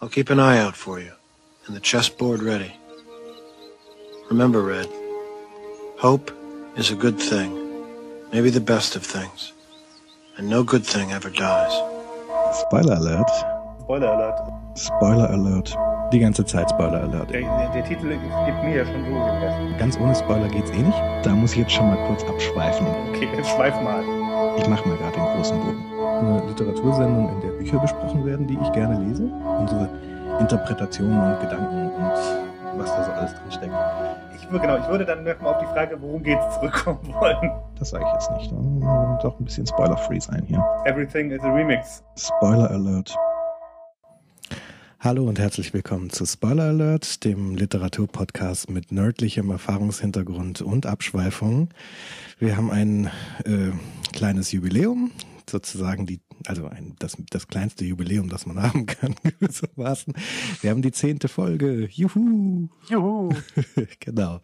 I'll keep an eye out for you and the chessboard ready. Remember, Red, hope is a good thing, maybe the best of things, and no good thing ever dies. Spoiler Alert. Spoiler Alert. Spoiler Alert. Die ganze Zeit Spoiler Alert. Der, der, der Titel gibt mir ja schon so den. Ganz ohne Spoiler geht's eh nicht. Da muss ich jetzt schon mal kurz abschweifen. Okay, jetzt schweif mal. Ich mache mal gerade den großen Bogen. Eine Literatursendung, in der Bücher besprochen werden, die ich gerne lese. Unsere Interpretationen und Gedanken und was da so alles drin steckt. Ich, würde- genau, ich würde dann noch mal auf die Frage, worum geht's, zurückkommen wollen. Das sage ich jetzt nicht. Doch ein bisschen Spoiler-free sein hier. Everything is a Remix. Spoiler Alert. Hallo und herzlich willkommen zu Spoiler Alert, dem Literaturpodcast mit nördlichem Erfahrungshintergrund und Abschweifungen. Wir haben ein äh, kleines Jubiläum, sozusagen die, also ein, das, das kleinste Jubiläum, das man haben kann, gewissermaßen. Wir haben die zehnte Folge. Juhu! Juhu. genau.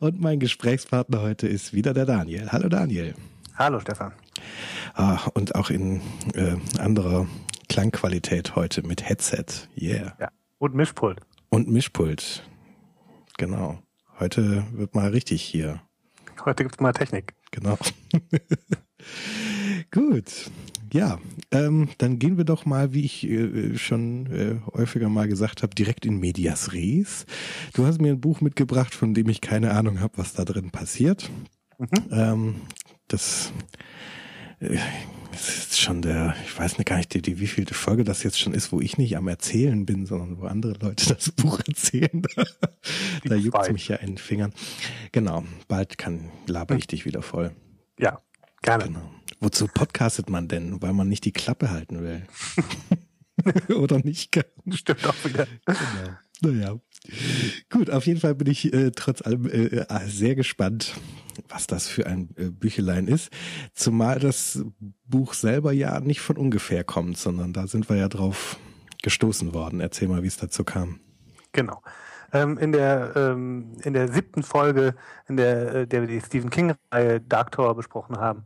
Und mein Gesprächspartner heute ist wieder der Daniel. Hallo Daniel. Hallo Stefan. Ah, und auch in äh, anderer Klangqualität heute mit Headset. Yeah. Ja. Und Mischpult. Und Mischpult. Genau. Heute wird mal richtig hier. Heute gibt's mal Technik. Genau. Gut. Ja, ähm, dann gehen wir doch mal, wie ich äh, schon äh, häufiger mal gesagt habe, direkt in Medias Res. Du hast mir ein Buch mitgebracht, von dem ich keine Ahnung habe, was da drin passiert. Ähm, das, äh, das ist schon der, ich weiß nicht gar nicht, die, die wievielte Folge das jetzt schon ist, wo ich nicht am Erzählen bin, sondern wo andere Leute das Buch erzählen. da juckt's zwei. mich ja in den Fingern. Genau, bald kann laber ich dich wieder voll. Ja, gerne. Genau. Wozu podcastet man denn? Weil man nicht die Klappe halten will. Oder nicht kann. Stimmt auch wieder. Genau. Naja. Gut, auf jeden Fall bin ich äh, trotz allem äh, äh, sehr gespannt, was das für ein äh, Büchelein ist. Zumal das Buch selber ja nicht von ungefähr kommt, sondern da sind wir ja drauf gestoßen worden. Erzähl mal, wie es dazu kam. Genau. Ähm, in der ähm, in der siebten Folge, in der, äh, der wir die Stephen King-Reihe Dark Tower besprochen haben,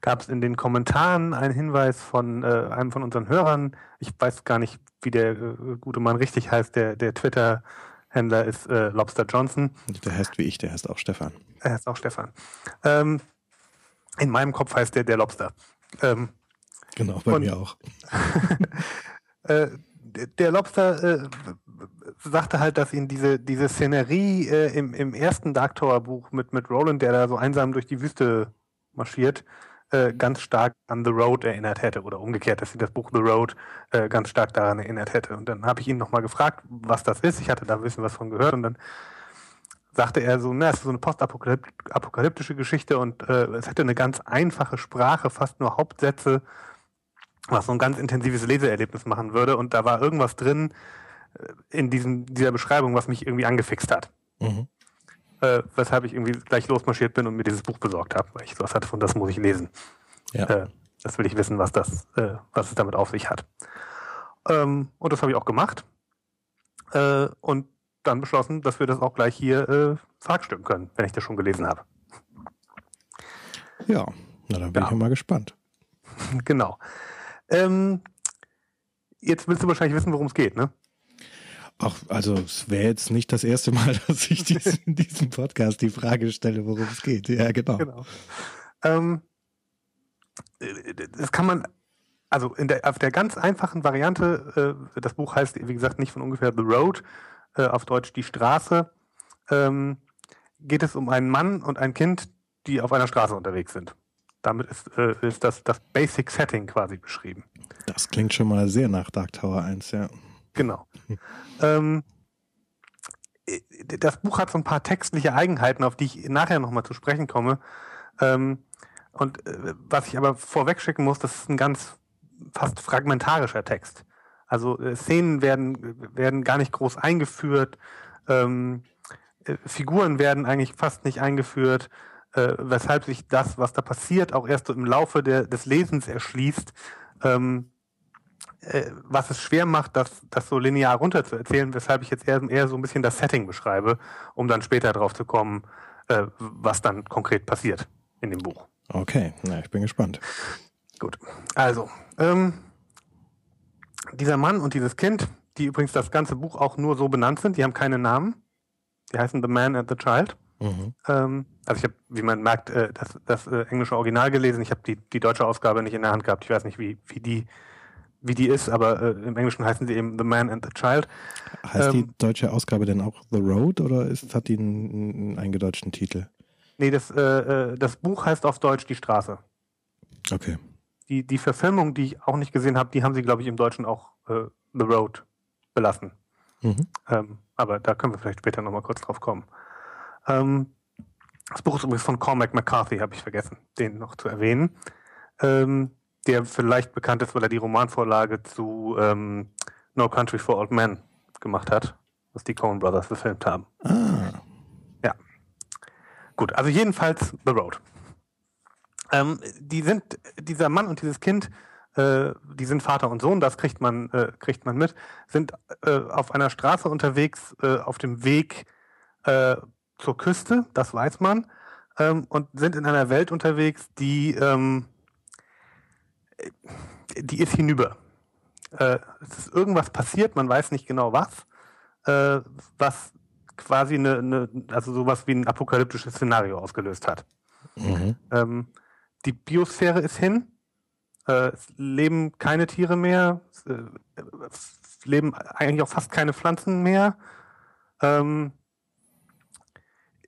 gab es in den Kommentaren einen Hinweis von äh, einem von unseren Hörern. Ich weiß gar nicht, wie der äh, gute Mann richtig heißt. Der der Twitter-Händler ist äh, Lobster Johnson. Der heißt wie ich, der heißt auch Stefan. Er heißt auch Stefan. Ähm, in meinem Kopf heißt der der Lobster. Ähm, Genau, bei Und- mir auch. äh, der der Lobster äh, sagte halt, dass ihn diese, diese Szenerie äh, im, im ersten Dark Tower Buch mit, mit Roland, der da so einsam durch die Wüste marschiert, äh, ganz stark an The Road erinnert hätte oder umgekehrt, dass sie das Buch The Road äh, ganz stark daran erinnert hätte. Und dann habe ich ihn nochmal gefragt, was das ist. Ich hatte da ein bisschen was von gehört und dann sagte er so, na, es ist so eine postapokalyptische Geschichte und äh, es hätte eine ganz einfache Sprache, fast nur Hauptsätze, was so ein ganz intensives Leseerlebnis machen würde. Und da war irgendwas drin in diesem, dieser Beschreibung, was mich irgendwie angefixt hat. Mhm. Äh, weshalb ich irgendwie gleich losmarschiert bin und mir dieses Buch besorgt habe, weil ich sowas hatte von das muss ich lesen. Ja. Äh, das will ich wissen, was das, äh, was es damit auf sich hat. Ähm, und das habe ich auch gemacht. Äh, und dann beschlossen, dass wir das auch gleich hier äh, verhackstücken können, wenn ich das schon gelesen habe. Ja, na dann bin Ja. ich mal gespannt. genau. Ähm, jetzt willst du wahrscheinlich wissen, worum es geht, ne? Ach, also es wäre jetzt nicht das erste Mal, dass ich dies, in diesem Podcast die Frage stelle, worum es geht. Ja, genau. Genau. Ähm, äh, das kann man, also in der, auf der ganz einfachen Variante, äh, das Buch heißt, wie gesagt, nicht von ungefähr The Road, äh, auf Deutsch die Straße, ähm, geht es um einen Mann und ein Kind, die auf einer Straße unterwegs sind. Damit ist, äh, ist das, das Basic Setting quasi beschrieben. Das klingt schon mal sehr nach Dark Tower 1, ja. Genau. ähm, äh, das Buch hat so ein paar textliche Eigenheiten, auf die ich nachher nochmal zu sprechen komme. Ähm, und äh, was ich aber vorweg schicken muss, das ist ein ganz fast fragmentarischer Text. Also äh, Szenen werden, werden gar nicht groß eingeführt, ähm, äh, Figuren werden eigentlich fast nicht eingeführt, äh, weshalb sich das, was da passiert, auch erst so im Laufe der, des Lesens erschließt. Ähm, äh, was es schwer macht, das, das so linear runter zu erzählen, weshalb ich jetzt eher, eher so ein bisschen das Setting beschreibe, um dann später drauf zu kommen, äh, was dann konkret passiert in dem Buch. Okay, na, ich bin gespannt. Gut. Also, ähm, dieser Mann und dieses Kind, die übrigens das ganze Buch auch nur so benannt sind. Die haben keine Namen. Die heißen The Man and the Child. Mhm. Ähm, also ich habe, wie man merkt, äh, das, das äh, englische Original gelesen. Ich habe die, die deutsche Ausgabe nicht in der Hand gehabt. Ich weiß nicht, wie, wie die wie die ist, aber äh, im Englischen heißen sie eben The Man and the Child. Heißt die Ähm, deutsche Ausgabe denn auch The Road oder ist, hat die einen, einen eingedeutschten Titel? Nee, das, äh, äh, das Buch heißt auf Deutsch Die Straße. Okay. Die, die Verfilmung, die ich auch nicht gesehen habe, die haben sie, glaube ich, im Deutschen auch äh, The Road belassen. Mhm. Ähm, aber da können wir vielleicht später nochmal kurz drauf kommen. Ähm, das Buch ist übrigens von Cormac McCarthy, habe ich vergessen, den noch zu erwähnen. Ähm, der vielleicht bekannt ist, weil er die Romanvorlage zu ähm, No Country for Old Men gemacht hat, was die Coen Brothers verfilmt haben. Ah. Gut, also jedenfalls The Road. Ähm, die sind, dieser Mann und dieses Kind, äh, die sind Vater und Sohn, das kriegt man, äh, kriegt man mit, sind äh, auf einer Straße unterwegs, äh, auf dem Weg äh, zur Küste, das weiß man, ähm, und sind in einer Welt unterwegs, die, ähm, äh, die ist hinüber. Äh, es ist irgendwas passiert, man weiß nicht genau was, äh, was quasi eine, eine, also sowas wie ein apokalyptisches Szenario ausgelöst hat. Mhm. Ähm, die Biosphäre ist hin. Äh, es leben keine Tiere mehr. Es, äh, es leben eigentlich auch fast keine Pflanzen mehr. Ähm,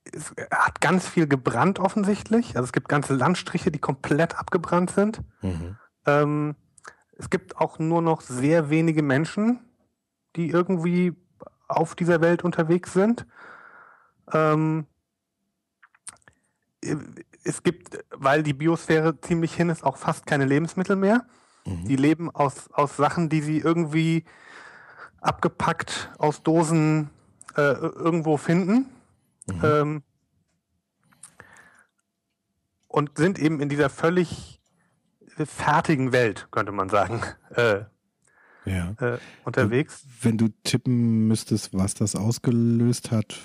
es hat ganz viel gebrannt offensichtlich. Also es gibt ganze Landstriche, die komplett abgebrannt sind. Mhm. Ähm, es gibt auch nur noch sehr wenige Menschen, die irgendwie auf dieser Welt unterwegs sind. Ähm, es gibt, weil die Biosphäre ziemlich hin ist, auch fast keine Lebensmittel mehr. Mhm. Die leben aus, aus Sachen, die sie irgendwie abgepackt aus Dosen äh, irgendwo finden. Mhm. Ähm, und sind eben in dieser völlig fertigen Welt, könnte man sagen, äh, Ja. äh, unterwegs. Wenn du tippen müsstest, was das ausgelöst hat,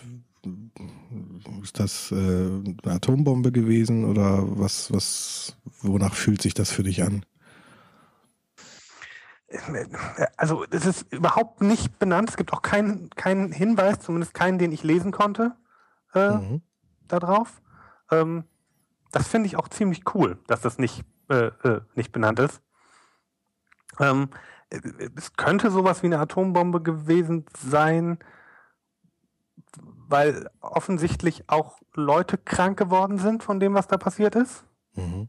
ist das äh, eine Atombombe gewesen oder was, was, wonach fühlt sich das für dich an? Also es ist überhaupt nicht benannt. Es gibt auch keinen keinen Hinweis, zumindest keinen, den ich lesen konnte äh, Mhm. darauf. Ähm, das finde ich auch ziemlich cool, dass das nicht, äh, äh, nicht benannt ist. Ähm, äh, es könnte sowas wie eine Atombombe gewesen sein, weil offensichtlich auch Leute krank geworden sind von dem, was da passiert ist. Mhm.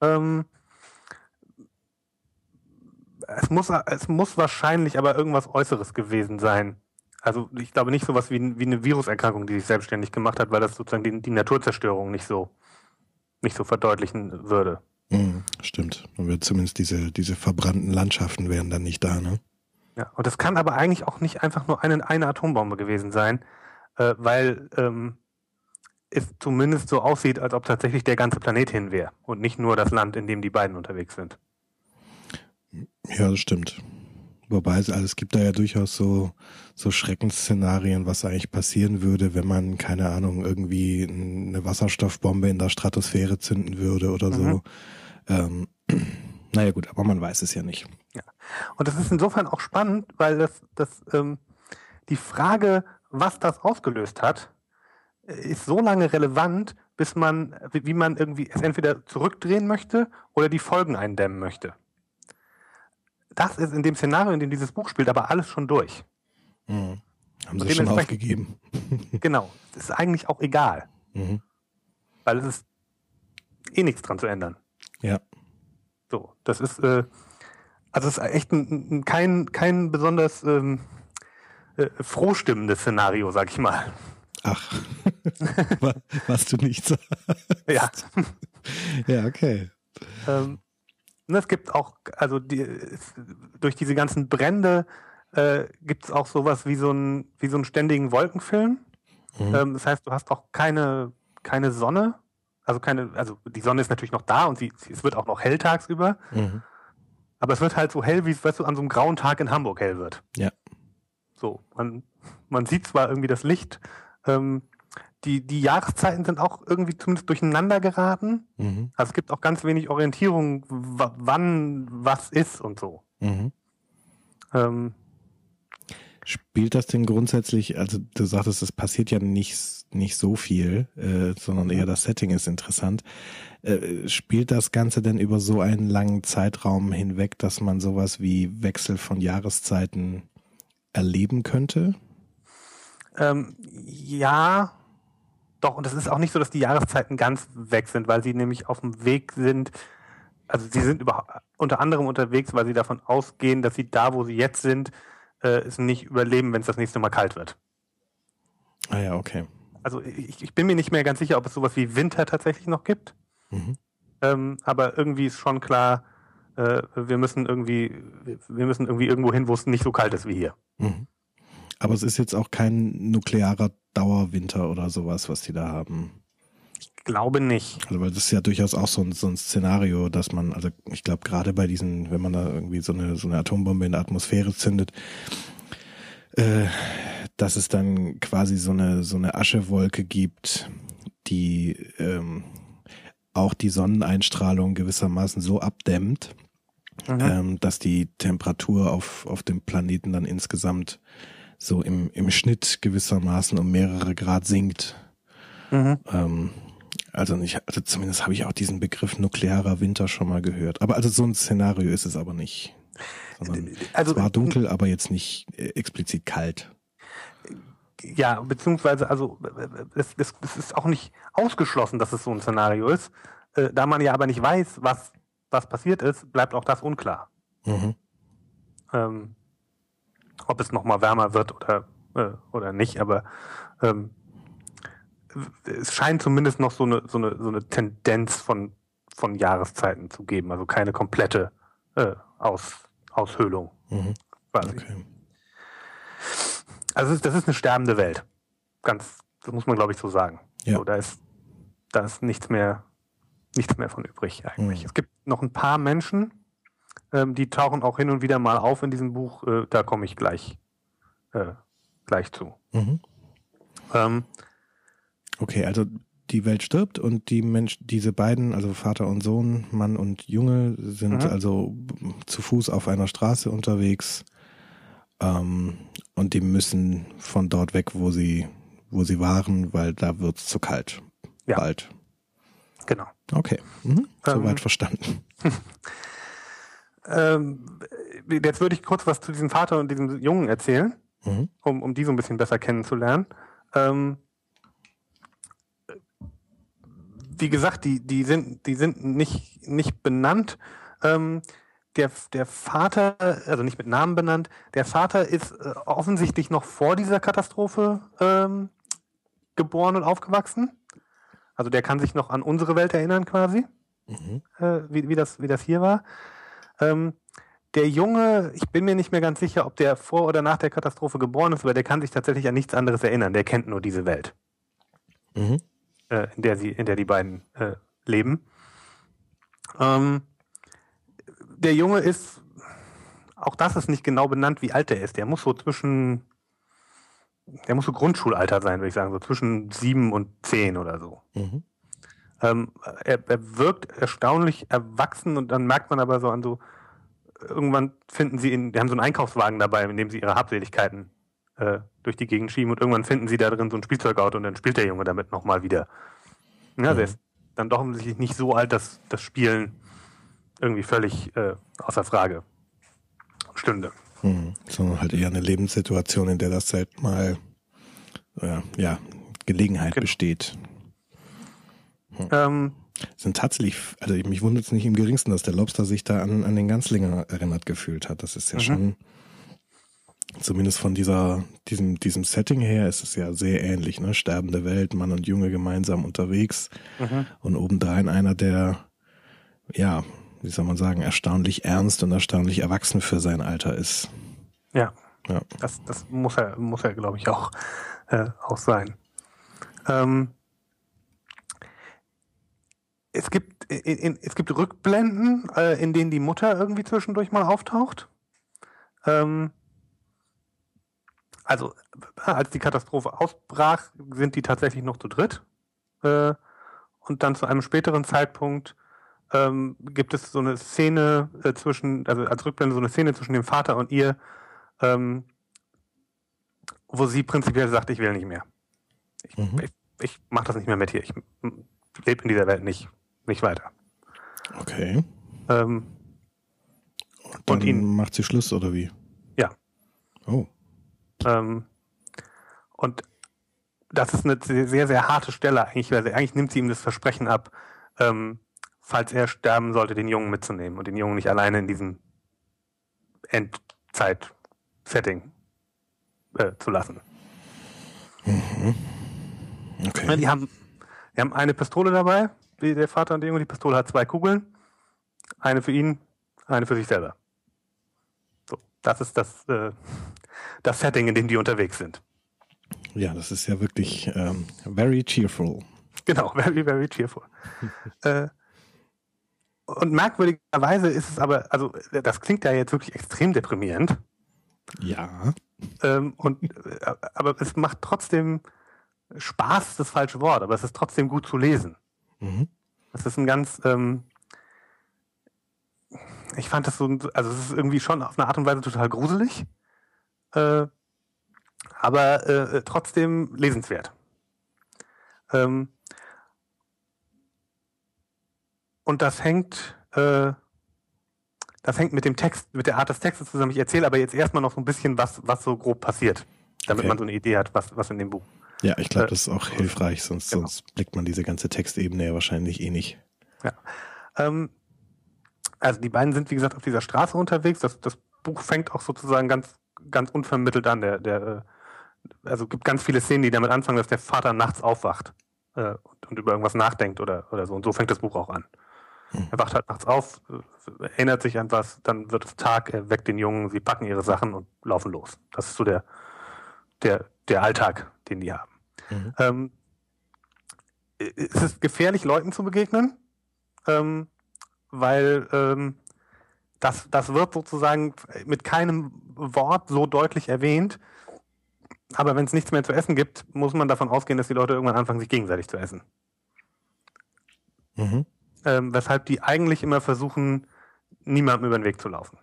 Ähm, es, muss, es muss wahrscheinlich aber irgendwas Äußeres gewesen sein. Also ich glaube nicht sowas wie, wie eine Viruserkrankung, die sich selbstständig gemacht hat, weil das sozusagen die, die Naturzerstörung nicht so, nicht so verdeutlichen würde. Mhm. Stimmt. Dann wird zumindest diese, diese verbrannten Landschaften wären dann nicht da, ne? Ja, und das kann aber eigentlich auch nicht einfach nur eine, eine Atombombe gewesen sein, äh, weil ähm, es zumindest so aussieht, als ob tatsächlich der ganze Planet hin wäre und nicht nur das Land, in dem die beiden unterwegs sind. Ja, das stimmt. Wobei es, also es gibt da ja durchaus so, so Schreckensszenarien, was eigentlich passieren würde, wenn man, keine Ahnung, irgendwie eine Wasserstoffbombe in der Stratosphäre zünden würde oder so. Mhm. Ähm, naja gut, aber man weiß es ja nicht. Und das ist insofern auch spannend, weil das, das ähm, die Frage, was das ausgelöst hat, ist so lange relevant, bis man, wie man irgendwie es entweder zurückdrehen möchte oder die Folgen eindämmen möchte. Das ist in dem Szenario, in dem dieses Buch spielt, aber alles schon durch. Mhm. Haben sie schon aufgegeben. Genau. Das ist eigentlich auch egal, Mhm. weil es ist eh nichts dran zu ändern. Ja. So, das ist, äh, also es ist echt ein, ein, kein, kein besonders ähm, äh, frohstimmendes Szenario, sag ich mal. Ach, Wa- was du nicht sagst. Ja. Ja, okay. Ähm, und es gibt auch, also die, es, durch diese ganzen Brände äh, gibt es auch sowas wie so, ein, wie so einen ständigen Wolkenfilm. Mhm. Ähm, das heißt, du hast auch keine, keine Sonne. Also keine, also die Sonne ist natürlich noch da und sie, sie, es wird auch noch hell tagsüber. Mhm. Aber es wird halt so hell, wie es weißt du, an so einem grauen Tag in Hamburg hell wird. Ja. So, man, man sieht zwar irgendwie das Licht, ähm, die, die Jahreszeiten sind auch irgendwie zumindest durcheinander geraten. Mhm. Also es gibt auch ganz wenig Orientierung, wann was ist und so. Mhm. Ähm, Spielt das denn grundsätzlich, also du sagtest, es passiert ja nicht, nicht so viel, äh, sondern eher das Setting ist interessant. Äh, spielt das Ganze denn über so einen langen Zeitraum hinweg, dass man sowas wie Wechsel von Jahreszeiten erleben könnte? Ähm, ja, doch, und es ist auch nicht so, dass die Jahreszeiten ganz weg sind, weil sie nämlich auf dem Weg sind, also sie sind über, unter anderem unterwegs, weil sie davon ausgehen, dass sie da, wo sie jetzt sind, äh, es nicht überleben, wenn es das nächste Mal kalt wird. Ah ja, okay. Also ich, ich bin mir nicht mehr ganz sicher, ob es sowas wie Winter tatsächlich noch gibt. Mhm. Ähm, aber irgendwie ist schon klar, äh, wir müssen irgendwie, wir müssen irgendwie irgendwo hin, wo es nicht so kalt ist wie hier. Mhm. Aber es ist jetzt auch kein nuklearer Dauerwinter oder sowas, was die da haben. Ich glaube nicht. Also weil das ist ja durchaus auch so ein, so ein Szenario, dass man, also ich glaube gerade bei diesen, wenn man da irgendwie so eine, so eine Atombombe in der Atmosphäre zündet, äh, dass es dann quasi so eine, so eine Aschewolke gibt, die ähm, auch die Sonneneinstrahlung gewissermaßen so abdämmt, mhm. ähm, dass die Temperatur auf, auf dem Planeten dann insgesamt so im, im Schnitt gewissermaßen um mehrere Grad sinkt. Mhm. Ähm, also nicht, also zumindest habe ich auch diesen Begriff nuklearer Winter schon mal gehört. Aber also so ein Szenario ist es aber nicht. also, es war dunkel, aber jetzt nicht äh, explizit kalt. Ja, beziehungsweise, also es, es, es ist auch nicht ausgeschlossen, dass es so ein Szenario ist. Äh, da man ja aber nicht weiß, was, was passiert ist, bleibt auch das unklar. Mhm. Ähm, ob es nochmal wärmer wird oder, äh, oder nicht, aber ähm, es scheint zumindest noch so eine, so eine, so eine Tendenz von, von Jahreszeiten zu geben, also keine komplette äh, Aus, Aushöhlung. Mhm. Quasi. Okay. Also das ist eine sterbende Welt. Ganz, das muss man glaube ich so sagen. Ja. So, da ist, da ist nichts mehr, nichts mehr von übrig eigentlich. Mhm. Es gibt noch ein paar Menschen, ähm, die tauchen auch hin und wieder mal auf in diesem Buch. Äh, da komme ich gleich, äh, gleich zu. Mhm. Ähm, Okay, also die Welt stirbt und die Mensch, diese beiden, also Vater und Sohn, Mann und Junge, sind mhm. also zu Fuß auf einer Straße unterwegs ähm, und die müssen von dort weg, wo sie, wo sie waren, weil da wird es zu kalt. Ja. Bald. Genau. Okay, mhm. soweit ähm, verstanden. ähm, jetzt würde ich kurz was zu diesem Vater und diesem Jungen erzählen, mhm. um, um die so ein bisschen besser kennenzulernen. Ähm, wie gesagt, die, die sind, die sind nicht, nicht benannt. Ähm, der, der Vater, also nicht mit Namen benannt, der Vater ist äh, offensichtlich noch vor dieser Katastrophe ähm, geboren und aufgewachsen. Also der kann sich noch an unsere Welt erinnern quasi, mhm. äh, wie, wie, das, wie das hier war. Ähm, der Junge, ich bin mir nicht mehr ganz sicher, ob der vor oder nach der Katastrophe geboren ist, aber der kann sich tatsächlich an nichts anderes erinnern. Der kennt nur diese Welt. Mhm äh, in der sie, in der die beiden äh, leben. Ähm, der Junge ist, auch das ist nicht genau benannt, wie alt er ist. Der muss so zwischen, der muss so Grundschulalter sein, würde ich sagen, so zwischen sieben und zehn oder so. Mhm. Ähm, er, er wirkt erstaunlich erwachsen und dann merkt man aber so an so, irgendwann finden sie ihn, die haben so einen Einkaufswagen dabei, in dem sie ihre Habseligkeiten äh, durch die Gegend schieben und irgendwann finden sie da drin so ein Spielzeugauto und dann spielt der Junge damit nochmal wieder. Ja, mhm. der ist dann doch offensichtlich nicht so alt, dass das Spielen irgendwie völlig äh, außer Frage stünde. Mhm. Sondern halt eher eine Lebenssituation, in der das halt mal äh, ja, Gelegenheit genau. besteht. Hm. Ähm, sind tatsächlich, also mich wundert es nicht im geringsten, dass der Lobster sich da an, an den Ganzlinger erinnert gefühlt hat. Das ist ja mhm. schon zumindest von dieser, diesem, diesem Setting her ist es ja sehr ähnlich, ne? Sterbende Welt, Mann und Junge gemeinsam unterwegs mhm. und obendrein einer, der, ja, wie soll man sagen, erstaunlich ernst und erstaunlich erwachsen für sein Alter ist. Ja. ja. Das, das muss er, muss er, glaube ich, auch, äh, auch sein. Ähm, es gibt, in, in, es gibt Rückblenden, äh, in denen die Mutter irgendwie zwischendurch mal auftaucht. Ähm, also als die Katastrophe ausbrach, sind die tatsächlich noch zu dritt. Äh, und dann zu einem späteren Zeitpunkt ähm, gibt es so eine Szene äh, zwischen, also als Rückblende so eine Szene zwischen dem Vater und ihr, ähm, wo sie prinzipiell sagt, ich will nicht mehr. Ich, Mhm. ich, ich mache das nicht mehr mit hier. Ich lebe in dieser Welt nicht, nicht weiter. Okay. Ähm, Dann Und ihn- macht sie Schluss oder wie? Ja. Oh. ähm, und das ist eine sehr, sehr harte Stelle eigentlich, weil sie, eigentlich nimmt sie ihm das Versprechen ab, ähm, falls er sterben sollte, den Jungen mitzunehmen und den Jungen nicht alleine in diesem Endzeit-Setting äh, zu lassen. Okay. Die haben, die haben eine Pistole dabei, der Vater und der Junge. Die Pistole hat zwei Kugeln. Eine für ihn, eine für sich selber. So, das ist das, äh, das Setting, in dem die unterwegs sind. Ja, das ist ja wirklich ähm, very cheerful. Genau, very, very cheerful. äh, und merkwürdigerweise ist es aber, also das klingt ja jetzt wirklich extrem deprimierend. Ja. Ähm, und, äh, aber es macht trotzdem Spaß, das falsche Wort, aber es ist trotzdem gut zu lesen. Mhm. Es ist ein ganz, ähm, ich fand das so, also es ist irgendwie schon auf eine Art und Weise total gruselig, äh, aber äh, trotzdem lesenswert. Ähm, und das hängt, äh, das hängt mit dem Text, mit der Art des Textes zusammen. Ich erzähle aber jetzt erstmal noch so ein bisschen, was, was so grob passiert, damit Okay. man so eine Idee hat, was, was in dem Buch Ja, ich glaube, Äh, das ist auch hilfreich, sonst, genau. sonst blickt man diese ganze Textebene ja wahrscheinlich eh nicht. Ähm, also die beiden sind, wie gesagt, auf dieser Straße unterwegs. Das, das Buch fängt auch sozusagen ganz, ganz unvermittelt an. Der, der, äh, also gibt ganz viele Szenen, die damit anfangen, dass der Vater nachts aufwacht äh, und, und über irgendwas nachdenkt oder, oder so. Und so fängt das Buch auch an. Hm. Er wacht halt nachts auf, äh, erinnert sich an was, dann wird es Tag, er weckt den Jungen, sie packen ihre Sachen und laufen los. Das ist so der, der, der Alltag, den die haben. Mhm. Ähm, es ist gefährlich, Leuten zu begegnen, ähm, weil ähm, das, das wird sozusagen mit keinem Wort so deutlich erwähnt. Aber wenn es nichts mehr zu essen gibt, muss man davon ausgehen, dass die Leute irgendwann anfangen, sich gegenseitig zu essen. Mhm. Ähm, weshalb die eigentlich immer versuchen, niemandem über den Weg zu laufen.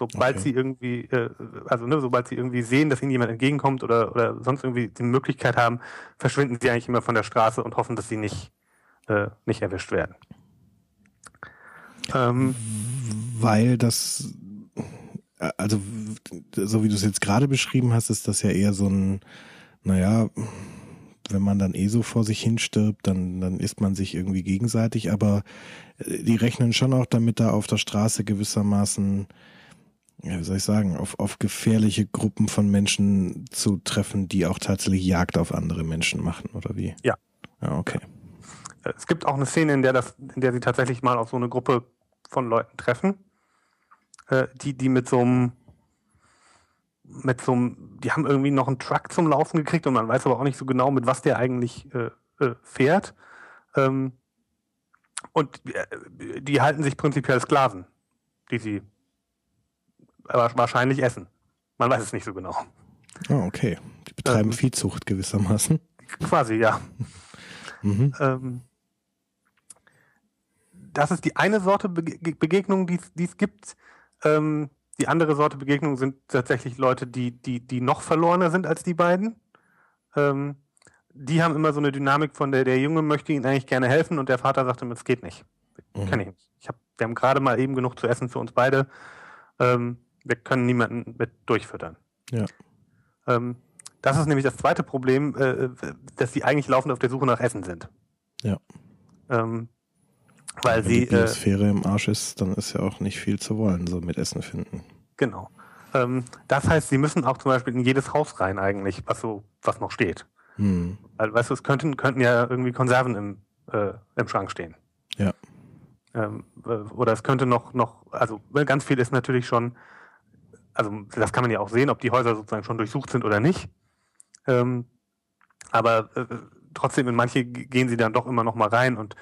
Sobald Okay. sie irgendwie, äh, also ne, sobald sie irgendwie sehen, dass ihnen jemand entgegenkommt oder, oder sonst irgendwie die Möglichkeit haben, verschwinden sie eigentlich immer von der Straße und hoffen, dass sie nicht, äh, nicht erwischt werden. Ähm, Weil das, also so wie du es jetzt gerade beschrieben hast, ist das ja eher so ein, naja, wenn man dann eh so vor sich hin stirbt, dann, dann isst man sich irgendwie gegenseitig, aber äh, die rechnen schon auch damit, da auf der Straße gewissermaßen, ja, wie soll ich sagen, auf, auf gefährliche Gruppen von Menschen zu treffen, die auch tatsächlich Jagd auf andere Menschen machen, oder wie? Ja. Ja, okay. Es gibt auch eine Szene, in der das, in der sie tatsächlich mal auf so eine Gruppe von Leuten treffen, äh, die, die mit so einem, mit so einem, die haben irgendwie noch einen Truck zum Laufen gekriegt und man weiß aber auch nicht so genau, mit was der eigentlich äh, äh, fährt. Ähm, und äh, die halten sich prinzipiell Sklaven, die sie aber wahrscheinlich essen. Man weiß es nicht so genau. Ah, okay. Die betreiben Ähm. Viehzucht gewissermaßen. Quasi, ja. Mhm. Ähm, das ist die eine Sorte Bege Begegnung, die es- gibt. Ähm, die andere Sorte Begegnung sind tatsächlich Leute, die, die, die noch verlorener sind als die beiden. Ähm, die haben immer so eine Dynamik von der, der Junge möchte ihnen eigentlich gerne helfen und der Vater sagt ihm, es geht nicht. Mhm. Kann ich nicht. Ich hab, wir haben gerade mal eben genug zu essen für uns beide. Ähm, wir können niemanden mit durchfüttern. Ja. Ähm, das ist nämlich das zweite Problem, äh, dass sie eigentlich laufend auf der Suche nach Essen sind. Ja. Ähm, weil Wenn sie, die äh, Biosphäre im Arsch ist, dann ist ja auch nicht viel zu wollen, so mit Essen finden. genau. Ähm, das heißt, sie müssen auch zum Beispiel in jedes Haus rein eigentlich, was so, was noch steht. Hm. Weil, weißt du, es könnten, könnten ja irgendwie Konserven im, äh, im Schrank stehen. Ja. Ähm, äh, oder es könnte noch, noch, also ne, ganz viel ist natürlich schon, also das kann man ja auch sehen, ob die Häuser sozusagen schon durchsucht sind oder nicht. Ähm, aber äh, trotzdem in manche gehen sie dann doch immer noch mal rein und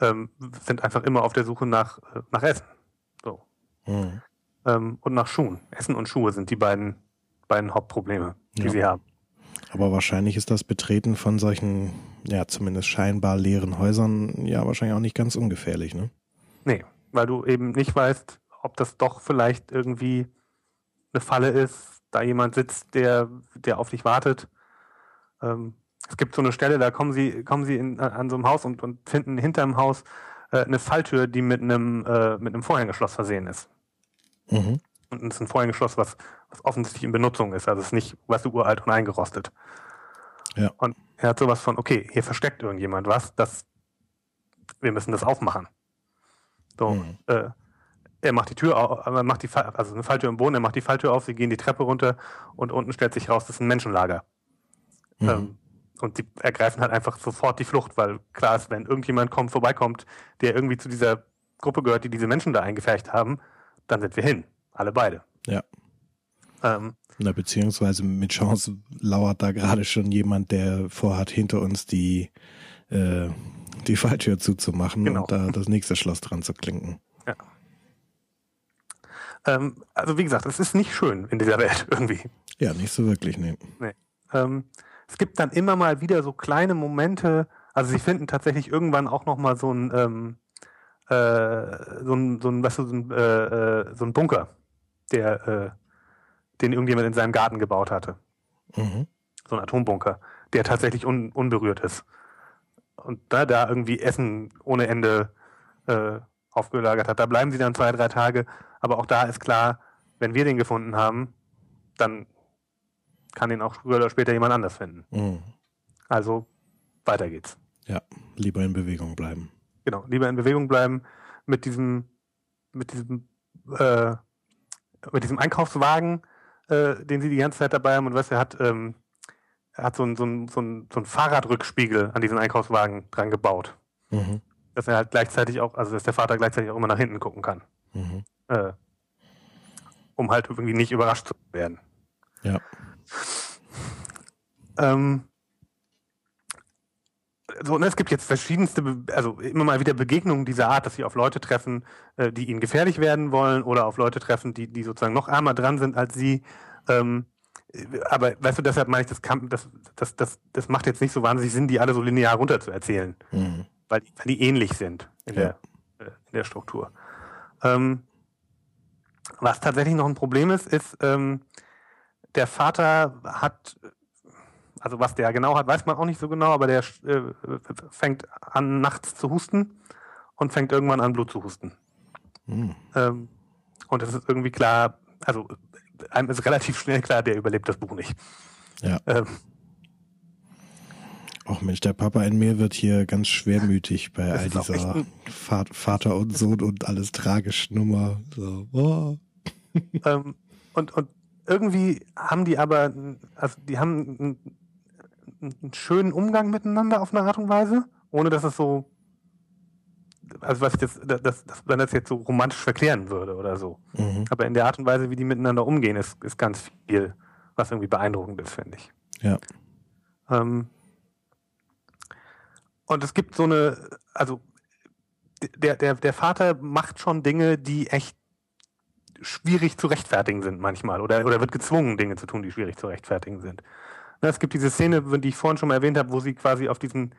ähm, sind einfach immer auf der Suche nach, äh, nach Essen. So. Hm. Ähm, und nach Schuhen. Essen und Schuhe sind die beiden, beiden Hauptprobleme, die Ja. sie haben. Aber wahrscheinlich ist das Betreten von solchen, ja, zumindest scheinbar leeren Häusern ja wahrscheinlich auch nicht ganz ungefährlich, ne? Nee, weil du eben nicht weißt, ob das doch vielleicht irgendwie eine Falle ist, da jemand sitzt, der, der auf dich wartet. Ähm, es gibt so eine Stelle, da kommen sie, kommen sie in, an so einem Haus und, und finden hinter dem Haus äh, eine Falltür, die mit einem, äh, mit einem Vorhängeschloss versehen ist. Mhm. Und es ist ein Vorhängeschloss, was, was offensichtlich in Benutzung ist. Also es ist nicht, weißt du, uralt und eingerostet. Ja. Und er hat sowas von, okay, hier versteckt irgendjemand was, das, wir müssen das aufmachen. So, mhm. äh, er macht die Tür auf, er macht die, also eine Falltür im Boden, er macht die Falltür auf, sie gehen die Treppe runter und unten stellt sich raus, das ist ein Menschenlager. Mhm. Ähm, und die ergreifen halt einfach sofort die Flucht, weil klar ist, wenn irgendjemand kommt, vorbeikommt, der irgendwie zu dieser Gruppe gehört, die diese Menschen da eingefercht haben, dann sind wir hin. Alle beide. Ja. Ähm, Na, beziehungsweise mit Chance lauert da gerade schon jemand, der vorhat, hinter uns die, äh, die Falltür zuzumachen genau. und da das nächste Schloss dran zu klinken. Ähm, also wie gesagt, es ist nicht schön in dieser Welt irgendwie. Ja, nicht so wirklich, nee. nee. Ähm, es gibt dann immer mal wieder so kleine Momente, also sie finden tatsächlich irgendwann auch noch mal so ein, ähm, äh, so ein, so ein, weißt du, so ein, äh, äh, so ein Bunker, der, äh, den irgendjemand in seinem Garten gebaut hatte. Mhm. So ein Atombunker, der tatsächlich un, unberührt ist. Und da, da irgendwie Essen ohne Ende äh, aufgelagert hat. Da bleiben sie dann zwei, drei Tage. Aber auch da ist klar, wenn wir den gefunden haben, dann kann ihn auch früher oder später jemand anders finden. Mhm. Also weiter geht's. Ja, lieber in Bewegung bleiben. Genau, lieber in Bewegung bleiben mit diesem, mit diesem, äh, mit diesem Einkaufswagen, äh, den sie die ganze Zeit dabei haben und was er hat, ähm, er hat so ein, so ein, so ein, so ein Fahrradrückspiegel an diesen Einkaufswagen dran gebaut. Mhm. Dass er halt gleichzeitig auch, also dass der Vater gleichzeitig auch immer nach hinten gucken kann. Mhm. Äh, um halt irgendwie nicht überrascht zu werden. Ja. Ähm, so, ne, es gibt jetzt verschiedenste, also immer mal wieder Begegnungen dieser Art, dass sie auf Leute treffen, äh, die ihnen gefährlich werden wollen oder auf Leute treffen, die, die sozusagen noch ärmer dran sind als sie. Ähm, aber weißt du, deshalb meine ich, das, kann, das, das, das, das macht jetzt nicht so wahnsinnig Sinn, die alle so linear runter zu erzählen, mhm. weil, weil die ähnlich sind in, ja. der, äh, in der Struktur. Ähm, was tatsächlich noch ein Problem ist, ist, ähm, der Vater hat, also was der genau hat, weiß man auch nicht so genau, aber der äh, fängt an nachts zu husten und fängt irgendwann an Blut zu husten. Mhm. Ähm, und es ist irgendwie klar, also einem ist relativ schnell klar, der überlebt das Buch nicht. Ja. Ähm, Ach Mensch, der Papa in mir wird hier ganz schwermütig bei all dieser Vater und Sohn und alles tragisch Nummer. So, oh. ähm, und, und irgendwie haben die aber, also die haben einen, einen, schönen Umgang miteinander auf eine Art und Weise, ohne dass es so, also was ich jetzt, dass, dass man das jetzt so romantisch verklären würde oder so. Mhm. Aber in der Art und Weise, wie die miteinander umgehen, ist, ist ganz viel, was irgendwie beeindruckend ist, finde ich. Ja. Ähm, und es gibt so eine, also der, der, der Vater macht schon Dinge, die echt schwierig zu rechtfertigen sind manchmal oder, oder wird gezwungen, Dinge zu tun, die schwierig zu rechtfertigen sind. Es gibt diese Szene, die ich vorhin schon mal erwähnt habe, wo sie quasi auf diesen,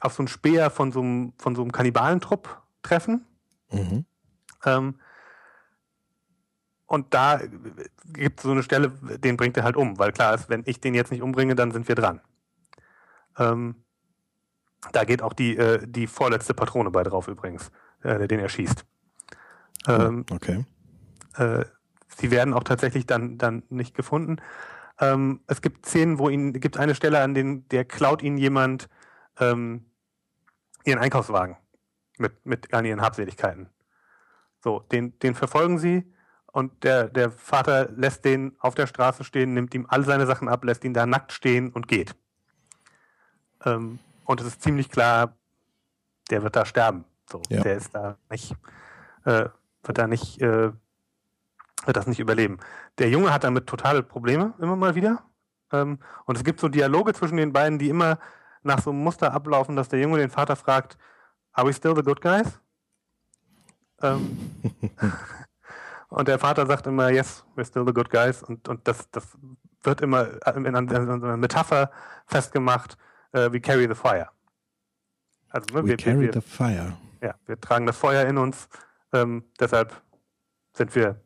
auf so einen Speer von so einem, von so einem Kannibalentrupp treffen. Mhm. Ähm, und da gibt es so eine Stelle, den bringt er halt um, weil klar ist, wenn ich den jetzt nicht umbringe, dann sind wir dran. Ähm, da geht auch die, äh, die vorletzte Patrone bei drauf übrigens, äh, den er schießt. Ähm, okay. Äh, sie werden auch tatsächlich dann, dann nicht gefunden. Ähm, es gibt Szenen, wo ihn, gibt eine Stelle, an denen der klaut ihnen jemand ähm, ihren Einkaufswagen mit, mit all ihren Habseligkeiten. So, den, den verfolgen sie und der, der Vater lässt den auf der Straße stehen, nimmt ihm all seine Sachen ab, lässt ihn da nackt stehen und geht. Ähm, und es ist ziemlich klar, der wird da sterben. So, ja. der ist da nicht, äh, wird da nicht, äh, wird das nicht überleben. Der Junge hat damit totale Probleme immer mal wieder. Ähm, und es gibt so Dialoge zwischen den beiden, die immer nach so einem Muster ablaufen, dass der Junge den Vater fragt, Are we still the good guys? Ähm, und der Vater sagt immer, yes, we're still the good guys. Und, und das, das wird immer in einer Metapher festgemacht, uh, we carry the fire. Also, ne, we wir, carry wir, the fire. Ja, wir tragen das Feuer in uns ähm, deshalb sind wir,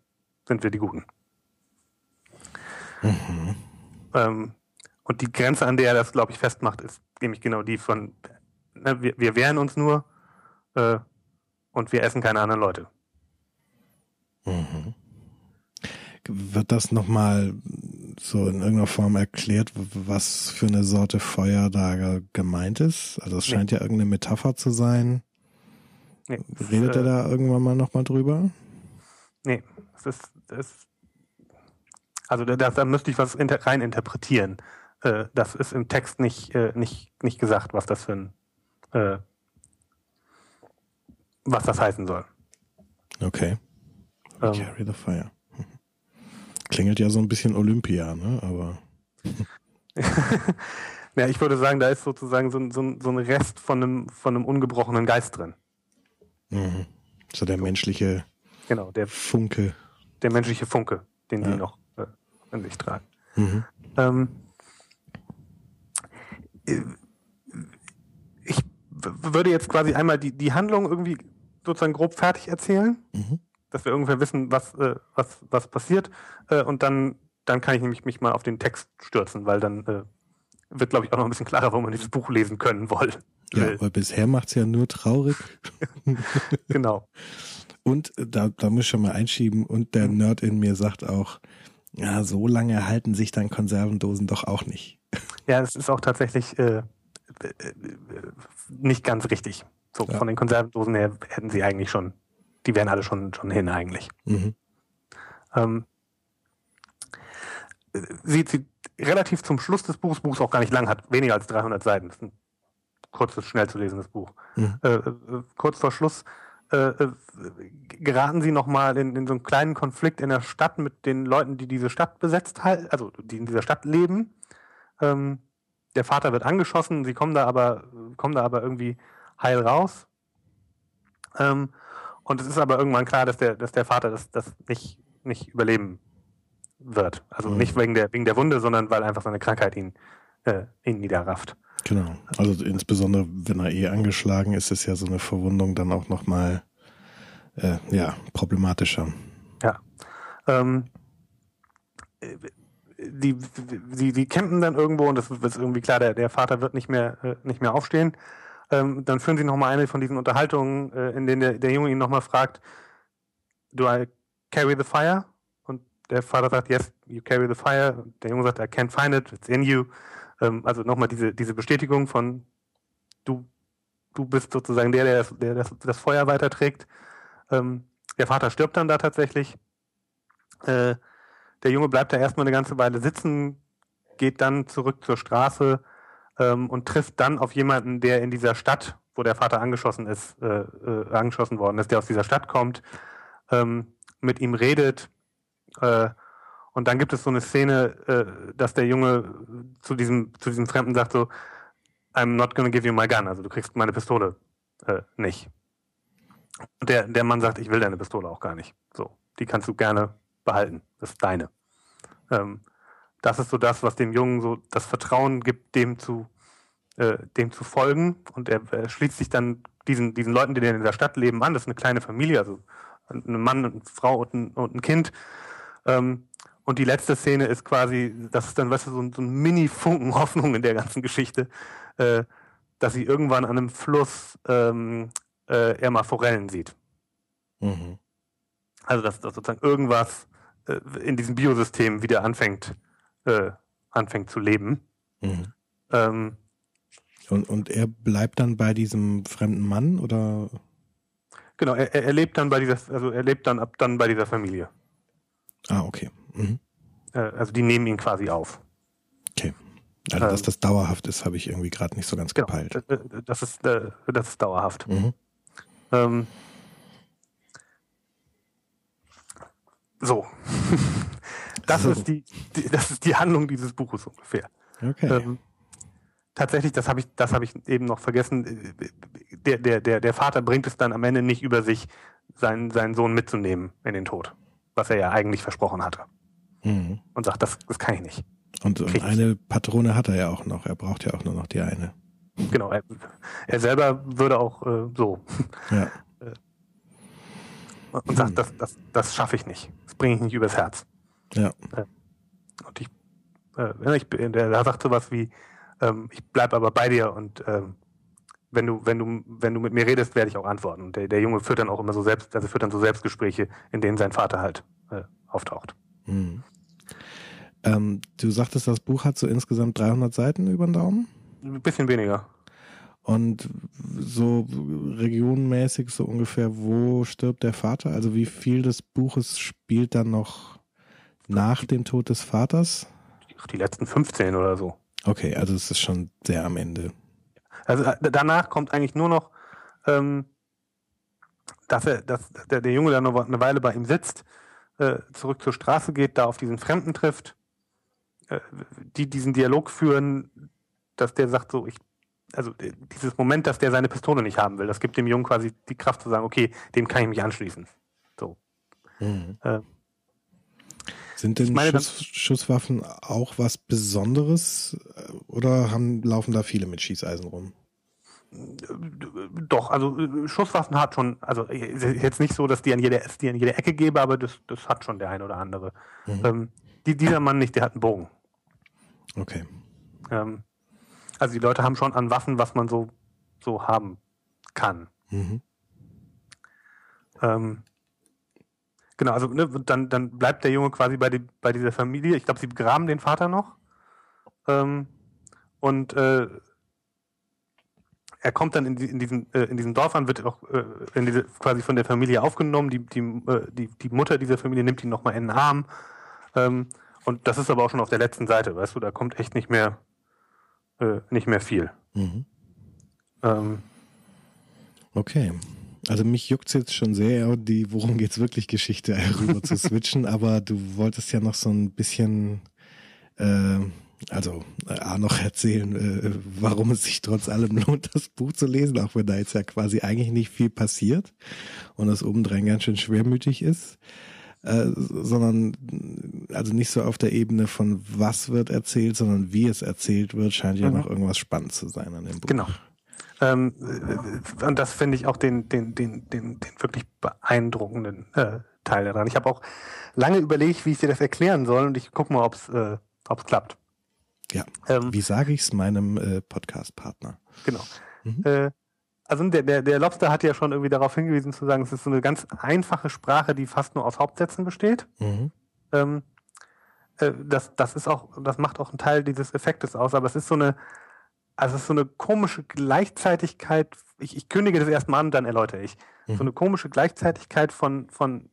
sind wir die Guten. Mhm. Ähm, und die Grenze, an der er das, glaube ich, festmacht, ist nämlich genau die von, ne, wir, wir wehren uns nur äh, und wir essen keine anderen Leute. Mhm. Wird das nochmal so in irgendeiner Form erklärt, was für eine Sorte Feuer da gemeint ist? Also es scheint nee. ja irgendeine Metapher zu sein. Nee, Redet äh, er da irgendwann mal nochmal drüber? Nee, es ist, es, also da, da müsste ich was inter, rein interpretieren. Äh, das ist im Text nicht, äh, nicht, nicht gesagt, was das für ein, äh, was das heißen soll. Okay. Ähm, Carry the Fire. Klingelt ja so ein bisschen Olympia, ne? Aber. ja, ich würde sagen, da ist sozusagen so, so, so ein Rest von einem, von einem ungebrochenen Geist drin. Mhm. So der menschliche genau, der, Funke. Der menschliche Funke, den ja. sie noch äh, in sich tragen. Mhm. Ähm, äh, ich würde jetzt quasi einmal die, die Handlung irgendwie sozusagen grob fertig erzählen. Mhm dass wir ungefähr wissen, was, äh, was, was passiert. Äh, und dann, dann kann ich nämlich mich mal auf den Text stürzen, weil dann äh, wird, glaube ich, auch noch ein bisschen klarer, wo man dieses Buch lesen können will. Ja, weil bisher macht es ja nur traurig. genau. Und da, da muss ich schon mal einschieben, und der mhm. Nerd in mir sagt auch, ja, so lange halten sich dann Konservendosen doch auch nicht. Ja, es ist auch tatsächlich äh, äh, äh nicht ganz richtig. So, ja. von den Konservendosen her hätten sie eigentlich schon die wären alle schon, schon hin eigentlich. Mhm. Ähm, sieht sie relativ zum Schluss des Buchs, Buchs auch gar nicht lang, hat weniger als 300 Seiten. Das ist ein kurzes, schnell zu lesendes Buch. Mhm. Äh, äh, kurz vor Schluss äh, äh geraten sie nochmal in, in so einen kleinen Konflikt in der Stadt mit den Leuten, die diese Stadt besetzt halten, also die in dieser Stadt leben. Ähm, der Vater wird angeschossen, sie kommen da aber, kommen da aber irgendwie heil raus. Ähm, und es ist aber irgendwann klar, dass der, dass der Vater das, das nicht, nicht überleben wird. Also mhm. nicht wegen der, wegen der Wunde, sondern weil einfach seine Krankheit ihn, äh, ihn niederrafft. Genau. Also insbesondere, wenn er eh angeschlagen ist, ist ja so eine Verwundung dann auch nochmal äh, ja, problematischer. Ja. Ähm, die, die, die campen dann irgendwo und das ist irgendwie klar, der, der Vater wird nicht mehr, äh, nicht mehr aufstehen. Ähm, dann führen sie nochmal eine von diesen Unterhaltungen, äh, in denen der, der Junge ihn nochmal fragt, do I carry the fire? Und der Vater sagt, yes, you carry the fire. Und der Junge sagt, I can't find it, it's in you. Ähm, also nochmal diese, diese Bestätigung von, du, du bist sozusagen der, der das, der das, das Feuer weiterträgt. Ähm, der Vater stirbt dann da tatsächlich. Äh, der Junge bleibt da erstmal eine ganze Weile sitzen, geht dann zurück zur Straße, ähm, und trifft dann auf jemanden, der in dieser Stadt, wo der Vater angeschossen ist, äh, äh, angeschossen worden ist, der aus dieser Stadt kommt, ähm, mit ihm redet. Äh, und dann gibt es so eine Szene, äh, dass der Junge zu diesem, zu diesem Fremden sagt so, I'm not gonna give you my gun, also du kriegst meine Pistole äh, nicht. Und der, der Mann sagt, ich will deine Pistole auch gar nicht. So, die kannst du gerne behalten. Das ist deine. Ähm, das ist so das, was dem Jungen so das Vertrauen gibt, dem zu, äh, dem zu folgen. Und er, er schließt sich dann diesen, diesen Leuten, die in der Stadt leben, an. Das ist eine kleine Familie, also ein Mann, eine Frau und ein, und ein Kind. Ähm, und die letzte Szene ist quasi, das ist dann, weißt du, so ein, so ein Mini-Funken Hoffnung in der ganzen Geschichte, äh, dass sie irgendwann an einem Fluss ähm, äh, er mal Forellen sieht. Mhm. Also, dass, dass sozusagen irgendwas äh, in diesem Biosystem wieder anfängt äh, anfängt zu leben. Mhm. Ähm, und, und er bleibt dann bei diesem fremden Mann oder? Genau, er, er lebt dann bei dieser, also er lebt dann ab dann bei dieser Familie. Ah, okay. Mhm. Äh, also die nehmen ihn quasi auf. Okay. Also dass ähm, das dauerhaft ist, habe ich irgendwie gerade nicht so ganz genau, gepeilt. Äh, äh, das ist, das ist dauerhaft. Mhm. Ähm, so. Das, so. ist die, die, das ist die Handlung dieses Buches ungefähr. Okay. Ähm, tatsächlich, das habe ich, das habe ich eben noch vergessen. Der, der, der, der Vater bringt es dann am Ende nicht über sich, seinen, seinen Sohn mitzunehmen in den Tod, was er ja eigentlich versprochen hatte. Mhm. Und sagt, das, das kann ich nicht. Und, und eine Patrone hat er ja auch noch. Er braucht ja auch nur noch die eine. Genau. Er, er selber würde auch äh, so. Ja. Äh, und sagt, hm. das, das, das schaffe ich nicht. Das bringe ich nicht übers Herz. Ja. Und ich äh, ich, der sagt sowas wie, ähm, ich bleib aber bei dir und ähm, wenn du, wenn du, wenn du mit mir redest, werde ich auch antworten. Und der, der Junge führt dann auch immer so selbst, also führt dann so Selbstgespräche, in denen sein Vater halt äh, auftaucht. Hm. Ähm, du sagtest, das Buch hat so insgesamt 300 Seiten über den Daumen? Ein bisschen weniger. Und so regionmäßig so ungefähr, wo stirbt der Vater? Also wie viel des Buches spielt dann noch nach dem Tod des Vaters? Die letzten 15 oder so. Okay, also es ist schon sehr am Ende. Also äh, danach kommt eigentlich nur noch, ähm, dass er, dass der, der Junge dann noch eine Weile bei ihm sitzt, äh, zurück zur Straße geht, da auf diesen Fremden trifft, äh, die diesen Dialog führen, dass der sagt so, ich, also äh, dieses Moment, dass der seine Pistole nicht haben will, das gibt dem Jungen quasi die Kraft zu sagen, okay, dem kann ich mich anschließen. So. Mhm. Äh, sind denn meine, Schuss, Schusswaffen auch was Besonderes oder haben, laufen da viele mit Schießeisen rum? Doch, also äh, Schusswaffen hat schon, also jetzt nicht so, dass die an jeder, die an jeder Ecke gebe, aber das, das hat schon der ein oder andere. Mhm. Ähm, die, dieser Mann nicht, der hat einen Bogen. Okay. Ähm, also die Leute haben schon an Waffen, was man so, so haben kann. Mhm. Ähm, Genau, also ne, dann, dann bleibt der Junge quasi bei, die, bei dieser Familie. Ich glaube, sie begraben den Vater noch. Ähm, und äh, er kommt dann in, die, in, diesem, äh, in diesem Dorf an, wird auch äh, in diese, quasi von der Familie aufgenommen. Die, die, äh, die, die Mutter dieser Familie nimmt ihn nochmal in den Arm. Ähm, und das ist aber auch schon auf der letzten Seite, weißt du, da kommt echt nicht mehr, äh, nicht mehr viel. Mhm. Ähm, okay. Also mich juckt's jetzt schon sehr, die worum geht's wirklich Geschichte rüber zu switchen, aber du wolltest ja noch so ein bisschen äh, also äh, noch erzählen, äh, warum es sich trotz allem lohnt, das Buch zu lesen, auch wenn da jetzt ja quasi eigentlich nicht viel passiert und das obendrein ganz schön schwermütig ist. Äh, sondern also nicht so auf der Ebene von was wird erzählt, sondern wie es erzählt wird, scheint ja mhm. noch irgendwas spannend zu sein an dem Buch. Genau. Ähm, und das finde ich auch den, den, den, den, den wirklich beeindruckenden äh, Teil daran. Ich habe auch lange überlegt, wie ich dir das erklären soll und ich gucke mal, ob es äh, ob's klappt. Ja. Ähm, wie sage ich es meinem äh, Podcast-Partner? Genau. Mhm. Äh, also der, der, der Lobster hat ja schon irgendwie darauf hingewiesen zu sagen, es ist so eine ganz einfache Sprache, die fast nur aus Hauptsätzen besteht. Mhm. Ähm, äh, das, das ist auch, das macht auch einen Teil dieses Effektes aus, aber es ist so eine, also es ist so eine komische Gleichzeitigkeit, ich, ich kündige das erstmal an, dann erläutere ich. Mhm. So eine komische Gleichzeitigkeit von, von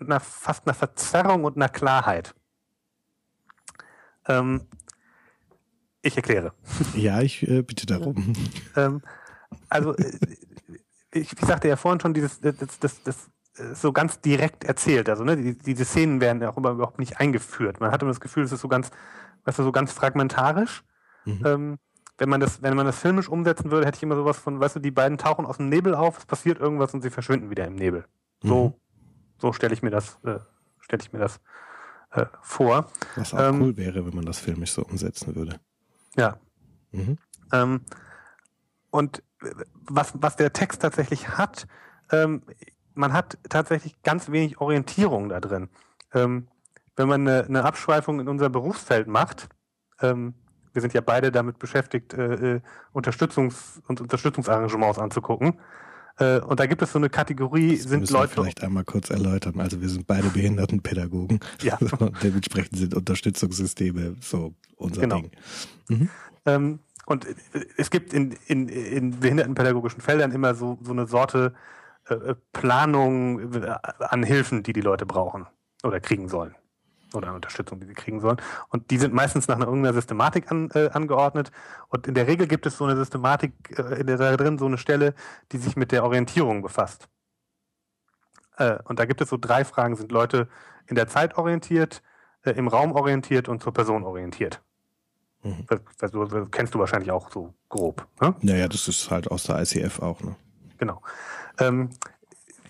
einer, fast einer Verzerrung und einer Klarheit. Ähm, ich erkläre. Ja, ich äh, bitte darum. ähm, also, äh, ich, ich sagte ja vorhin schon, dieses, das, das, das, das so ganz direkt erzählt. Also, ne, die, diese Szenen werden ja auch überhaupt nicht eingeführt. Man hat immer das Gefühl, es ist so ganz, weißt du, so ganz fragmentarisch. Mhm. Ähm, wenn man das, wenn man das filmisch umsetzen würde, hätte ich immer sowas von, weißt du, die beiden tauchen aus dem Nebel auf, es passiert irgendwas und sie verschwinden wieder im Nebel. So, mhm. so stelle ich mir das, äh, stelle ich mir das äh, vor. Was auch ähm, cool wäre, wenn man das filmisch so umsetzen würde. Ja. Mhm. Ähm, und was, was der Text tatsächlich hat, ähm, man hat tatsächlich ganz wenig Orientierung da drin. Ähm, wenn man eine, eine Abschweifung in unser Berufsfeld macht, ähm, wir sind ja beide damit beschäftigt, äh, äh, Unterstützungs- und Unterstützungsarrangements anzugucken. Äh, und da gibt es so eine Kategorie, das sind Leute. Wir vielleicht einmal kurz erläutern. Also wir sind beide Behindertenpädagogen. Ja. und dementsprechend sind Unterstützungssysteme so unser genau. Ding. Mhm. Ähm, und äh, es gibt in, in, in behindertenpädagogischen Feldern immer so, so eine Sorte äh, Planung äh, an Hilfen, die die Leute brauchen oder kriegen sollen oder an Unterstützung, die sie kriegen sollen. Und die sind meistens nach einer irgendeiner Systematik an, äh, angeordnet. Und in der Regel gibt es so eine Systematik äh, in der da drin, so eine Stelle, die sich mit der Orientierung befasst. Äh, und da gibt es so drei Fragen. Sind Leute in der Zeit orientiert, äh, im Raum orientiert und zur Person orientiert? Mhm. Das, das, das, kennst du wahrscheinlich auch so grob. Ne? Naja, das ist halt aus der ICF auch. Ne? Genau. Ähm,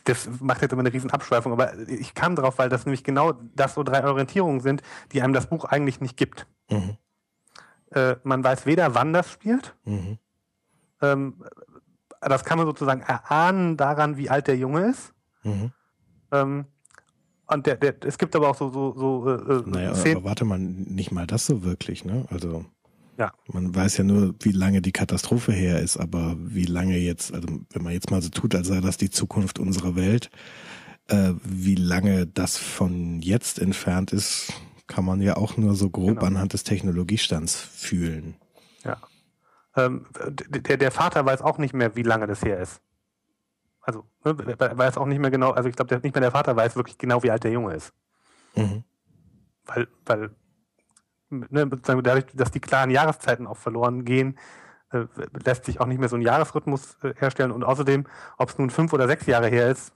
das macht jetzt immer eine riesen Abschweifung, aber ich kam drauf, weil das nämlich genau das so drei Orientierungen sind, die einem das Buch eigentlich nicht gibt. Mhm. Äh, man weiß weder, wann das spielt. Mhm. Ähm, das kann man sozusagen erahnen daran, wie alt der Junge ist. Mhm. Ähm, Und der, der, es gibt aber auch so, so, so äh, äh naja, Szenen. aber warte mal, nicht mal das so wirklich, ne? Also ja. man weiß ja nur, wie lange die Katastrophe her ist, aber wie lange jetzt, also wenn man jetzt mal so tut, als sei das die Zukunft unserer Welt, äh, wie lange das von jetzt entfernt ist, kann man ja auch nur so grob genau. anhand des Technologiestands fühlen. Ja. Ähm, der, der Vater weiß auch nicht mehr, wie lange das her ist. Also, ne, weiß auch nicht mehr genau, also ich glaube, nicht mehr der Vater weiß wirklich genau, wie alt der Junge ist. Mhm. Weil, weil, ne, dadurch, dass die klaren Jahreszeiten auch verloren gehen, äh, lässt sich auch nicht mehr so ein Jahresrhythmus äh, herstellen. Und außerdem, ob es nun fünf oder sechs Jahre her ist,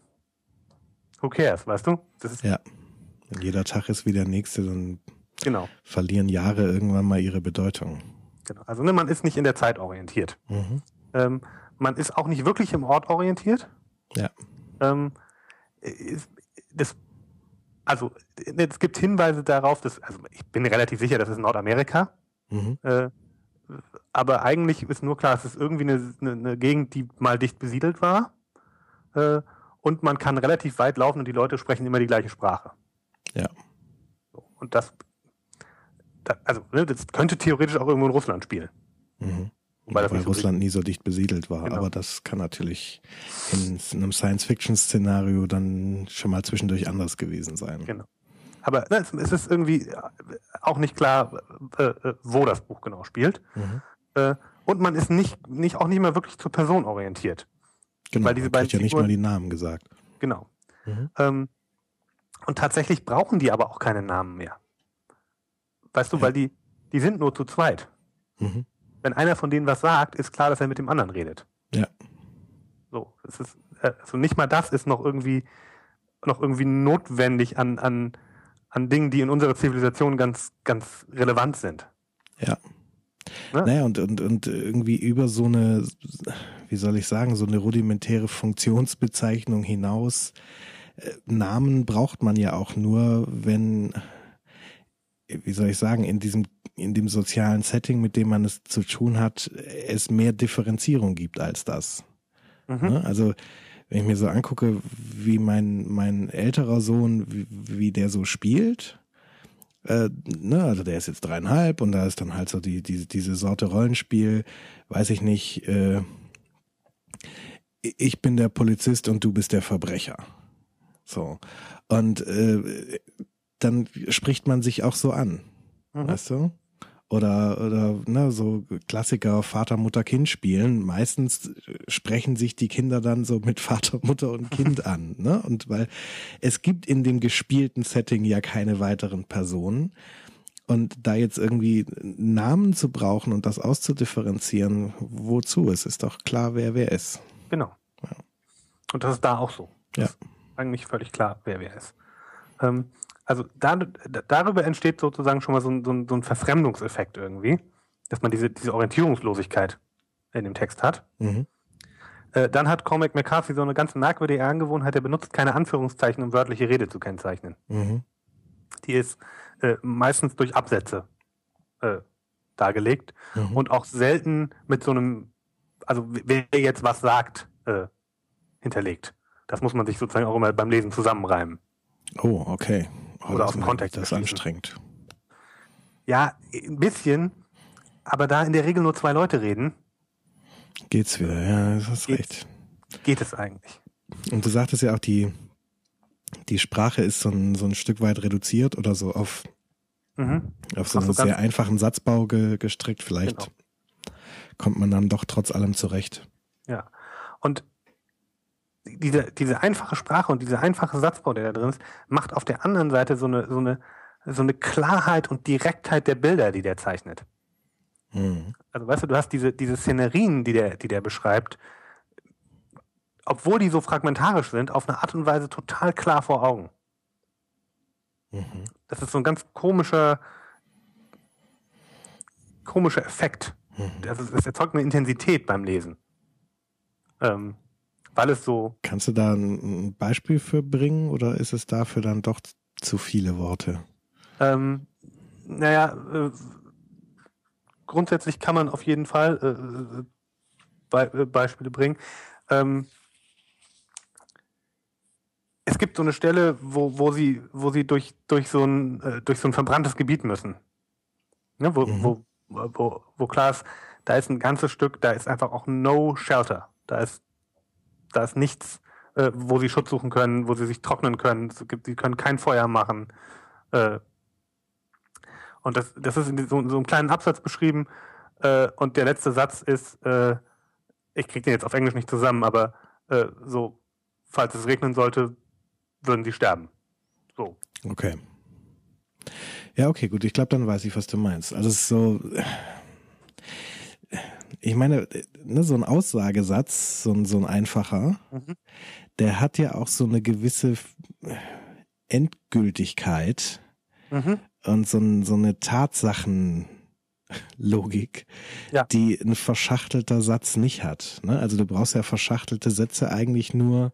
who cares, weißt du? ja. Jeder Tag ist wie der nächste, dann genau. verlieren Jahre irgendwann mal ihre Bedeutung. Genau. Also ne, man ist nicht in der Zeit orientiert. Mhm. Ähm, man ist auch nicht wirklich im Ort orientiert. Ja. Ähm, das, also es gibt Hinweise darauf, dass, also ich bin relativ sicher, das ist Nordamerika. Mhm. Äh, aber eigentlich ist nur klar, es ist irgendwie eine, eine, eine Gegend, die mal dicht besiedelt war. Äh, und man kann relativ weit laufen und die Leute sprechen immer die gleiche Sprache. Ja. Und das, das also ne, das könnte theoretisch auch irgendwo in Russland spielen. Mhm. Weil, Weil Russland nie so dicht besiedelt war. Genau. Aber das kann natürlich in einem Science-Fiction-Szenario dann schon mal zwischendurch anders gewesen sein. Genau. Aber ne, es ist irgendwie auch nicht klar, äh, äh, wo das Buch genau spielt. Mhm. Äh, und man ist nicht, nicht auch nicht mehr wirklich zur Person orientiert. Genau, Weil diese beiden ja nicht mal die Namen gesagt. Genau. Mhm. Ähm, und tatsächlich brauchen die aber auch keine Namen mehr. Weißt du, ja. weil die, die sind nur zu zweit. Mhm. Wenn einer von denen was sagt, ist klar, dass er mit dem anderen redet. Ja. So, es ist, also nicht mal das ist noch irgendwie, noch irgendwie notwendig an, an, an Dingen, die in unserer Zivilisation ganz, ganz relevant sind. Ja. Ne? Naja, und, und, und irgendwie über so eine, wie soll ich sagen, so eine rudimentäre Funktionsbezeichnung hinaus Namen braucht man ja auch nur, wenn, wie soll ich sagen, in diesem, in dem sozialen Setting, mit dem man es zu tun hat, es mehr Differenzierung gibt als das. Mhm. Ne? Also, wenn ich mir so angucke, wie mein, mein älterer Sohn, wie, wie der so spielt, äh, ne, also der ist jetzt dreieinhalb und da ist dann halt so die, die diese Sorte Rollenspiel, weiß ich nicht, äh, ich bin der Polizist und du bist der Verbrecher. So. Und äh, dann spricht man sich auch so an. Mhm. Weißt du? Oder, oder ne, so Klassiker Vater, Mutter, Kind spielen. Meistens sprechen sich die Kinder dann so mit Vater, Mutter und Kind an. Ne? Und weil es gibt in dem gespielten Setting ja keine weiteren Personen. Und da jetzt irgendwie Namen zu brauchen und das auszudifferenzieren, wozu? Es ist doch klar, wer wer ist. Genau. Ja. Und das ist da auch so. Das ja eigentlich völlig klar, wer wer ist. Ähm, also da, darüber entsteht sozusagen schon mal so ein, so, ein, so ein, Verfremdungseffekt irgendwie, dass man diese, diese Orientierungslosigkeit in dem Text hat. Mhm. Äh, dann hat Cormac McCarthy so eine ganz merkwürdige Angewohnheit, er benutzt keine Anführungszeichen, um wörtliche Rede zu kennzeichnen. Mhm. Die ist äh, meistens durch Absätze äh, dargelegt mhm. und auch selten mit so einem, also wer jetzt was sagt, äh, hinterlegt. Das muss man sich sozusagen auch immer beim Lesen zusammenreimen. Oh, okay. Oh, Oder aus dem Kontext. Das ist anstrengend. Ja, ein bisschen. Aber da in der Regel nur zwei Leute reden. Geht's wieder, ja, das hast recht. Geht es eigentlich. Und du sagtest ja auch, die, die Sprache ist so ein, so ein Stück weit reduziert oder so auf, mhm. auf so einen so sehr einfachen Satzbau ge, gestrickt. Vielleicht genau. kommt man dann doch trotz allem zurecht. Ja. Und diese, diese einfache Sprache und dieser einfache Satzbau, der da drin ist, macht auf der anderen Seite so eine, so eine, so eine Klarheit und Direktheit der Bilder, die der zeichnet. Mhm. Also weißt du, du hast diese, diese Szenerien, die der, die der beschreibt, obwohl die so fragmentarisch sind, auf eine Art und Weise total klar vor Augen. Mhm. Das ist so ein ganz komischer, komischer Effekt. Mhm. Das, ist, das erzeugt eine Intensität beim Lesen. Ähm, weil es so. Kannst du da ein Beispiel für bringen oder ist es dafür dann doch zu viele Worte? Ähm, naja, äh, grundsätzlich kann man auf jeden Fall äh, Be äh, Beispiele bringen. Ähm, es gibt so eine Stelle, wo, wo sie, wo sie durch, durch, so ein, äh, durch so ein verbranntes Gebiet müssen. Ne, wo, mhm. wo, wo, wo klar ist, da ist ein ganzes Stück, da ist einfach auch no shelter. Da ist, da ist nichts, äh, wo sie Schutz suchen können, wo sie sich trocknen können. Gibt, sie können kein Feuer machen. Äh, und das, das ist in so, so einem kleinen Absatz beschrieben. Äh, und der letzte Satz ist, äh, ich kriege den jetzt auf Englisch nicht zusammen, aber äh, so, falls es regnen sollte, würden sie sterben. So. Okay. Ja, okay, gut. Ich glaube, dann weiß ich, was du meinst. Also es ist so, ich meine, ne, so ein Aussagesatz, so ein, so ein einfacher, mhm. der hat ja auch so eine gewisse Endgültigkeit mhm. und so, ein, so eine Tatsachenlogik, ja. die ein verschachtelter Satz nicht hat. Ne? Also du brauchst ja verschachtelte Sätze eigentlich nur,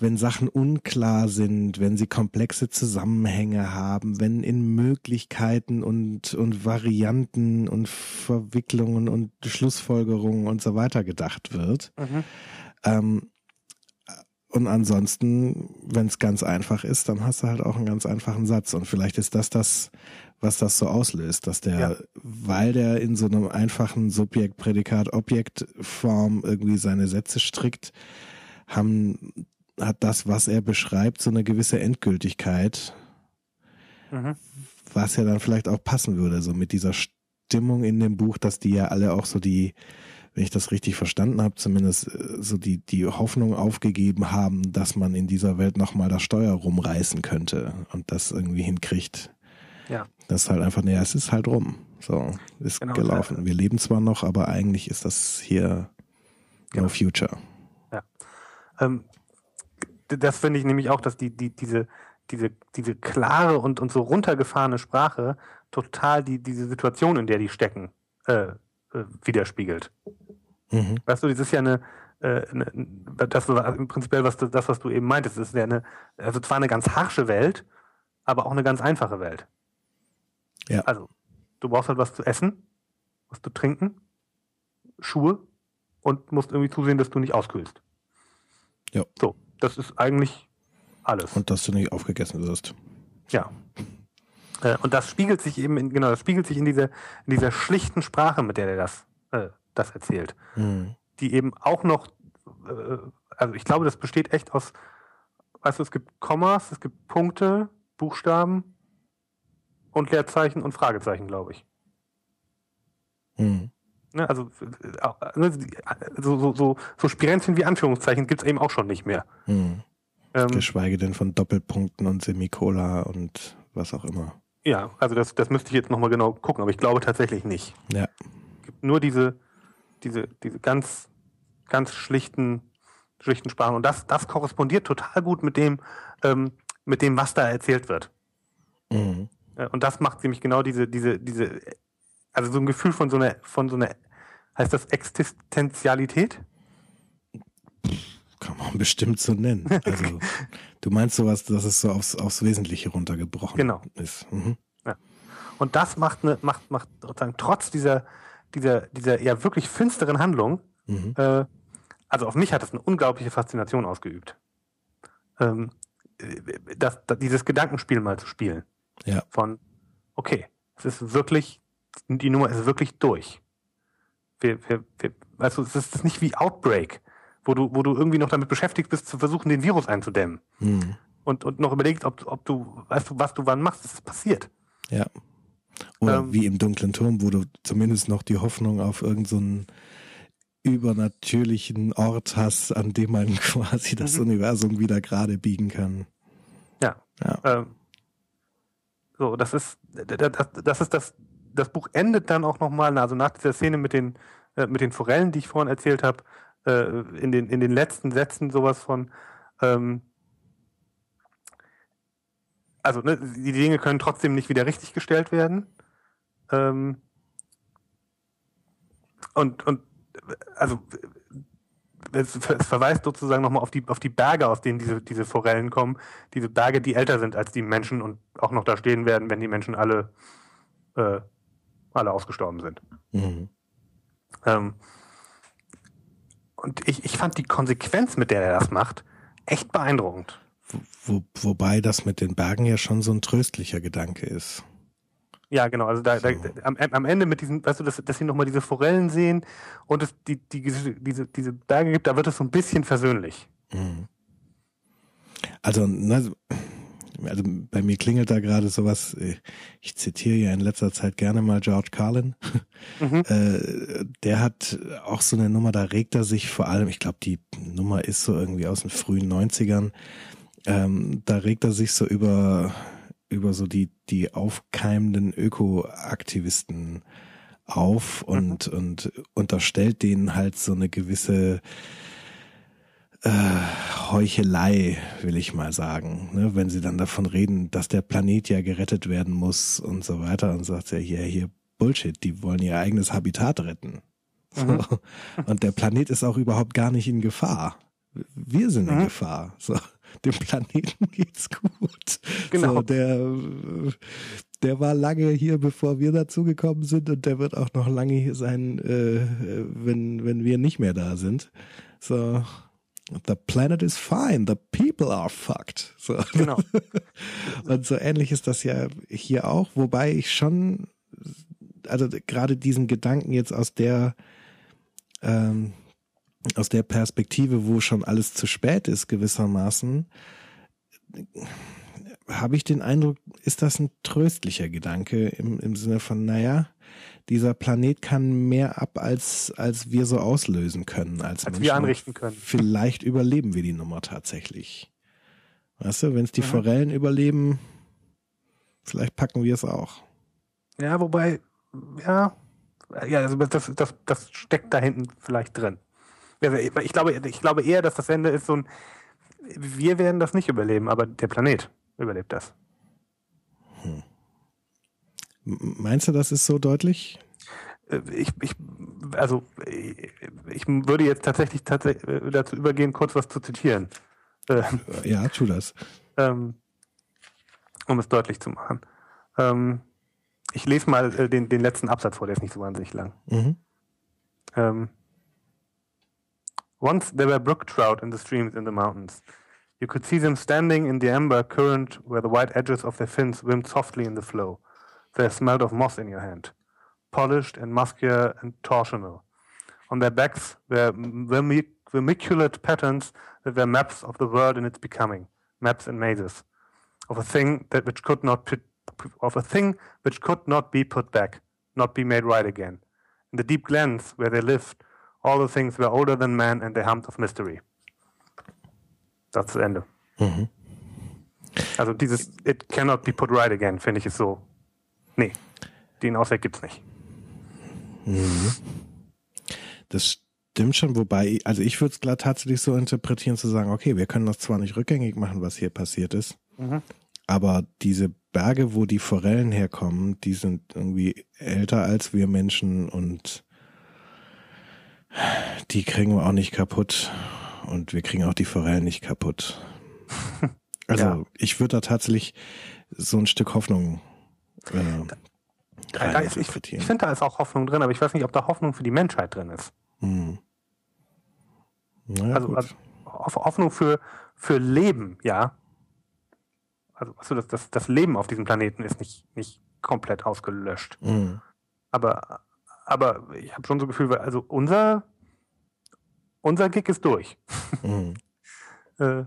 wenn Sachen unklar sind, wenn sie komplexe Zusammenhänge haben, wenn in Möglichkeiten und, und Varianten und Verwicklungen und Schlussfolgerungen und so weiter gedacht wird. Mhm. Ähm, und ansonsten, wenn es ganz einfach ist, dann hast du halt auch einen ganz einfachen Satz. Und vielleicht ist das das, was das so auslöst, dass der, ja. weil der in so einem einfachen Subjekt, Prädikat, Objektform irgendwie seine Sätze strickt, haben, hat das, was er beschreibt, so eine gewisse Endgültigkeit, mhm. was ja dann vielleicht auch passen würde, so mit dieser Stimmung in dem Buch, dass die ja alle auch so die, wenn ich das richtig verstanden habe, zumindest äh, so die, die Hoffnung aufgegeben haben, dass man in dieser Welt nochmal das Steuer rumreißen könnte und das irgendwie hinkriegt. Ja. Das ist halt einfach, naja, es ist halt rum. So, ist genau, gelaufen. Wir leben zwar noch, aber eigentlich ist das hier genau. no future. Ähm, das finde ich nämlich auch, dass die, die, diese, diese, diese klare und, und so runtergefahrene Sprache total die, diese Situation, in der die stecken, äh, äh, widerspiegelt. Mhm. Weißt du, das ist ja eine, äh, eine das im prinzipiell was das, was du eben meintest, ist ja eine, also zwar eine ganz harsche Welt, aber auch eine ganz einfache Welt. Ja. Also, du brauchst halt was zu essen, was zu trinken, Schuhe und musst irgendwie zusehen, dass du nicht auskühlst. Ja. So, das ist eigentlich alles. Und dass du nicht aufgegessen wirst. Ja. Äh, und das spiegelt sich eben in, genau, das spiegelt sich in dieser, in dieser schlichten Sprache, mit der er das, äh, das erzählt. Mhm. Die eben auch noch, äh, also ich glaube, das besteht echt aus, weißt du, es gibt Kommas, es gibt Punkte, Buchstaben und Leerzeichen und Fragezeichen, glaube ich. Mhm. Ne, also äh, ne, so, so, so, so Spirenzchen wie Anführungszeichen gibt es eben auch schon nicht mehr. Hm. Ähm, Geschweige denn von Doppelpunkten und Semikola und was auch immer. Ja, also das, das müsste ich jetzt nochmal genau gucken, aber ich glaube tatsächlich nicht. Ja. Es gibt nur diese, diese, diese ganz, ganz schlichten, schlichten Sprachen. Und das, das korrespondiert total gut mit dem, ähm, mit dem, was da erzählt wird. Mhm. Und das macht nämlich genau diese, diese, diese, also so ein Gefühl von so einer, von so einer Heißt das Existenzialität? Kann man bestimmt so nennen. Also du meinst sowas, dass es so aufs, aufs Wesentliche runtergebrochen genau. ist. Mhm. Ja. Und das macht eine, macht, macht sozusagen trotz dieser, dieser, dieser ja wirklich finsteren Handlung, mhm. äh, also auf mich hat das eine unglaubliche Faszination ausgeübt. Ähm, das, das, dieses Gedankenspiel mal zu spielen. Ja. Von, okay, es ist wirklich, die Nummer ist wirklich durch wir, wir, wir, also es ist nicht wie Outbreak, wo du, wo du irgendwie noch damit beschäftigt bist, zu versuchen, den Virus einzudämmen. Hm. Und, und noch überlegst, ob, ob du, weißt du, was du wann machst, das ist passiert. Ja. Oder ähm, wie im dunklen Turm, wo du zumindest noch die Hoffnung auf irgendeinen so übernatürlichen Ort hast, an dem man quasi das mhm. Universum wieder gerade biegen kann. Ja. ja. Ähm, so, das ist, das, das ist das, das Buch endet dann auch nochmal, also nach dieser Szene mit den, äh, mit den Forellen, die ich vorhin erzählt habe, äh, in, den, in den letzten Sätzen sowas von, ähm, also ne, die Dinge können trotzdem nicht wieder richtig gestellt werden. Ähm, und, und also es, es verweist sozusagen nochmal auf die, auf die Berge, aus denen diese, diese Forellen kommen. Diese Berge, die älter sind als die Menschen und auch noch da stehen werden, wenn die Menschen alle äh, alle ausgestorben sind. Mhm. Ähm, und ich, ich fand die Konsequenz, mit der er das macht, echt beeindruckend. Wo, wobei das mit den Bergen ja schon so ein tröstlicher Gedanke ist. Ja, genau. Also da, so. da am, am, Ende mit diesen, weißt du, dass, dass sie nochmal diese Forellen sehen und es die, die, diese, diese Berge gibt, da wird es so ein bisschen versöhnlich. Mhm. Also, ne, also bei mir klingelt da gerade sowas, äh, ich zitiere ja in letzter Zeit gerne mal George Carlin. Mhm. Äh, der hat auch so eine Nummer, da regt er sich vor allem, ich glaube, die Nummer ist so irgendwie aus den frühen 90ern, ähm, da regt er sich so über, über so die, die aufkeimenden Ökoaktivisten auf und, mhm. und unterstellt denen halt so eine gewisse äh, Heuchelei, will ich mal sagen. Ne? Wenn sie dann davon reden, dass der Planet ja gerettet werden muss und so weiter und sagt ja hier, hier Bullshit, die wollen ihr eigenes Habitat retten. So. Mhm. Und der Planet ist auch überhaupt gar nicht in Gefahr. Wir sind in mhm. Gefahr. So, dem Planeten geht's gut. Genau. So, der, der war lange hier, bevor wir dazugekommen sind, und der wird auch noch lange hier sein, äh, wenn, wenn wir nicht mehr da sind. So, The planet is fine, the people are fucked. So. Genau. Und so ähnlich ist das ja hier auch, wobei ich schon, also gerade diesen Gedanken jetzt aus der, ähm, aus der Perspektive, wo schon alles zu spät ist, gewissermaßen, habe ich den Eindruck, ist das ein tröstlicher Gedanke im, im Sinne von, naja, dieser Planet kann mehr ab, als, als wir so auslösen können als, als Menschen. wir anrichten können. Vielleicht überleben wir die Nummer tatsächlich. Weißt du, wenn es die mhm. Forellen überleben, vielleicht packen wir es auch. Ja, wobei, ja, ja, also das, das, das steckt da hinten vielleicht drin. Ich glaube, ich glaube eher, dass das Ende ist so ein, wir werden das nicht überleben, aber der Planet überlebt das. Meinst du, das ist so deutlich? Äh, ich, ich, also ich würde jetzt tatsächlich, tatsächlich äh, dazu übergehen, kurz was zu zitieren. Äh, ja, tu das. Ähm, um es deutlich zu machen. Ähm, ich lese mal den, den letzten Absatz vor, der ist nicht so wahnsinnig lang. Mhm. Um, Once there were brook trout in the streams in the mountains. You could see them standing in the amber current where the white edges of their fins swim softly in the flow. They smelled of moss in your hand, polished and muscular and torsional. On their backs were vermiculate patterns that were maps of the world in its becoming, maps and mazes, of a thing that which could not put, of a thing which could not be put back, not be made right again. In the deep glens where they lived, all the things were older than man and they hummed of mystery. Das ist Ende. Mhm. Also dieses It cannot be put right again, finde ich, ist so Nee, den Ausweg gibt's nicht. Mhm. Das stimmt schon, wobei, also ich würde es tatsächlich so interpretieren, zu sagen, okay, wir können das zwar nicht rückgängig machen, was hier passiert ist, mhm. aber diese Berge, wo die Forellen herkommen, die sind irgendwie älter als wir Menschen und die kriegen wir auch nicht kaputt und wir kriegen auch die Forellen nicht kaputt. Also ja. ich würde da tatsächlich so ein Stück Hoffnung äh, da ist, ich, ich finde, da ist auch Hoffnung drin, aber ich weiß nicht, ob da Hoffnung für die Menschheit drin ist. Hm. Naja, also, also, Hoffnung für, für Leben, ja. Also, also das, das, das Leben auf diesem Planeten ist nicht, nicht komplett ausgelöscht. Mhm. Aber, aber ich habe schon so Gefühl, also unser, unser Gig ist durch. Mhm. äh,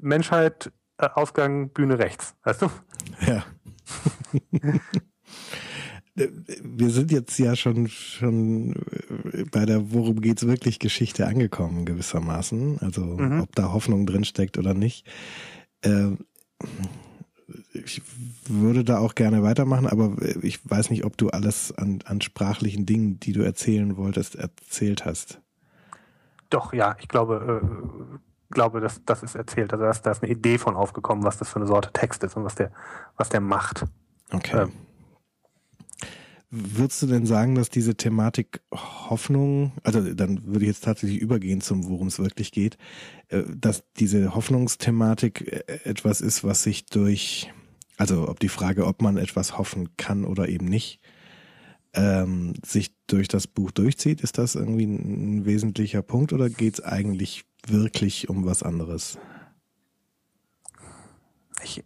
Menschheit, äh, Ausgang, Bühne rechts, weißt du? Ja. Wir sind jetzt ja schon, schon bei der Worum geht's wirklich Geschichte angekommen, gewissermaßen. Also, mhm. ob da Hoffnung drin steckt oder nicht. Äh, ich würde da auch gerne weitermachen, aber ich weiß nicht, ob du alles an, an sprachlichen Dingen, die du erzählen wolltest, erzählt hast. Doch, ja, ich glaube, äh, glaube, dass das ist erzählt. Also da ist, da ist eine Idee von aufgekommen, was das für eine Sorte Text ist und was der, was der macht. Okay. Ähm. Würdest du denn sagen, dass diese Thematik Hoffnung, also dann würde ich jetzt tatsächlich übergehen zum, worum es wirklich geht, äh, dass diese Hoffnungsthematik äh, etwas ist, was sich durch, also ob die Frage, ob man etwas hoffen kann oder eben nicht, ähm, sich durch das Buch durchzieht, ist das irgendwie ein wesentlicher Punkt oder geht es eigentlich wirklich um was anderes? ich,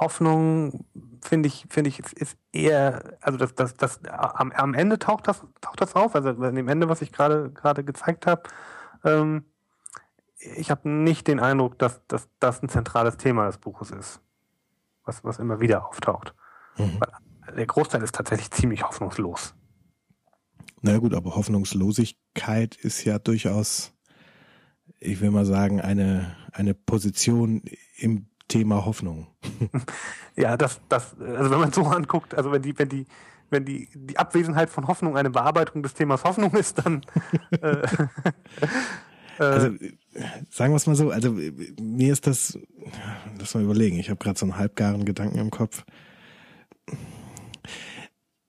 Hoffnung finde ich, finde ich, ist eher, also das, das, das, am, am Ende taucht das, taucht das auf, also an dem Ende, was ich gerade, gerade gezeigt habe, ähm, ich habe nicht den Eindruck, dass, dass das ein zentrales Thema des Buches ist, was, was immer wieder auftaucht. Mhm. der Großteil ist tatsächlich ziemlich hoffnungslos. Na gut, aber Hoffnungslosigkeit ist ja durchaus, ich will mal sagen, eine, eine Position im Thema Hoffnung. Ja, das, das, also wenn man so anguckt, also wenn die, wenn die, wenn die, die Abwesenheit von Hoffnung eine Bearbeitung des Themas Hoffnung ist, dann äh, also sagen wir es mal so, also mir ist das, lass mal überlegen, ich habe gerade so einen halbgaren Gedanken im Kopf.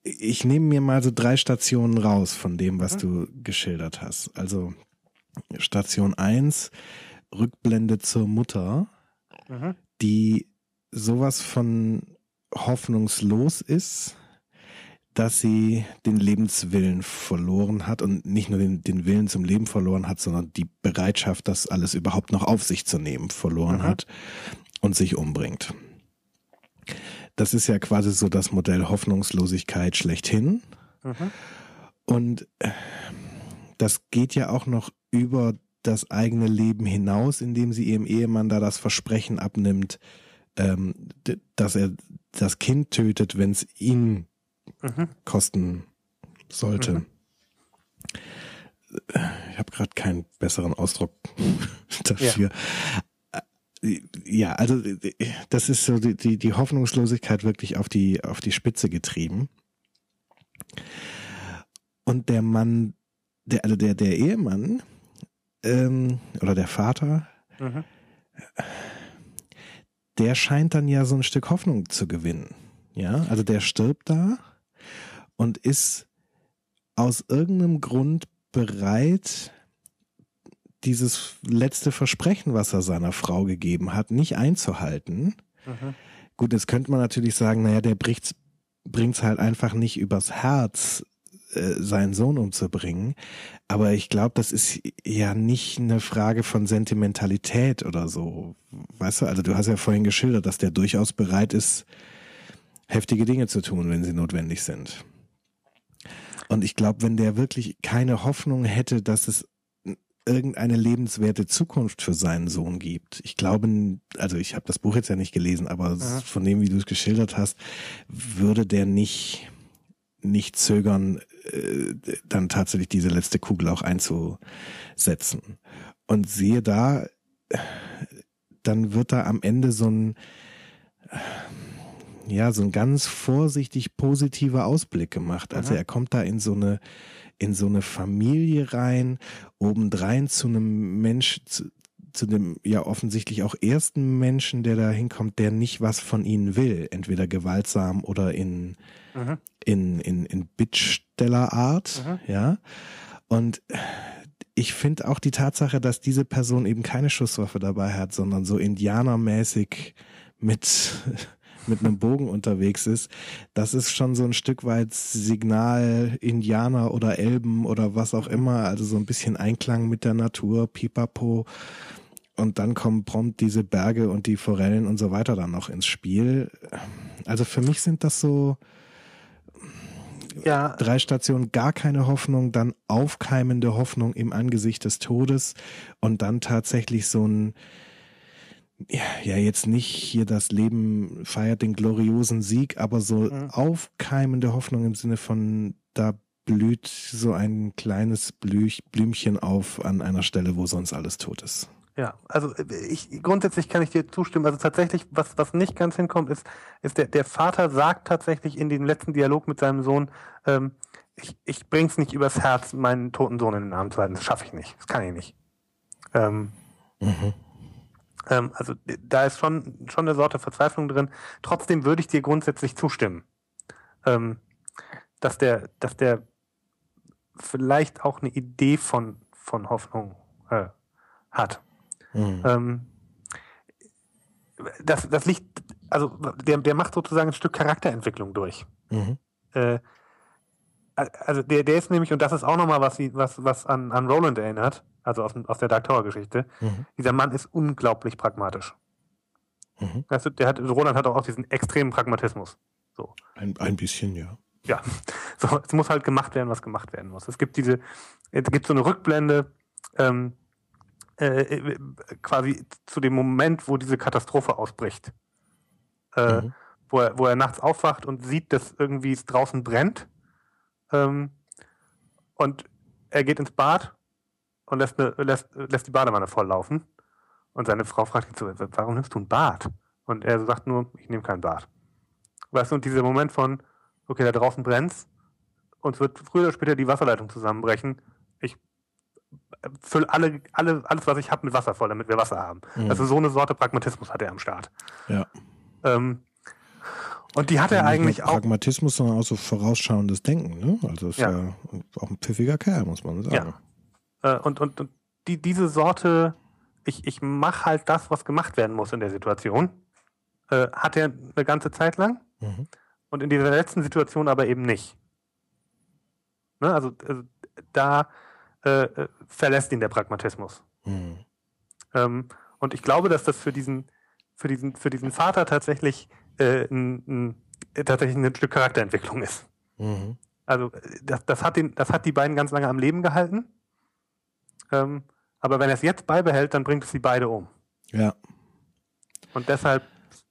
Ich nehme mir mal so drei Stationen raus von dem, was mhm. du geschildert hast. Also Station eins Rückblende zur Mutter, mhm die sowas von hoffnungslos ist, dass sie den Lebenswillen verloren hat und nicht nur den, den Willen zum Leben verloren hat, sondern die Bereitschaft, das alles überhaupt noch auf sich zu nehmen, verloren mhm. hat und sich umbringt. Das ist ja quasi so das Modell Hoffnungslosigkeit schlechthin. Mhm. Und äh, das geht ja auch noch über das eigene Leben hinaus, indem sie ihrem Ehemann da das Versprechen abnimmt, ähm, dass er das Kind tötet, wenn es ihn mhm. kosten sollte. Mhm. Ich habe gerade keinen besseren Ausdruck dafür. Ja. ja. also das ist so die, die, die Hoffnungslosigkeit wirklich auf die, auf die Spitze getrieben. Und der Mann, der, also der, der Ehemann, ähm, oder der Vater, mhm. der scheint dann ja so ein Stück Hoffnung zu gewinnen. Ja, also der stirbt da und ist aus irgendeinem Grund bereit, dieses letzte Versprechen, was er seiner Frau gegeben hat, nicht einzuhalten. Mhm. Gut, jetzt könnte man natürlich sagen, naja, der bringt es halt einfach nicht übers Herz, äh, seinen Sohn umzubringen. Aber ich glaube, das ist ja nicht eine Frage von Sentimentalität oder so. Weißt du, also du hast ja vorhin geschildert, dass der durchaus bereit ist, heftige Dinge zu tun, wenn sie notwendig sind. Und ich glaube, wenn der wirklich keine Hoffnung hätte, dass es irgendeine lebenswerte Zukunft für seinen Sohn gibt. Ich glaube, also ich habe das Buch jetzt ja nicht gelesen, aber Aha. von dem, wie du es geschildert hast, würde der nicht nicht zögern, äh, dann tatsächlich diese letzte Kugel auch einzusetzen. Und sehe da, dann wird da am Ende so ein, ja, so ein ganz vorsichtig positiver Ausblick gemacht. Also er kommt da in so eine, in so eine Familie rein, obendrein zu einem Mensch, zu, zu dem ja offensichtlich auch ersten Menschen, der da hinkommt, der nicht was von ihnen will, entweder gewaltsam oder in mhm. in in in Bittstellerart, mhm. ja. Und ich finde auch die Tatsache, dass diese Person eben keine Schusswaffe dabei hat, sondern so indianermäßig mit mit einem Bogen unterwegs ist, das ist schon so ein Stück weit Signal Indianer oder Elben oder was auch immer, also so ein bisschen Einklang mit der Natur, pipapo und dann kommen prompt diese Berge und die Forellen und so weiter dann noch ins Spiel. Also für mich sind das so ja. drei Stationen, gar keine Hoffnung, dann aufkeimende Hoffnung im Angesicht des Todes und dann tatsächlich so ein ja, ja, jetzt nicht hier das Leben feiert den gloriosen Sieg, aber so mhm. aufkeimende Hoffnung im Sinne von da blüht so ein kleines Blümchen auf an einer Stelle, wo sonst alles tot ist. Ja, also äh, ich grundsätzlich kann ich dir zustimmen. Also tatsächlich, was, was nicht ganz hinkommt, ist, ist der, der Vater sagt tatsächlich in dem letzten Dialog mit seinem Sohn, ähm, ich, ich bring's nicht übers Herz, meinen toten Sohn in den Arm zu halten. Das schaffe ich nicht. Das kann ich nicht. Ähm, mhm. ähm, also da ist schon, schon eine Sorte Verzweiflung drin. Trotzdem würde ich dir grundsätzlich zustimmen. Ähm, dass der, dass der vielleicht auch eine Idee von, von Hoffnung äh, hat. Mhm. Ähm, das, das liegt, also der, der macht sozusagen ein Stück Charakterentwicklung durch. Mhm. Äh, also der, der ist nämlich, und das ist auch nochmal was, was, was an, an Roland erinnert, also aus, aus der Dark Tower-Geschichte, Mhm. dieser Mann ist unglaublich pragmatisch. Mhm. Du, der hat, Roland hat auch diesen extremen Pragmatismus. So. Ein, ein bisschen, ja. Ja, so, es muss halt gemacht werden, was gemacht werden muss. Es gibt diese, es gibt so eine Rückblende, ähm, äh, äh, quasi zu dem Moment, wo diese Katastrophe ausbricht. Äh, Mhm. wo, er, wo er nachts aufwacht und sieht, dass irgendwie es draußen brennt. Ähm, und er geht ins Bad und lässt, eine, lässt, lässt die Badewanne volllaufen. Und seine Frau fragt ihn so, warum nimmst du ein Bad? Und er sagt nur, ich nehme kein Bad. Weißt du, und dieser Moment von, okay, da draußen brennt's, uns wird früher oder später die Wasserleitung zusammenbrechen. Ich fülle alle, alle, alles, was ich habe, mit Wasser voll, damit wir Wasser haben. Mhm. Also so eine Sorte Pragmatismus hat er am Start. Ja. Ähm, und die hat er Nicht nur eigentlich auch. Pragmatismus, sondern auch so vorausschauendes Denken, ne? Also ist ja, Ja. auch ein pfiffiger Kerl, muss man sagen. Äh, und und, und die, diese Sorte, ich, ich mache halt das, was gemacht werden muss in der Situation, äh, hat er eine ganze Zeit lang Mhm. und in dieser letzten Situation aber eben nicht. Ne? Also, also da äh, äh, verlässt ihn der Pragmatismus. Mhm. Ähm, und ich glaube, dass das für diesen, für diesen, für diesen Vater tatsächlich, äh, ein, ein, tatsächlich ein Stück Charakterentwicklung ist. Mhm. Also äh, das, das, hat den, das hat die beiden ganz lange am Leben gehalten. Ähm, aber wenn er es jetzt beibehält, dann bringt es sie beide um. Ja, Und deshalb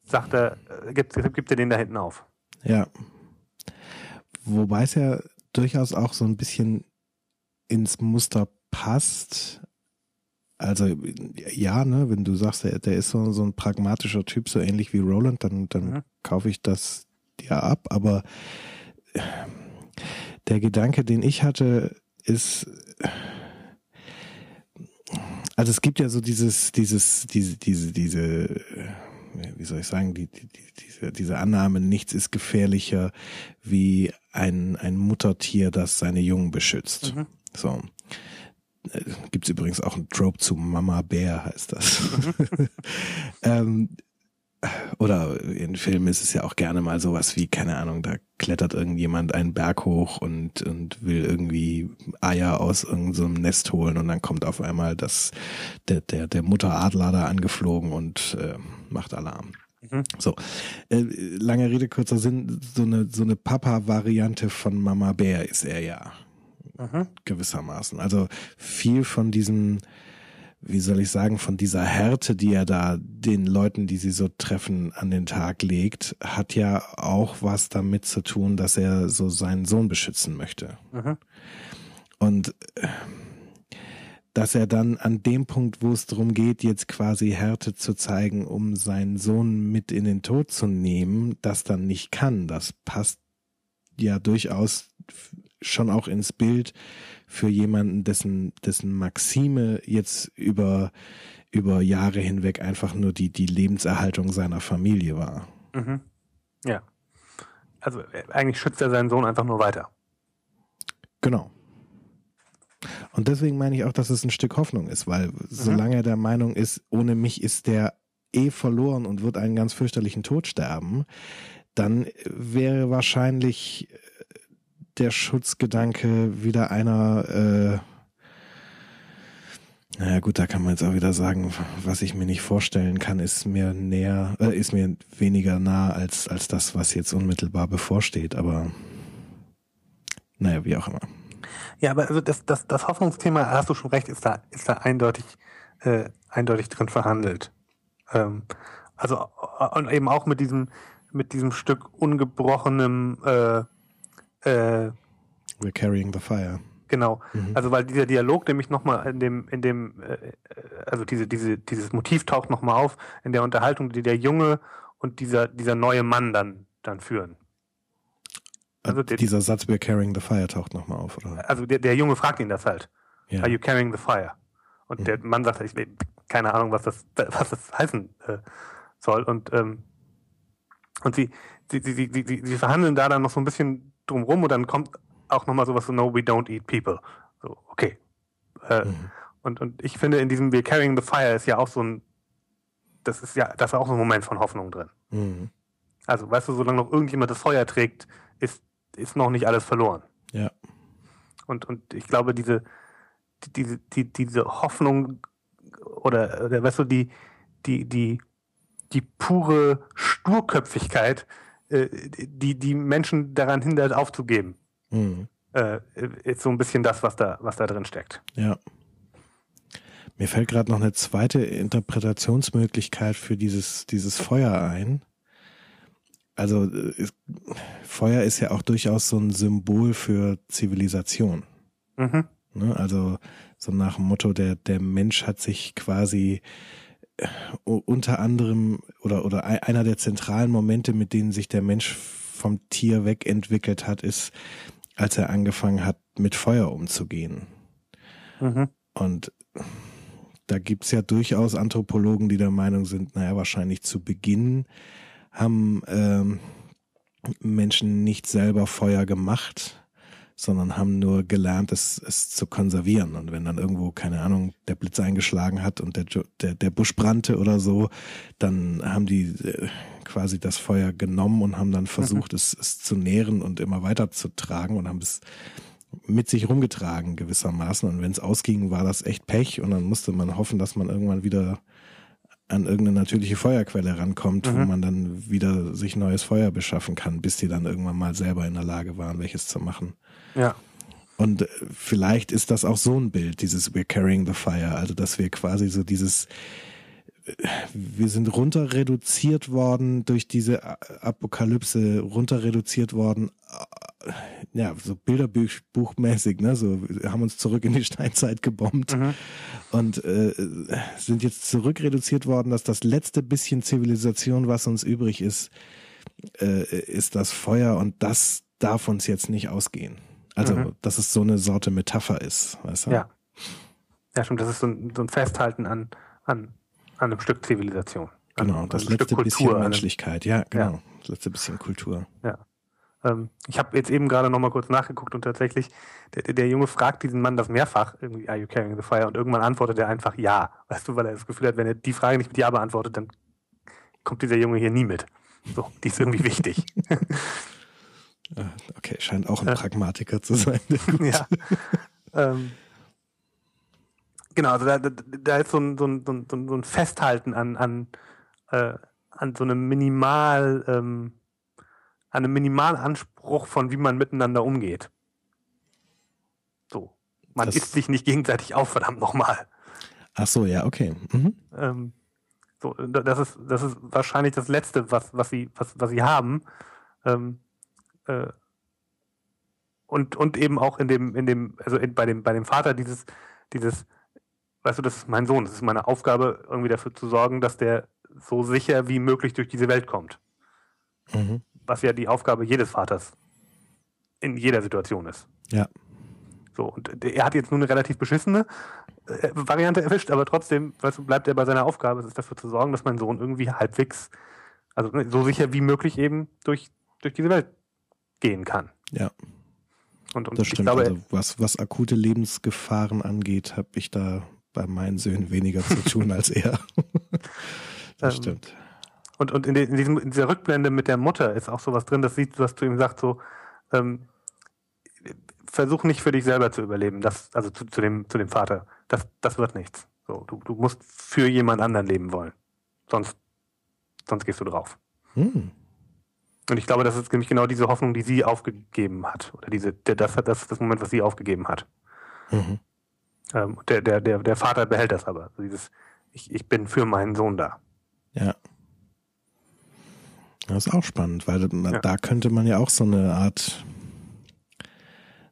sagt er, äh, gibt, gibt er den da hinten auf. ja. Wobei es ja durchaus auch so ein bisschen ins Muster passt. Also ja, ne, wenn du sagst, der, der ist so, so ein pragmatischer Typ, so ähnlich wie Roland, dann, dann Mhm. kaufe ich das dir ab. Aber der Gedanke, den ich hatte, ist, also es gibt ja so dieses, dieses, diese, diese, diese, wie soll ich sagen, die, die, diese, diese Annahme, nichts ist gefährlicher wie ein, ein Muttertier, das seine Jungen beschützt. Mhm. So. Äh, Gibt's übrigens auch ein Trope zu Mama Bär, heißt das. ähm, oder in Filmen ist es ja auch gerne mal sowas wie, keine Ahnung, da klettert irgendjemand einen Berg hoch und, und will irgendwie Eier aus irgendeinem so Nest holen und dann kommt auf einmal das, der, der, der Mutteradler da angeflogen und äh, macht Alarm. Mhm. So, äh, lange Rede, kurzer Sinn, so eine, so eine Papa-Variante von Mama Bär ist er ja Mhm. gewissermaßen. Also viel von diesem, wie soll ich sagen, von dieser Härte, die er da den Leuten, die sie so treffen, an den Tag legt, hat ja auch was damit zu tun, dass er so seinen Sohn beschützen möchte. Mhm. Und dass er dann an dem Punkt, wo es darum geht, jetzt quasi Härte zu zeigen, um seinen Sohn mit in den Tod zu nehmen, das dann nicht kann, das passt ja durchaus schon auch ins Bild für jemanden, dessen, dessen Maxime jetzt über, über Jahre hinweg einfach nur die, die Lebenserhaltung seiner Familie war. Mhm. Ja. Also äh, eigentlich schützt er seinen Sohn einfach nur weiter. Genau. Und deswegen meine ich auch, dass es ein Stück Hoffnung ist, weil solange er der Meinung ist, ohne mich ist der eh verloren und wird einen ganz fürchterlichen Tod sterben, dann wäre wahrscheinlich äh, der Schutzgedanke wieder einer, äh, naja gut, da kann man jetzt auch wieder sagen, was ich mir nicht vorstellen kann, ist mir näher, äh, ist mir weniger nah als, als das, was jetzt unmittelbar bevorsteht, aber naja, wie auch immer. Ja, aber also das, das, das Hoffnungsthema, hast du schon recht, ist da, ist da eindeutig, äh, eindeutig drin verhandelt. Ähm, also äh, und eben auch mit diesem, mit diesem Stück ungebrochenem, äh, äh, We're carrying the fire. genau. Mhm. Also weil dieser Dialog nämlich nochmal in dem, in dem, äh, äh, also diese, diese, dieses Motiv taucht nochmal auf in der Unterhaltung, die der Junge und dieser, dieser neue Mann dann, dann führen. Also der- Dieser Satz We're carrying the fire taucht nochmal auf, oder? Also der, der Junge fragt ihn das halt. Ja. Are you carrying the fire? Und der Mann sagt, ich keine Ahnung, was das, was das heißen äh, soll. Und ähm, und sie, sie, sie, sie, sie, sie verhandeln da dann noch so ein bisschen drumrum und dann kommt auch nochmal sowas so, no, we don't eat people. So, okay. Äh, Mhm. und, und ich finde, in diesem We're carrying the fire ist ja auch so ein, das ist ja, das ist auch so ein Moment von Hoffnung drin. Mhm. Also, weißt du, solange noch irgendjemand das Feuer trägt, ist, ist noch nicht alles verloren. Ja. Und, und ich glaube, diese, die, die, diese Hoffnung oder, oder weißt du, die, die, die, die pure Sturköpfigkeit, äh, die die Menschen daran hindert, aufzugeben, mhm. äh, ist so ein bisschen das, was da, was da drin steckt. Ja. Mir fällt gerade noch eine zweite Interpretationsmöglichkeit für dieses, dieses Feuer ein. Also ist, Feuer ist ja auch durchaus so ein Symbol für Zivilisation. Mhm. Ne? Also so nach dem Motto, der, der Mensch hat sich quasi äh, unter anderem oder, oder einer der zentralen Momente, mit denen sich der Mensch vom Tier wegentwickelt hat, ist, als er angefangen hat, mit Feuer umzugehen. Mhm. Und da gibt's ja durchaus Anthropologen, die der Meinung sind, naja, wahrscheinlich zu Beginn haben ähm, Menschen nicht selber Feuer gemacht, sondern haben nur gelernt, es, es zu konservieren. Und wenn dann irgendwo, keine Ahnung, der Blitz eingeschlagen hat und der, der, der Busch brannte oder so, dann haben die äh, quasi das Feuer genommen und haben dann mhm. versucht, es, es zu nähren und immer weiter zu tragen und haben es mit sich rumgetragen gewissermaßen. Und wenn es ausging, war das echt Pech und dann musste man hoffen, dass man irgendwann wieder an irgendeine natürliche Feuerquelle rankommt, mhm. wo man dann wieder sich neues Feuer beschaffen kann, bis die dann irgendwann mal selber in der Lage waren, welches zu machen. Ja. Und äh, vielleicht ist das auch so ein Bild, dieses We're carrying the fire, also dass wir quasi so dieses wir sind runter reduziert worden durch diese Apokalypse, runter reduziert worden, äh, ja, so Bilderbuchmäßig, ne, so, wir haben uns zurück in die Steinzeit gebombt mhm. und äh, sind jetzt zurück reduziert worden, dass das letzte bisschen Zivilisation, was uns übrig ist, äh, ist das Feuer und das darf uns jetzt nicht ausgehen. Also, mhm. dass es so eine Sorte Metapher ist, weißt du? Ja. Ja, stimmt, das ist so ein, so ein Festhalten an, an an einem Stück Zivilisation. Genau, das letzte Stück bisschen Kultur, Menschlichkeit, ja, genau. Ja. Das letzte bisschen Kultur. Ja. Ähm, ich habe jetzt eben gerade nochmal kurz nachgeguckt und tatsächlich, der, der Junge fragt diesen Mann das mehrfach, irgendwie, are you carrying the fire? Und irgendwann antwortet er einfach ja. Weißt du, weil er das Gefühl hat, wenn er die Frage nicht mit Ja beantwortet, dann kommt dieser Junge hier nie mit. So, die ist irgendwie wichtig. Ah, okay, scheint auch ein Pragmatiker zu sein. ja. Ähm, Genau, also da, da, da ist so ein, so, ein, so, ein, so ein Festhalten an, an, äh, an so einem Minimal, ähm, an einem Minimalanspruch von wie man miteinander umgeht. So. Man das isst sich nicht gegenseitig auf, verdammt nochmal. Ach so, ja, okay. Mhm. Ähm, so, das ist, das ist wahrscheinlich das Letzte, was, was sie, was, was sie haben. Ähm, äh, und, und eben auch in dem, in dem, also in, bei dem, bei dem Vater dieses, dieses, weißt du, das ist mein Sohn, das ist meine Aufgabe, irgendwie dafür zu sorgen, dass der so sicher wie möglich durch diese Welt kommt. Mhm. Was ja die Aufgabe jedes Vaters in jeder Situation ist. Ja. So, und er hat jetzt nur eine relativ beschissene äh, Variante erwischt, aber trotzdem weißt du, bleibt er bei seiner Aufgabe, es ist dafür zu sorgen, dass mein Sohn irgendwie halbwegs, also ne, so sicher wie möglich eben durch, durch diese Welt gehen kann. Ja. Und, und das stimmt. Glaube, also was, was akute Lebensgefahren angeht, habe ich da bei meinen Söhnen weniger zu tun als er. das ähm, stimmt. Und, und in, de, in, diesem, in dieser Rückblende mit der Mutter ist auch sowas drin, das sieht, was du ihm sagst, so, ähm, versuch nicht für dich selber zu überleben, das, also zu, zu, dem, zu dem Vater. Das, das wird nichts. So, du, du musst für jemand anderen leben wollen. Sonst, sonst gehst du drauf. Hm. Und ich glaube, das ist nämlich genau diese Hoffnung, die sie aufgegeben hat. Oder diese, das, das ist das Moment, was sie aufgegeben hat. Mhm. Ähm, der, der, der, der Vater behält das aber. Dieses, ich, ich bin für meinen Sohn da. Ja. Das ist auch spannend, weil ja. da könnte man ja auch so eine Art,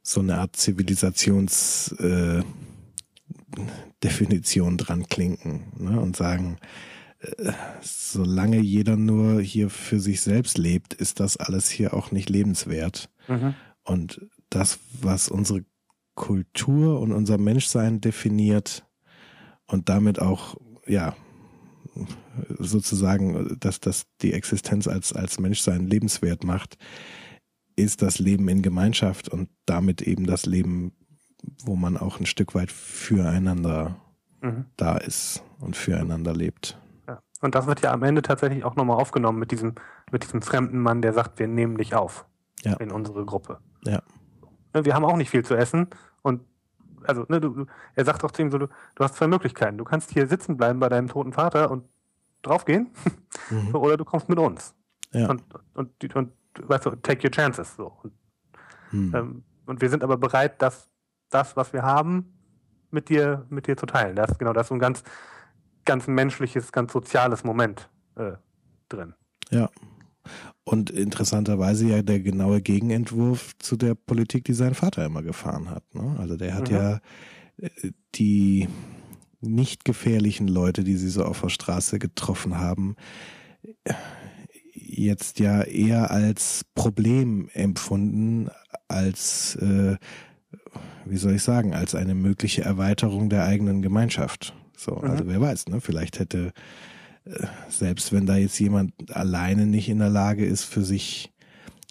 so eine Art Zivilisationsdefinition äh, dran klinken ne? und sagen, äh, solange jeder nur hier für sich selbst lebt, ist das alles hier auch nicht lebenswert. Mhm. Und das, was unsere Kultur und unser Menschsein definiert und damit auch, ja, sozusagen, dass das die Existenz als, als Menschsein lebenswert macht, ist das Leben in Gemeinschaft und damit eben das Leben, wo man auch ein Stück weit füreinander mhm. da ist und füreinander lebt. Ja. Und das wird ja am Ende tatsächlich auch nochmal aufgenommen mit diesem, mit diesem fremden Mann, der sagt, wir nehmen dich auf ja. in unsere Gruppe. Ja wir haben auch nicht viel zu essen und also, ne, du, er sagt auch zu ihm so, du, du hast zwei Möglichkeiten. Du kannst hier sitzen bleiben bei deinem toten Vater und draufgehen, mhm. oder du kommst mit uns. Ja. Und, und, und, und, weißt du, take your chances. So. Und, mhm. ähm, und wir sind aber bereit, das, das, was wir haben, mit dir, mit dir zu teilen. Das, genau, das ist so ein ganz, ganz menschliches, ganz soziales Moment äh, drin. Ja. Und interessanterweise ja der genaue Gegenentwurf zu der Politik, die sein Vater immer gefahren hat. Ne? Also der hat mhm. ja äh, die nicht gefährlichen Leute, die sie so auf der Straße getroffen haben, jetzt ja eher als Problem empfunden, als, äh, wie soll ich sagen, als eine mögliche Erweiterung der eigenen Gemeinschaft. So, mhm. also wer weiß, ne? Vielleicht hätte selbst wenn da jetzt jemand alleine nicht in der Lage ist, für sich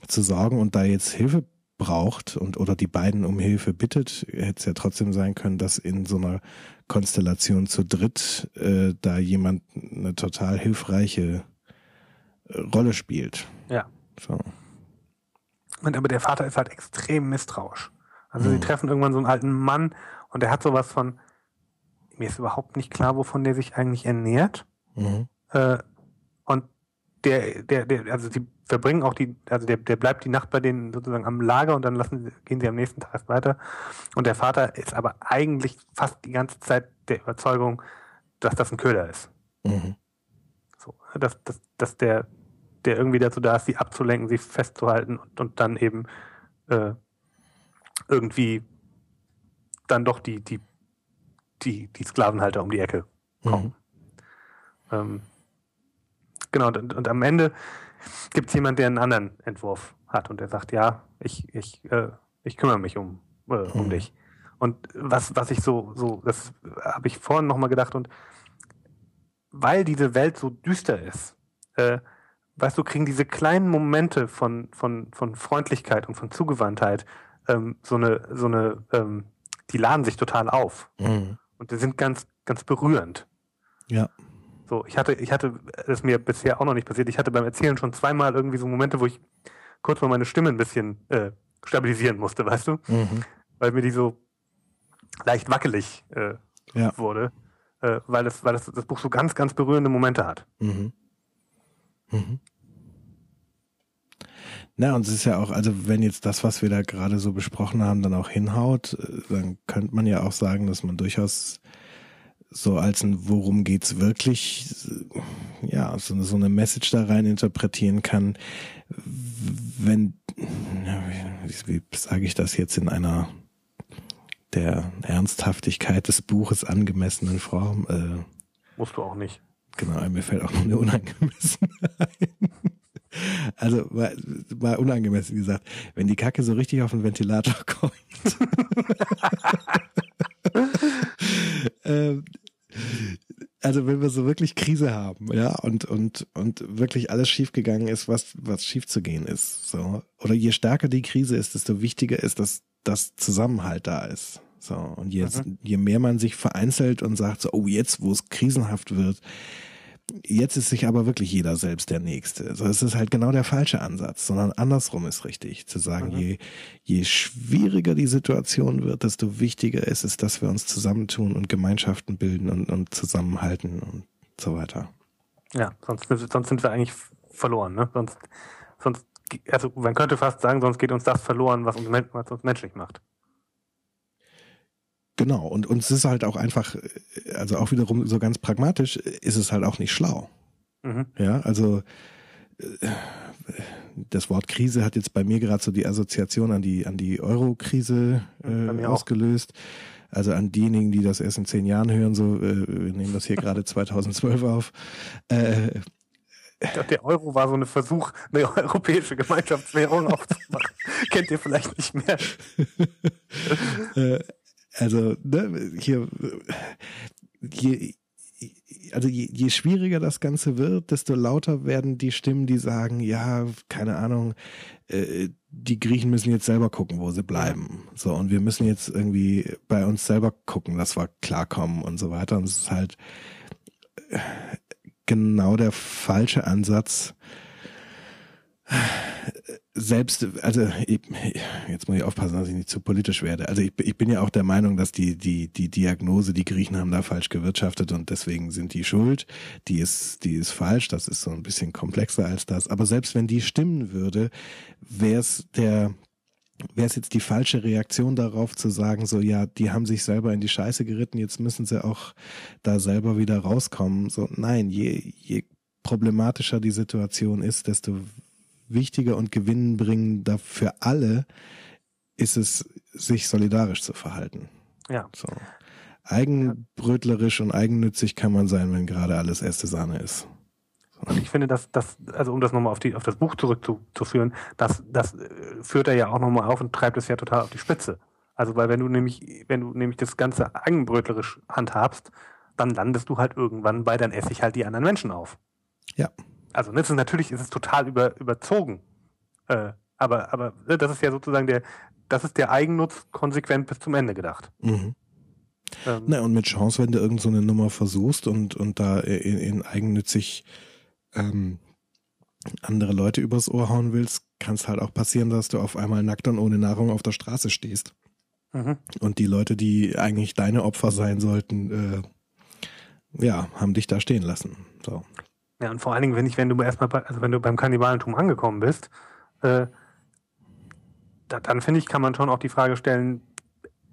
zu sorgen und da jetzt Hilfe braucht und oder die beiden um Hilfe bittet, hätte es ja trotzdem sein können, dass in so einer Konstellation zu dritt äh, da jemand eine total hilfreiche äh, Rolle spielt. Ja. So. Und aber der Vater ist halt extrem misstrauisch. Also mhm. sie treffen irgendwann so einen alten Mann und der hat sowas von, mir ist überhaupt nicht klar, wovon der sich eigentlich ernährt. Mhm. Äh, und der, der, der, also die verbringen auch die, also der, der bleibt die Nacht bei denen sozusagen am Lager und dann lassen, gehen sie am nächsten Tag erst weiter. Und der Vater ist aber eigentlich fast die ganze Zeit der Überzeugung, dass das ein Köder ist. Mhm. So, dass, dass, dass der, der irgendwie dazu da ist, sie abzulenken, sie festzuhalten und, und dann eben äh, irgendwie dann doch die, die, die, die Sklavenhalter um die Ecke kommen. Mhm. Ähm, genau, und, und am Ende gibt es jemanden, der einen anderen Entwurf hat und der sagt, ja, ich, ich, äh, ich kümmere mich um, äh, um mhm. dich. Und was, was ich so, so, das habe ich vorhin nochmal gedacht und weil diese Welt so düster ist, äh, weißt du, kriegen diese kleinen Momente von, von, von Freundlichkeit und von Zugewandtheit ähm, so eine, so eine, ähm, die laden sich total auf. Mhm. Und die sind ganz, ganz berührend. Ja. So, ich hatte, ich hatte, das ist mir bisher auch noch nicht passiert, ich hatte beim Erzählen schon zweimal irgendwie so Momente, wo ich kurz mal meine Stimme ein bisschen äh, stabilisieren musste, weißt du? Mhm. Weil mir die so leicht wackelig äh, ja. wurde, äh, weil, das, weil das, das Buch so ganz, ganz berührende Momente hat. Mhm. Mhm. Na, und es ist ja auch, also wenn jetzt das, was wir da gerade so besprochen haben, dann auch hinhaut, äh, dann könnte man ja auch sagen, dass man durchaus so als ein Worum geht's wirklich, ja, so, so eine Message da rein interpretieren kann, wenn, wie, wie sage ich das jetzt in einer der Ernsthaftigkeit des Buches angemessenen Form? Äh, Musst du auch nicht. Genau, mir fällt auch noch eine unangemessene ein. Also mal, mal unangemessen gesagt, wenn die Kacke so richtig auf den Ventilator kommt. ähm, also wenn wir so wirklich Krise haben, ja, und, und, und wirklich alles schiefgegangen ist, was, was schief zu gehen ist, so. Oder je stärker die Krise ist, desto wichtiger ist, dass das Zusammenhalt da ist. So. Und jetzt, mhm. je mehr man sich vereinzelt und sagt so, oh, jetzt, wo es krisenhaft wird, Jetzt ist sich aber wirklich jeder selbst der Nächste. Also es ist halt genau der falsche Ansatz, sondern andersrum ist richtig. Zu sagen, mhm. je, je schwieriger die Situation wird, desto wichtiger ist es, dass wir uns zusammentun und Gemeinschaften bilden und, und zusammenhalten und so weiter. Ja, sonst, sonst sind wir eigentlich verloren, ne? Sonst, sonst, also man könnte fast sagen, sonst geht uns das verloren, was uns, was uns menschlich macht. Genau, und uns ist halt auch einfach, also auch wiederum so ganz pragmatisch, ist es halt auch nicht schlau. Mhm. Ja, also äh, das Wort Krise hat jetzt bei mir gerade so die Assoziation an die an die Euro-Krise äh, ausgelöst. Auch. Also an diejenigen, die das erst in zehn Jahren hören, so äh, wir nehmen das hier gerade 2012 auf. Äh, der Euro war so ein Versuch, eine europäische Gemeinschaftswährung aufzumachen. Kennt ihr vielleicht nicht mehr. Also, ne, hier, je, also je, je schwieriger das Ganze wird, desto lauter werden die Stimmen, die sagen, ja, keine Ahnung, äh, die Griechen müssen jetzt selber gucken, wo sie bleiben. So, und wir müssen jetzt irgendwie bei uns selber gucken, dass wir klarkommen und so weiter. Und es ist halt äh, genau der falsche Ansatz, selbst, also ich, jetzt muss ich aufpassen, dass ich nicht zu politisch werde. Also ich, ich bin ja auch der Meinung, dass die, die, die Diagnose, die Griechen haben da falsch gewirtschaftet und deswegen sind die schuld. Die ist, die ist falsch. Das ist so ein bisschen komplexer als das. Aber selbst wenn die stimmen würde, wäre es der, wäre es jetzt die falsche Reaktion darauf zu sagen, so ja, die haben sich selber in die Scheiße geritten, jetzt müssen sie auch da selber wieder rauskommen. So nein, je, je problematischer die Situation ist, desto wichtiger und gewinnbringender für alle ist es, sich solidarisch zu verhalten. Ja. So. Eigenbrötlerisch und eigennützig kann man sein, wenn gerade alles erste Sahne ist. Und ich finde, dass das, also um das nochmal auf, die, auf das Buch zurückzuführen, das, das äh, führt er ja auch nochmal auf und treibt es ja total auf die Spitze. Also, weil wenn du nämlich, wenn du nämlich das Ganze eigenbrötlerisch handhabst, dann landest du halt irgendwann bei, dann esse ich halt die anderen Menschen auf. Ja. Also, ne, ist, natürlich ist es total über, überzogen. Äh, aber, aber ne, das ist ja sozusagen der, das ist der Eigennutz konsequent bis zum Ende gedacht. Mhm. Ähm, Na, und mit Chance, wenn du irgendeine so Nummer versuchst und, und da in, in eigennützig ähm, andere Leute übers Ohr hauen willst, kann es halt auch passieren, dass du auf einmal nackt und ohne Nahrung auf der Straße stehst. Mhm. Und die Leute, die eigentlich deine Opfer sein sollten, äh, ja, haben dich da stehen lassen. So. Ja, und vor allen Dingen, wenn ich, wenn du erstmal, bei, also wenn du beim Kannibalentum angekommen bist, äh, da, dann finde ich, kann man schon auch die Frage stellen,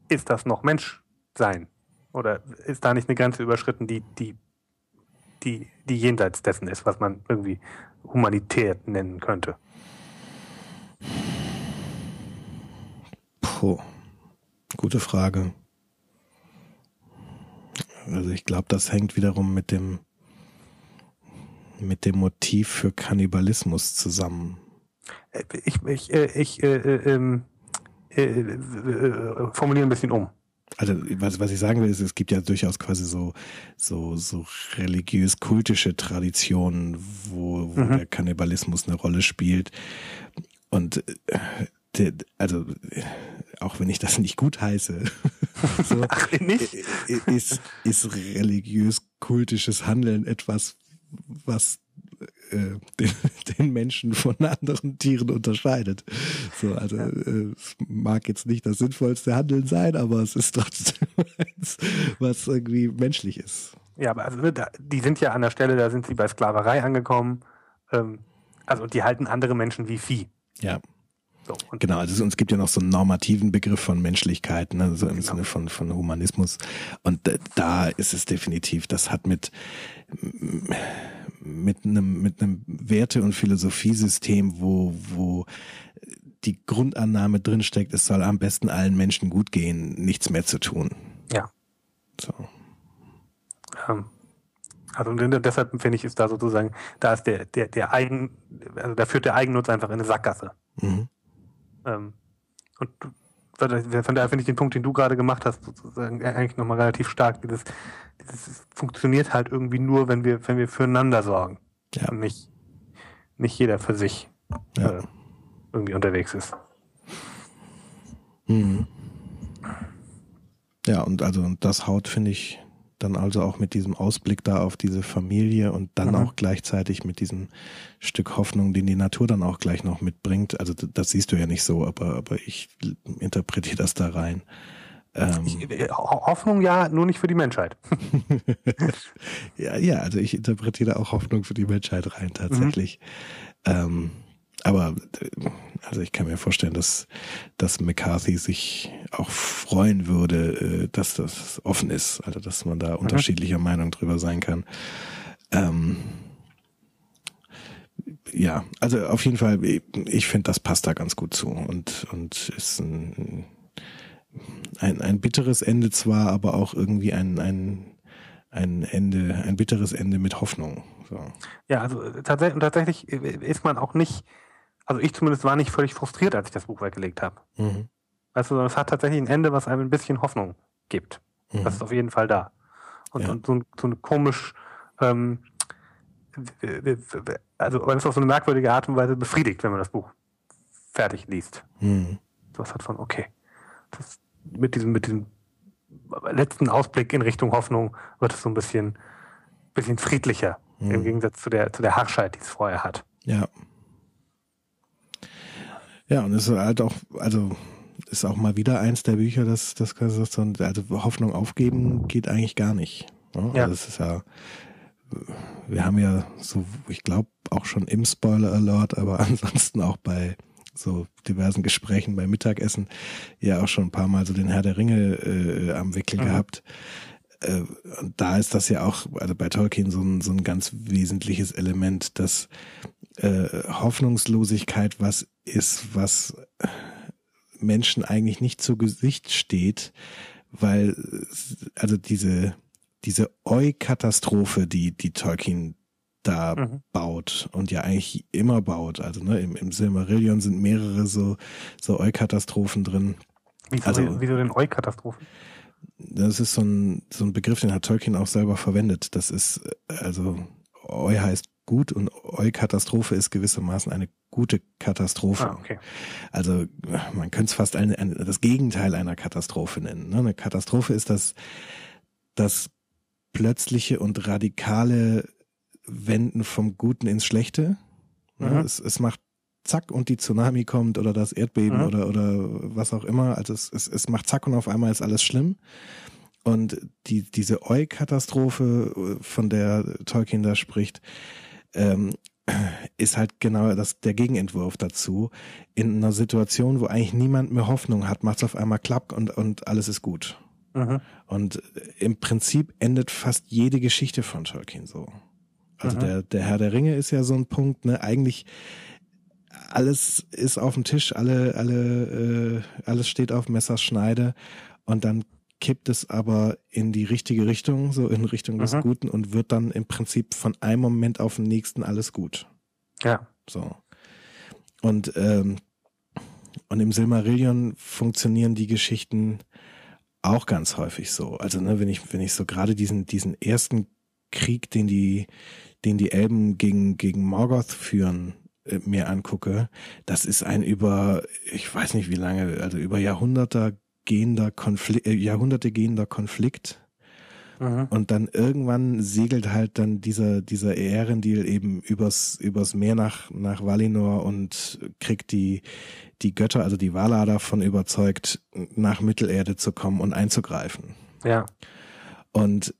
ist das noch Menschsein? Oder ist da nicht eine Grenze überschritten, die, die die, die jenseits dessen ist, was man irgendwie Humanität nennen könnte? Puh, gute Frage. Also ich glaube, das hängt wiederum mit dem mit dem Motiv für Kannibalismus zusammen. Äh, ich, ich, äh, ich äh, äh, ähm, äh, äh, formuliere ein bisschen um also was, was ich sagen will, ist, es gibt ja durchaus quasi so, so, so religiös-kultische Traditionen, wo, wo mhm. der Kannibalismus eine Rolle spielt. Und äh, also auch wenn ich das nicht gut heiße, so, Ach, nicht? ist, ist religiös-kultisches Handeln etwas, was äh, den, den, Menschen von anderen Tieren unterscheidet. So, also ja. äh, es mag jetzt nicht das sinnvollste Handeln sein, aber es ist trotzdem eins, was irgendwie menschlich ist. Ja, aber also, ne, die sind ja an der Stelle, da sind sie bei Sklaverei angekommen. Ähm, also die halten andere Menschen wie Vieh. Ja. So, genau, also es gibt ja noch so einen normativen Begriff von Menschlichkeit, ne, so im genau. Sinne von, von Humanismus. Und da ist es definitiv, das hat mit, mit einem, mit einem Werte- und Philosophiesystem, wo, wo die Grundannahme drinsteckt, es soll am besten allen Menschen gut gehen, nichts mehr zu tun. Ja. So. Ähm, also deshalb finde ich, ist da sozusagen, da ist der, der, der Eigen, also da führt der Eigennutz einfach in eine Sackgasse. Mhm. Ähm, und von daher finde ich den Punkt, den du gerade gemacht hast, sozusagen eigentlich nochmal relativ stark. Dieses, dieses funktioniert halt irgendwie nur, wenn wir, wenn wir füreinander sorgen. Ja. Und nicht, nicht jeder für sich ja. äh, irgendwie unterwegs ist. Mhm. Ja, und also und das haut, finde ich, dann also auch mit diesem Ausblick da auf diese Familie und dann mhm. auch gleichzeitig mit diesem Stück Hoffnung, den die Natur dann auch gleich noch mitbringt. Also das siehst du ja nicht so, aber, aber ich interpretiere das da rein. Ähm, ich, äh, Hoffnung ja, nur nicht für die Menschheit. ja, ja, also ich interpretiere auch Hoffnung für die Menschheit rein tatsächlich. Mhm. Ähm, aber also ich kann mir vorstellen, dass, dass McCarthy sich auch freuen würde, äh, dass das offen ist, also dass man da mhm. unterschiedlicher Meinung drüber sein kann. Ähm, ja, also auf jeden Fall, ich finde, das passt da ganz gut zu und, und ist ein, ein, ein bitteres Ende zwar, aber auch irgendwie ein, ein, ein Ende, ein bitteres Ende mit Hoffnung. So. Ja, also tatsächlich, tatsächlich ist man auch nicht also ich zumindest war nicht völlig frustriert, als ich das Buch weggelegt habe. Mhm. Also es hat tatsächlich ein Ende, was einem ein bisschen Hoffnung gibt. Mhm. Das ist auf jeden Fall da. Und, ja. und so, so eine komisch, ähm, also man ist auf so eine merkwürdige Art und Weise befriedigt, wenn man das Buch fertig liest. Mhm. Was hat von, okay, das, mit diesem, mit diesem letzten Ausblick in Richtung Hoffnung wird es so ein bisschen, bisschen friedlicher, mhm. im Gegensatz zu der, zu der Harschheit, die es vorher hat. Ja. Ja, und es ist halt auch, also ist auch mal wieder eins der Bücher, das, das also Hoffnung aufgeben geht eigentlich gar nicht. Ne? Ja. Also es ist ja, wir haben ja so, ich glaube auch schon im Spoiler Alert, aber ansonsten auch bei so diversen Gesprächen beim Mittagessen ja auch schon ein paar Mal so den Herr der Ringe äh, am Wickel mhm. gehabt. Äh, und da ist das ja auch, also bei Tolkien so ein, so ein ganz wesentliches Element, dass äh, Hoffnungslosigkeit was ist, was Menschen eigentlich nicht zu Gesicht steht, weil also diese diese Eu-Katastrophe, die die Tolkien da mhm. baut und ja eigentlich immer baut. Also ne, im, im Silmarillion sind mehrere so, so Eu-Katastrophen drin. Wieso, also, wieso denn Eu-Katastrophen? Das ist so ein, so ein Begriff, den hat Tolkien auch selber verwendet. Das ist, also Eu heißt gut und Eu-Katastrophe ist gewissermaßen eine gute Katastrophe. Ah, okay. Also man könnte es fast eine, eine, das Gegenteil einer Katastrophe nennen. Ne? Eine Katastrophe ist das, das plötzliche und radikale Wenden vom Guten ins Schlechte. Ne? Mhm. Es, es macht zack und die Tsunami kommt oder das Erdbeben mhm. oder, oder was auch immer. Also es, es, es macht zack und auf einmal ist alles schlimm. Und die, diese Eu-Katastrophe, von der Tolkien da spricht, ähm, ist halt genau das, der Gegenentwurf dazu. In einer Situation, wo eigentlich niemand mehr Hoffnung hat, macht es auf einmal klapp und, und alles ist gut. Mhm. Und im Prinzip endet fast jede Geschichte von Tolkien so. Also mhm. der, der Herr der Ringe ist ja so ein Punkt, ne, eigentlich alles ist auf dem Tisch, alle, alle, äh, alles steht auf Messerschneide und dann kippt es aber in die richtige Richtung, so in Richtung des mhm. Guten und wird dann im Prinzip von einem Moment auf den nächsten alles gut. Ja. So. Und, ähm, und im Silmarillion funktionieren die Geschichten auch ganz häufig so. Also, ne, wenn ich, wenn ich so gerade diesen, diesen ersten Krieg, den die, den die Elben gegen, gegen Morgoth führen, äh, mir angucke, das ist ein über, ich weiß nicht wie lange, also über Jahrhunderte gehender Konflikt, äh, Jahrhunderte gehender Konflikt. Mhm. Und dann irgendwann segelt halt dann dieser, dieser Ehrendil eben übers, übers Meer nach, nach Valinor und kriegt die, die Götter, also die Valar davon überzeugt, nach Mittelerde zu kommen und einzugreifen. Ja. Und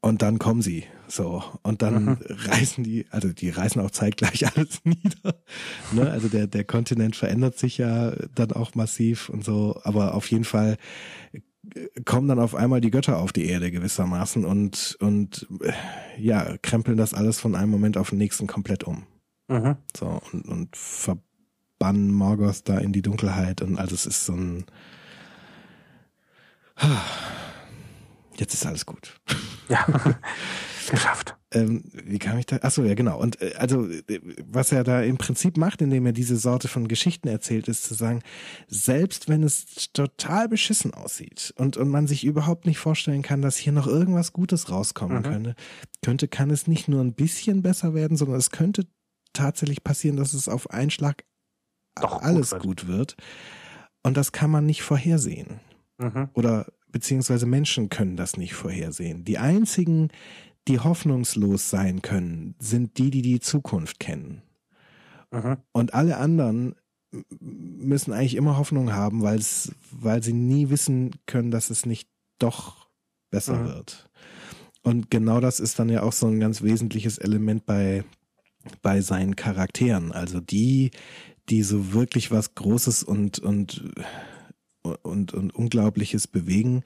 und dann kommen sie so und dann mhm. reißen die, also die reißen auch zeitgleich alles nieder. Ne? Also der der Kontinent verändert sich ja dann auch massiv und so, aber auf jeden Fall kommen dann auf einmal die Götter auf die Erde gewissermaßen und und ja krempeln das alles von einem Moment auf den nächsten komplett um. Mhm. So und und verbannen Morgoth da in die Dunkelheit und also es ist so ein jetzt ist alles gut. Ja, geschafft. Ähm, wie kam ich da? Achso, ja, genau. Und äh, also, äh, was er da im Prinzip macht, indem er diese Sorte von Geschichten erzählt, ist zu sagen, selbst wenn es total beschissen aussieht und, und man sich überhaupt nicht vorstellen kann, dass hier noch irgendwas Gutes rauskommen mhm. könnte, könnte, kann es nicht nur ein bisschen besser werden, sondern es könnte tatsächlich passieren, dass es auf einen Schlag Doch, alles gut wird. gut wird. Und das kann man nicht vorhersehen. Mhm. Oder beziehungsweise Menschen können das nicht vorhersehen. Die einzigen, die hoffnungslos sein können, sind die, die die Zukunft kennen. Mhm. Und alle anderen müssen eigentlich immer Hoffnung haben, weil es, weil sie nie wissen können, dass es nicht doch besser mhm. wird. Und genau das ist dann ja auch so ein ganz wesentliches Element bei, bei seinen Charakteren. Also die, die so wirklich was Großes und, und und, und Unglaubliches bewegen,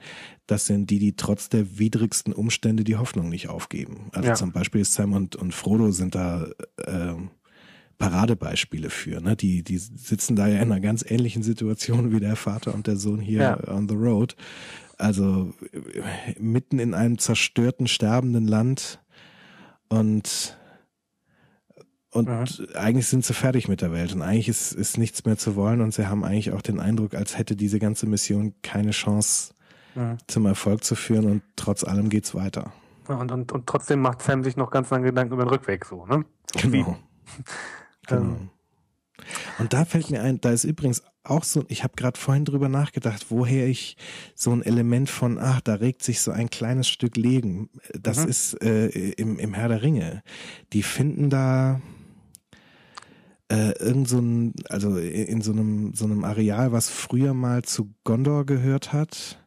das sind die, die trotz der widrigsten Umstände die Hoffnung nicht aufgeben. Also ja. zum Beispiel Sam und, und Frodo sind da äh, Paradebeispiele für. Ne? Die, die sitzen da ja in einer ganz ähnlichen Situation wie der Vater und der Sohn hier ja. on the road. Also mitten in einem zerstörten, sterbenden Land und und mhm. eigentlich sind sie fertig mit der Welt und eigentlich ist, ist nichts mehr zu wollen und sie haben eigentlich auch den Eindruck, als hätte diese ganze Mission keine Chance mhm. zum Erfolg zu führen und trotz allem geht's weiter. und, und, und trotzdem macht Sam sich noch ganz lange Gedanken über den Rückweg so, ne? Genau. genau. Ähm. Und da fällt mir ein, da ist übrigens auch so, ich habe gerade vorhin drüber nachgedacht, woher ich so ein Element von, ach, da regt sich so ein kleines Stück Legen. Das mhm. ist äh, im, im Herr der Ringe. Die finden da, äh, irgend so ein, also in so einem, so einem Areal, was früher mal zu Gondor gehört hat.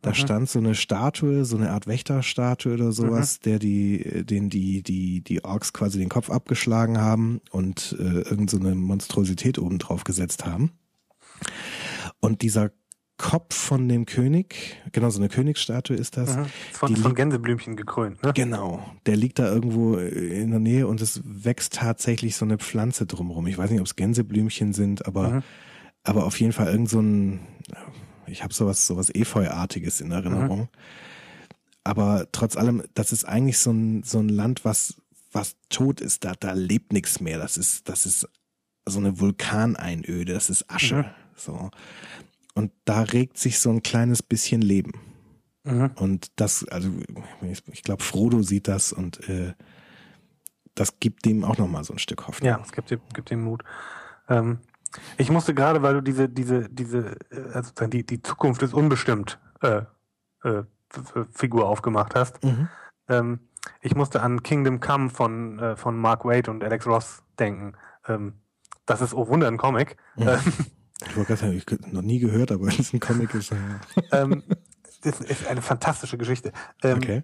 Da mhm. stand so eine Statue, so eine Art Wächterstatue oder sowas, mhm. der die, den die, die, die Orks quasi den Kopf abgeschlagen haben und äh, irgend so eine Monstrosität oben drauf gesetzt haben. Und dieser Kopf von dem König, genau so eine Königsstatue ist das. Mhm. Von, von Gänseblümchen gekrönt, ne? Genau, der liegt da irgendwo in der Nähe und es wächst tatsächlich so eine Pflanze drumherum. Ich weiß nicht, ob es Gänseblümchen sind, aber, mhm. aber auf jeden Fall irgend so ein, ich habe sowas, sowas Efeuartiges in Erinnerung. Mhm. Aber trotz allem, das ist eigentlich so ein, so ein Land, was, was tot ist. Da, da lebt nichts mehr. Das ist, das ist so eine Vulkaneinöde. Das ist Asche. Mhm. So. Und da regt sich so ein kleines bisschen Leben. Mhm. Und das, also ich glaube, Frodo sieht das und äh, das gibt dem auch nochmal so ein Stück Hoffnung. Ja, es gibt, gibt dem Mut. Ähm, ich musste gerade, weil du diese, diese, diese, äh, also die, die Zukunft ist unbestimmt äh, äh, Figur aufgemacht hast. Mhm. Ähm, ich musste an Kingdom Come von, äh, von Mark Waid und Alex Ross denken. Ähm, das ist, oh Wunder, ein Comic. Mhm. Ich wollte gerade sagen, ich habe noch nie gehört, aber es ist ein Comic. Ist, ja. ähm, das ist eine fantastische Geschichte. Ähm, okay.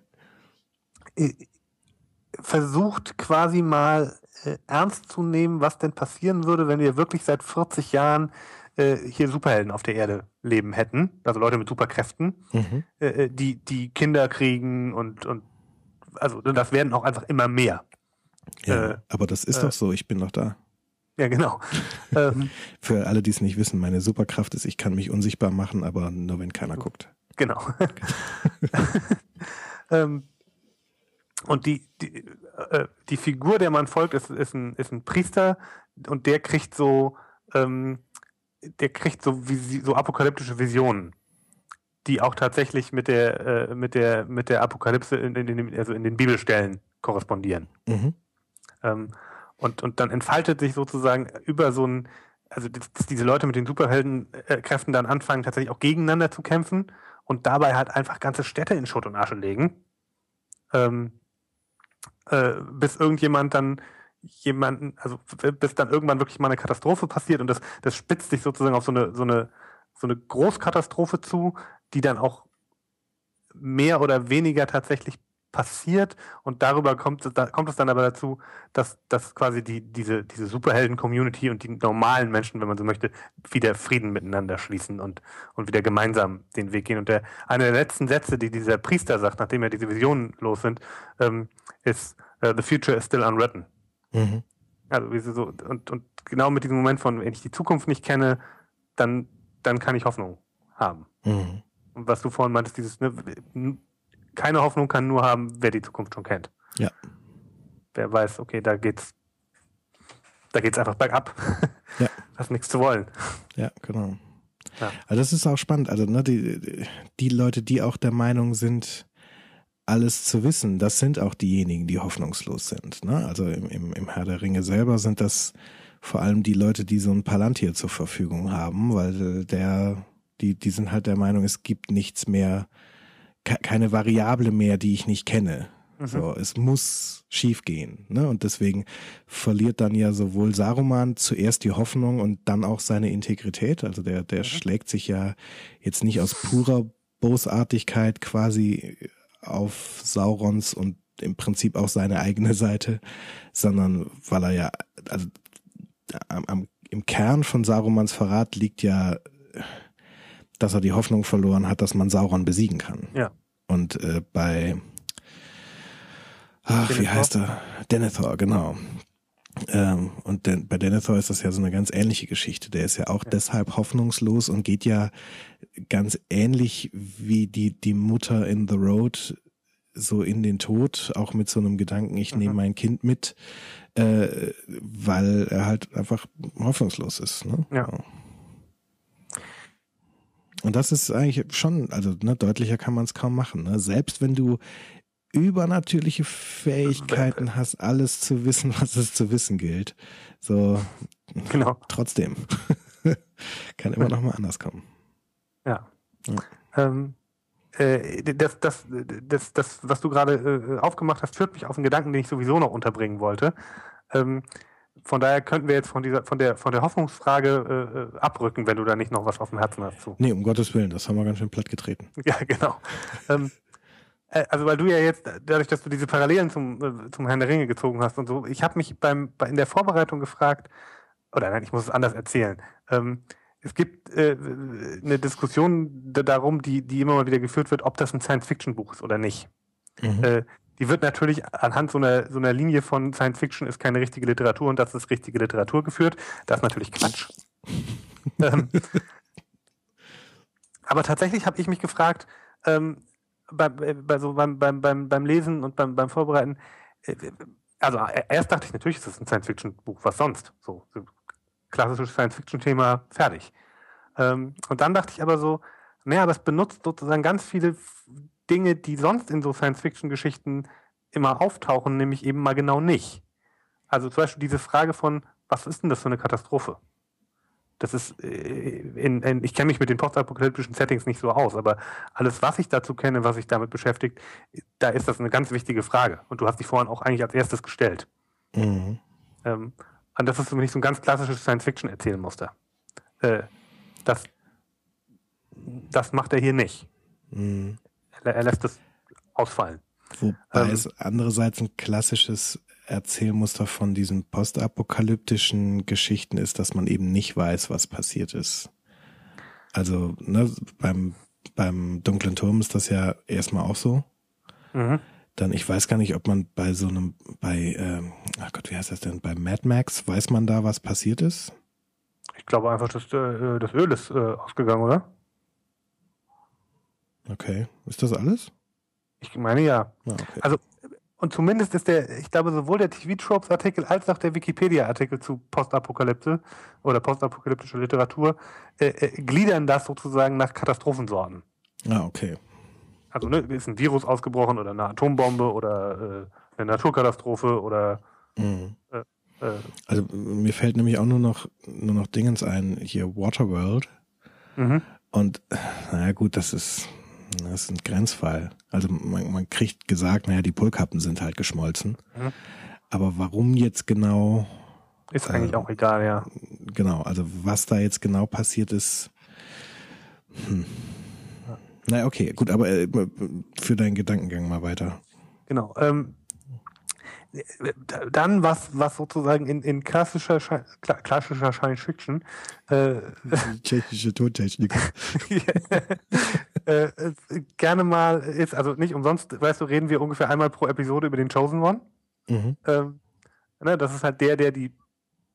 Versucht quasi mal äh, ernst zu nehmen, was denn passieren würde, wenn wir wirklich seit 40 Jahren äh, hier Superhelden auf der Erde leben hätten, also Leute mit Superkräften, mhm. äh, äh die, die Kinder kriegen und, und also das werden auch einfach immer mehr. Ja, äh, aber das ist doch so, ich bin noch da. Ja, genau. Ähm, Für alle, die es nicht wissen, meine Superkraft ist, ich kann mich unsichtbar machen, aber nur wenn keiner guckt. Genau. ähm, und die, die, äh, die Figur, der man folgt, ist, ist, ein, ist ein Priester und der kriegt so, ähm, der kriegt so, so apokalyptische Visionen, die auch tatsächlich mit der, äh, mit der, mit der Apokalypse in, in, in, also in den Bibelstellen korrespondieren. Mhm. Ähm, und, und dann entfaltet sich sozusagen über so ein, also dass diese Leute mit den Superheldenkräften dann anfangen, tatsächlich auch gegeneinander zu kämpfen und dabei halt einfach ganze Städte in Schutt und Asche legen. Ähm, äh, bis irgendjemand dann jemanden, also bis dann irgendwann wirklich mal eine Katastrophe passiert und das, das spitzt sich sozusagen auf so eine, so eine, so eine Großkatastrophe zu, die dann auch mehr oder weniger tatsächlich passiert und darüber kommt, da kommt es dann aber dazu, dass, dass quasi die, diese, diese Superhelden-Community und die normalen Menschen, wenn man so möchte, wieder Frieden miteinander schließen und, und wieder gemeinsam den Weg gehen. Und der, einer der letzten Sätze, die dieser Priester sagt, nachdem er diese Visionen los sind, ähm, ist uh, The future is still unwritten. Mhm. Also wie so, und, und genau mit diesem Moment von, wenn ich die Zukunft nicht kenne, dann, dann kann ich Hoffnung haben. Mhm. Und was du vorhin meintest, dieses, ne, keine Hoffnung kann nur haben, wer die Zukunft schon kennt. Ja. Wer weiß, okay, da geht's, da geht's einfach bergab. Ja. Hast nichts zu wollen. Ja, genau. Ja. Also das ist auch spannend. Also ne, die, die Leute, die auch der Meinung sind, alles zu wissen, das sind auch diejenigen, die hoffnungslos sind. Ne? Also im, im, im Herr der Ringe selber sind das vor allem die Leute, die so ein Palantir zur Verfügung haben, weil der, die, die sind halt der Meinung, es gibt nichts mehr, keine Variable mehr, die ich nicht kenne. Mhm. So, es muss schief gehen. Ne? Und deswegen verliert dann ja sowohl Saruman zuerst die Hoffnung und dann auch seine Integrität. Also der, der mhm. schlägt sich ja jetzt nicht aus purer Bosartigkeit quasi auf Saurons und im Prinzip auch seine eigene Seite, sondern weil er ja, also am, am, im Kern von Sarumans Verrat liegt ja dass er die Hoffnung verloren hat, dass man Sauron besiegen kann. Ja. Und äh, bei ach, Denethor? wie heißt er? Denethor, genau. Ähm, und de bei Denethor ist das ja so eine ganz ähnliche Geschichte. Der ist ja auch ja. deshalb hoffnungslos und geht ja ganz ähnlich wie die, die Mutter in The Road so in den Tod, auch mit so einem Gedanken, ich mhm. nehme mein Kind mit, äh, weil er halt einfach hoffnungslos ist. Ne? Ja. Und das ist eigentlich schon, also ne, deutlicher kann man es kaum machen. Ne? Selbst wenn du übernatürliche Fähigkeiten hast, alles zu wissen, was es zu wissen gilt. So, genau. trotzdem. kann immer noch mal anders kommen. Ja. ja. Ähm, äh, das, das, das, das, was du gerade äh, aufgemacht hast, führt mich auf einen Gedanken, den ich sowieso noch unterbringen wollte. Ähm, von daher könnten wir jetzt von dieser, von der, von der Hoffnungsfrage äh, äh abrücken, wenn du da nicht noch was auf dem Herzen hast zu. Nee, um Gottes Willen, das haben wir ganz schön platt getreten. Ja, genau. ähm, äh, also weil du ja jetzt, dadurch, dass du diese Parallelen zum, äh, zum Herrn der Ringe gezogen hast und so, ich habe mich beim, bei, in der Vorbereitung gefragt, oder nein, ich muss es anders erzählen. Ähm, es gibt äh, eine Diskussion darum, die, die immer mal wieder geführt wird, ob das ein Science-Fiction-Buch ist oder nicht. Mhm. Äh, die wird natürlich anhand so einer, so einer Linie von Science Fiction ist keine richtige Literatur und das ist richtige Literatur geführt. Das ist natürlich Quatsch. ähm, aber tatsächlich habe ich mich gefragt, ähm, bei, bei so beim, beim, beim, beim Lesen und beim, beim Vorbereiten, äh, also erst dachte ich natürlich, ist das ein Science-Fiction-Buch, was sonst? So, so klassisches Science-Fiction-Thema, fertig. Ähm, und dann dachte ich aber so, naja, aber es benutzt sozusagen ganz viele Dinge, die sonst in so Science-Fiction-Geschichten immer auftauchen, nämlich eben mal genau nicht. Also zum Beispiel diese Frage von, was ist denn das für eine Katastrophe? Das ist, äh, in, in, ich kenne mich mit den postapokalyptischen Settings nicht so aus, aber alles, was ich dazu kenne, was sich damit beschäftigt, da ist das eine ganz wichtige Frage. Und du hast dich vorhin auch eigentlich als erstes gestellt. Mhm. Ähm, und das ist für mich so ein ganz klassisches Science-Fiction-Erzählmuster. Äh, das, das macht er hier nicht. Mhm. Er, er lässt es ausfallen. Wobei ähm, es andererseits ein klassisches Erzählmuster von diesen postapokalyptischen Geschichten ist, dass man eben nicht weiß, was passiert ist. Also ne, beim, beim dunklen Turm ist das ja erstmal auch so. Mhm. Dann, ich weiß gar nicht, ob man bei so einem, bei, ähm, ach Gott, wie heißt das denn, bei Mad Max, weiß man da, was passiert ist? Ich glaube einfach, dass äh, das Öl ist äh, ausgegangen, oder? Okay. Ist das alles? Ich meine ja. Ah, okay. Also, und zumindest ist der, ich glaube, sowohl der TV-Tropes-Artikel als auch der Wikipedia-Artikel zu Postapokalypse oder postapokalyptischer Literatur äh, äh, gliedern das sozusagen nach Katastrophensorten. Ah, okay. Also, ne, ist ein Virus ausgebrochen oder eine Atombombe oder äh, eine Naturkatastrophe oder mhm. äh, äh also mir fällt nämlich auch nur noch nur noch Dingens ein, hier Waterworld. Mhm. Und naja gut, das ist das ist ein Grenzfall. Also man, man kriegt gesagt, naja, die Polkappen sind halt geschmolzen. Mhm. Aber warum jetzt genau? Ist eigentlich äh, auch egal, ja. Genau, also was da jetzt genau passiert ist. Hm. Naja, okay, gut, aber äh, für deinen Gedankengang mal weiter. Genau. Ähm, dann was, was sozusagen in, in klassischer, klassischer Science Fiction äh, tschechische Tontechnik äh, gerne mal ist, also nicht umsonst, weißt du, reden wir ungefähr einmal pro Episode über den Chosen One. Mhm. Ähm, ne, das ist halt der, der die,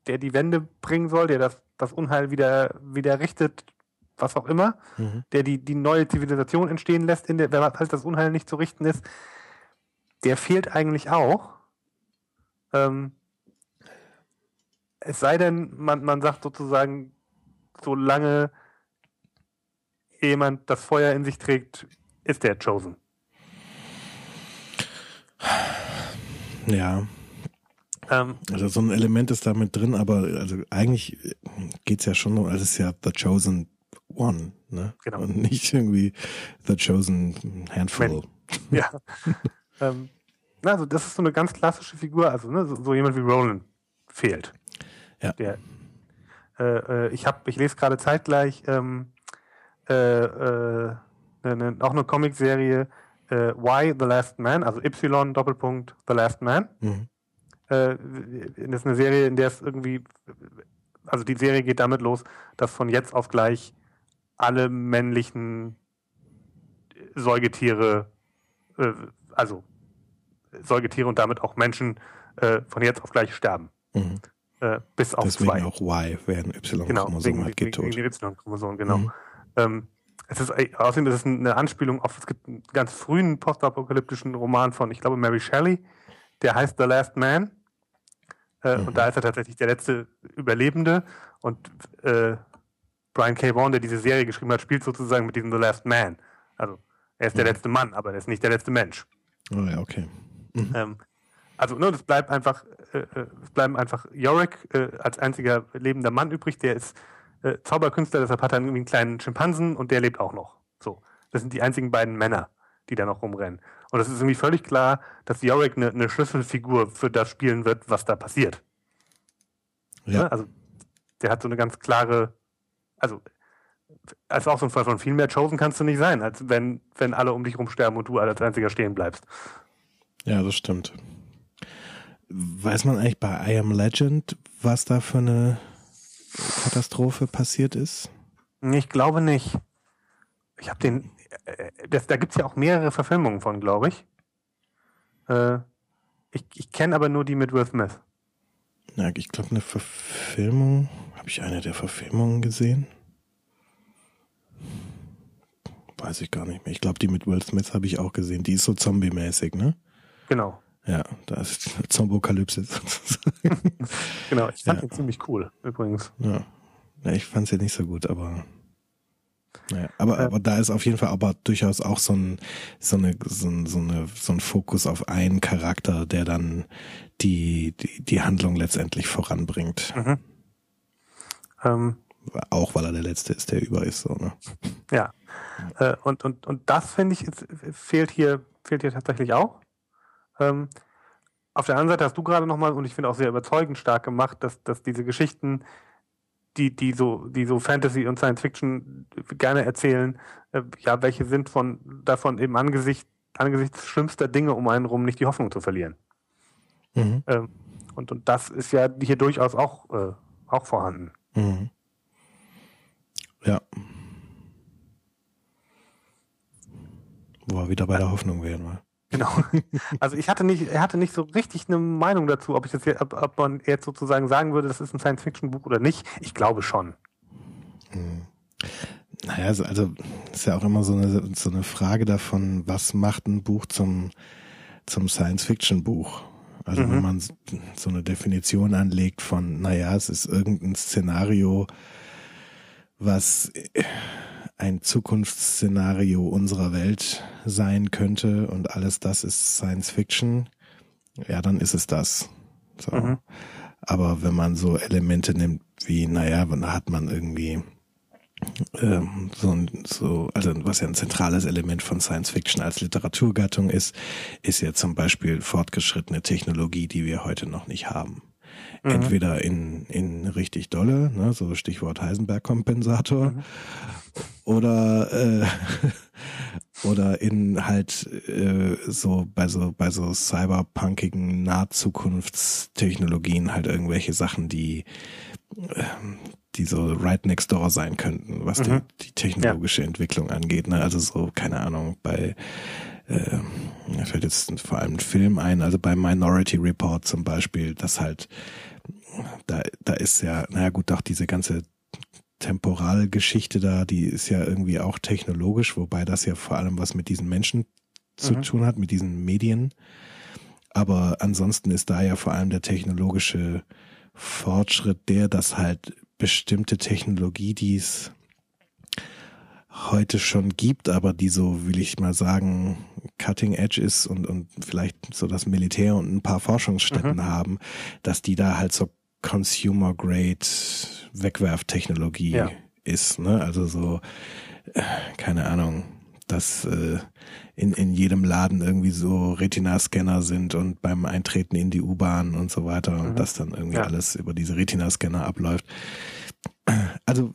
der die Wende bringen soll, der das, das Unheil wieder, wieder richtet, was auch immer, mhm. der die, die neue Zivilisation entstehen lässt, in der, wenn halt das Unheil nicht zu richten ist, der fehlt eigentlich auch. Ähm, es sei denn, man, man sagt sozusagen, solange jemand das Feuer in sich trägt, ist der Chosen. Ja. Ähm, also so ein Element ist da mit drin, aber also eigentlich geht's ja schon, also es ist ja The Chosen One, ne? Genau. Und nicht irgendwie The Chosen Handful. Ja. ähm, also das ist so eine ganz klassische Figur, also ne, so, so jemand wie Roland fehlt. Ja. Der, äh, äh, ich habe, ich lese gerade zeitgleich ähm, äh, äh, ne, auch eine Comicserie äh, Why the Last Man, also Y Doppelpunkt The Last Man. Mhm. Äh, das ist eine Serie, in der es irgendwie, also die Serie geht damit los, dass von jetzt auf gleich alle männlichen Säugetiere, äh, also Säugetiere und damit auch Menschen äh, von jetzt auf gleich sterben. Mhm. Äh, bis auf Deswegen zwei. auch Y, wer ein Y-Chromosom genau, hat, geht. Wegen Y-Chromosom, genau. Mhm. Ähm, es ist, außerdem ist es eine Anspielung auf, es gibt einen ganz frühen postapokalyptischen Roman von, ich glaube, Mary Shelley, der heißt The Last Man. Äh, mhm. Und da ist er tatsächlich der letzte Überlebende. Und äh, Brian K. Vaughan, der diese Serie geschrieben hat, spielt sozusagen mit diesem The Last Man. Also er ist der mhm. letzte Mann, aber er ist nicht der letzte Mensch. Oh ja, okay. Mhm. Ähm, also ne, das bleibt einfach, äh, äh, es bleiben einfach Yorick äh, als einziger lebender Mann übrig, der ist äh, Zauberkünstler, deshalb hat er irgendwie einen kleinen Schimpansen und der lebt auch noch. So. Das sind die einzigen beiden Männer, die da noch rumrennen. Und es ist irgendwie völlig klar, dass Yorick eine, eine Schlüsselfigur für das spielen wird, was da passiert. Ja. Ne? Also der hat so eine ganz klare, also als auch so ein Fall von viel mehr Chosen kannst du nicht sein, als wenn, wenn alle um dich rumsterben und du als einziger stehen bleibst. Ja, das stimmt. Weiß man eigentlich bei I Am Legend, was da für eine Katastrophe passiert ist? Ich glaube nicht. Ich habe den, äh, das, da gibt es ja auch mehrere Verfilmungen von, glaube ich. Äh, ich ich kenne aber nur die mit Will Smith. Ja, ich glaube, eine Verfilmung. Habe ich eine der Verfilmungen gesehen? Weiß ich gar nicht mehr. Ich glaube, die mit Will Smith habe ich auch gesehen. Die ist so zombie-mäßig, ne? Genau. Ja, da ist Zombokalypse sozusagen. genau, ich fand ja. ihn ziemlich cool, übrigens. Ja. ja ich fand sie nicht so gut, aber ja, aber, aber da ist auf jeden Fall aber durchaus auch so ein, so eine, so, ein, so eine, so ein Fokus auf einen Charakter, der dann die, die, die Handlung letztendlich voranbringt. Mhm. Ähm, auch weil er der Letzte ist, der über ist, so, ne? Ja. Äh, und, und, und das finde ich, fehlt hier, fehlt hier tatsächlich auch. Ähm, auf der anderen Seite hast du gerade nochmal, und ich finde auch sehr überzeugend stark gemacht, dass, dass diese Geschichten die, die so, die so Fantasy und Science Fiction gerne erzählen, äh, ja, welche sind von davon eben angesichts, angesichts schlimmster Dinge um einen rum nicht die Hoffnung zu verlieren. Mhm. Ähm, und, und das ist ja hier durchaus auch, äh, auch vorhanden. Mhm. Ja. Wo wir wieder bei der Hoffnung wären, wir. Genau. Also ich hatte nicht, er hatte nicht so richtig eine Meinung dazu, ob ich jetzt, ob, ob man jetzt sozusagen sagen würde, das ist ein Science-Fiction-Buch oder nicht. Ich glaube schon. Hm. Naja, also, also ist ja auch immer so eine, so eine Frage davon, was macht ein Buch zum, zum Science-Fiction-Buch? Also mhm. wenn man so eine Definition anlegt von, naja, es ist irgendein Szenario, was ein Zukunftsszenario unserer Welt sein könnte und alles das ist Science Fiction, ja, dann ist es das. So. Mhm. Aber wenn man so Elemente nimmt wie, naja, da hat man irgendwie ähm, so, so, also was ja ein zentrales Element von Science Fiction als Literaturgattung ist, ist ja zum Beispiel fortgeschrittene Technologie, die wir heute noch nicht haben. Mhm. Entweder in, in richtig dolle, ne, so Stichwort Heisenberg-Kompensator, mhm. oder äh, oder in halt äh, so bei so bei so cyberpunkigen Nahzukunftstechnologien halt irgendwelche Sachen, die äh, die so right next door sein könnten, was mhm. die, die, technologische ja. Entwicklung angeht. Ne? Also so, keine Ahnung, bei äh, mir fällt jetzt vor allem ein Film ein, also bei Minority Report zum Beispiel, das halt da, da ist ja, naja gut, doch diese ganze Temporalgeschichte da, die ist ja irgendwie auch technologisch, wobei das ja vor allem was mit diesen Menschen zu mhm. tun hat, mit diesen Medien. Aber ansonsten ist da ja vor allem der technologische Fortschritt der, dass halt bestimmte Technologie, die es heute schon gibt, aber die so, will ich mal sagen, cutting edge ist und, und vielleicht so das Militär und ein paar Forschungsstätten mhm. haben, dass die da halt so Consumer Grade Wegwerftechnologie ja. ist, ne? Also so, äh, keine Ahnung, dass äh, in, in jedem Laden irgendwie so Retina-Scanner sind und beim Eintreten in die U-Bahn und so weiter mhm. und das dann irgendwie ja. alles über diese Retina-Scanner abläuft. Also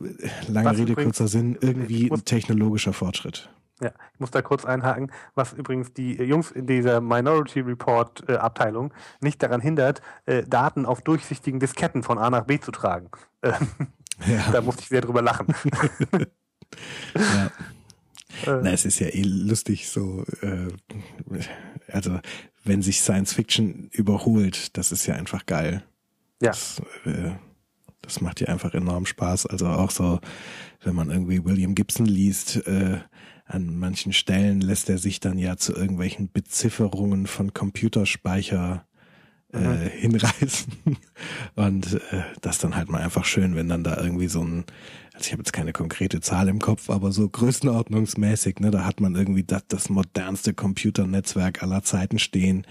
lange Rede, kurzer Sinn, irgendwie ein technologischer Fortschritt. Ja, ich muss da kurz einhaken, was übrigens die Jungs in dieser Minority Report äh, Abteilung nicht daran hindert, äh, Daten auf durchsichtigen Disketten von A nach B zu tragen. Ähm, ja. Da musste ich sehr drüber lachen. ja. Äh. Na, es ist ja eh lustig so, äh, also wenn sich Science Fiction überholt, das ist ja einfach geil. Ja. Das, äh, das macht ja einfach enorm Spaß. Also auch so, wenn man irgendwie William Gibson liest, äh, an manchen Stellen lässt er sich dann ja zu irgendwelchen Bezifferungen von Computerspeicher äh, hinreißen. Und äh, das dann halt mal einfach schön, wenn dann da irgendwie so ein, also ich habe jetzt keine konkrete Zahl im Kopf, aber so größenordnungsmäßig, ne, da hat man irgendwie das, das modernste Computernetzwerk aller Zeiten stehen.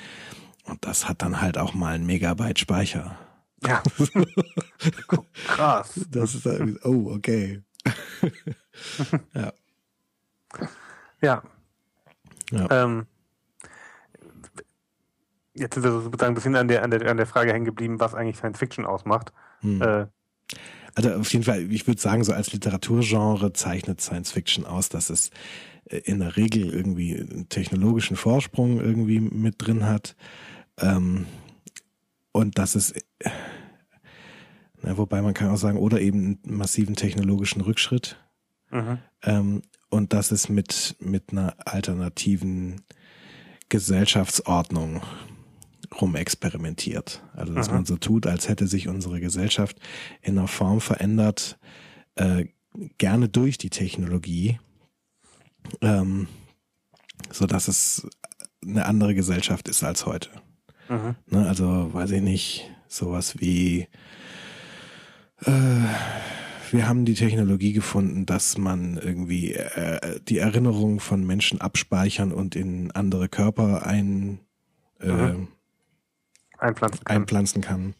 Und das hat dann halt auch mal ein Megabyte Speicher. Ja. Krass. Das ist halt, oh, okay. ja. Ja. ja. Ähm, jetzt sind wir sozusagen ein bisschen an der, an der, an der Frage hängen geblieben, was eigentlich Science Fiction ausmacht. Hm. Äh, also auf jeden Fall, ich würde sagen, so als Literaturgenre zeichnet Science Fiction aus, dass es äh, in der Regel irgendwie einen technologischen Vorsprung irgendwie mit drin hat. Ähm, und dass es, na, wobei man kann auch sagen, oder eben einen massiven technologischen Rückschritt. Mhm. Ähm, und dass es mit, mit einer alternativen Gesellschaftsordnung rumexperimentiert. Also dass Aha. man so tut, als hätte sich unsere Gesellschaft in einer Form verändert, äh, gerne durch die Technologie, ähm, so dass es eine andere Gesellschaft ist als heute. Ne, also weiß ich nicht, sowas wie äh, wir haben die Technologie gefunden, dass man irgendwie äh, die Erinnerungen von Menschen abspeichern und in andere Körper ein, äh, einpflanzen, kann. einpflanzen kann.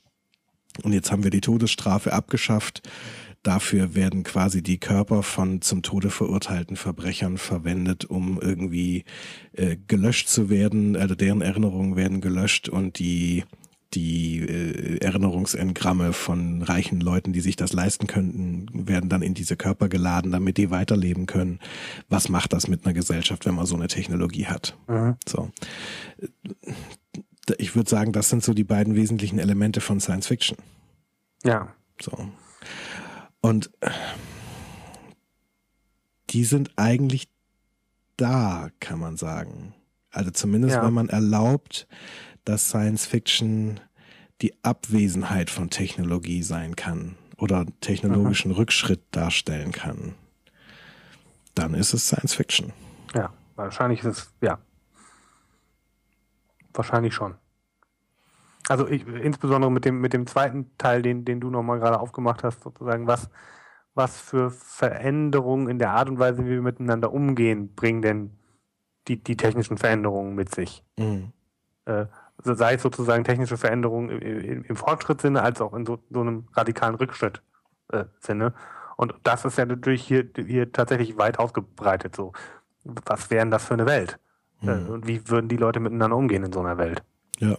Und jetzt haben wir die Todesstrafe abgeschafft. Dafür werden quasi die Körper von zum Tode verurteilten Verbrechern verwendet, um irgendwie äh, gelöscht zu werden. Also deren Erinnerungen werden gelöscht und die die äh, Erinnerungsengramme von reichen Leuten, die sich das leisten könnten, werden dann in diese Körper geladen, damit die weiterleben können. Was macht das mit einer Gesellschaft, wenn man so eine Technologie hat? Mhm. So. Ich würde sagen, das sind so die beiden wesentlichen Elemente von Science Fiction. Ja. So. Und die sind eigentlich da, kann man sagen. Also zumindest, ja. wenn man erlaubt, dass Science Fiction die Abwesenheit von Technologie sein kann oder technologischen Aha. Rückschritt darstellen kann, dann ist es Science Fiction. Ja, wahrscheinlich ist es, ja. Wahrscheinlich schon. Also ich, insbesondere mit dem, mit dem zweiten Teil, den, den du nochmal gerade aufgemacht hast, sozusagen, was, was für Veränderungen in der Art und Weise, wie wir miteinander umgehen, bringen denn die, die technischen Veränderungen mit sich? Mhm. Äh, also sei es sozusagen technische Veränderungen im, im Fortschrittssinne, als auch in so, so einem radikalen Rückschritt-Sinne. Äh, und das ist ja natürlich hier, hier tatsächlich weit ausgebreitet. So, was wären das für eine Welt? Äh, mhm. und wie würden die Leute miteinander umgehen in so einer Welt? Ja.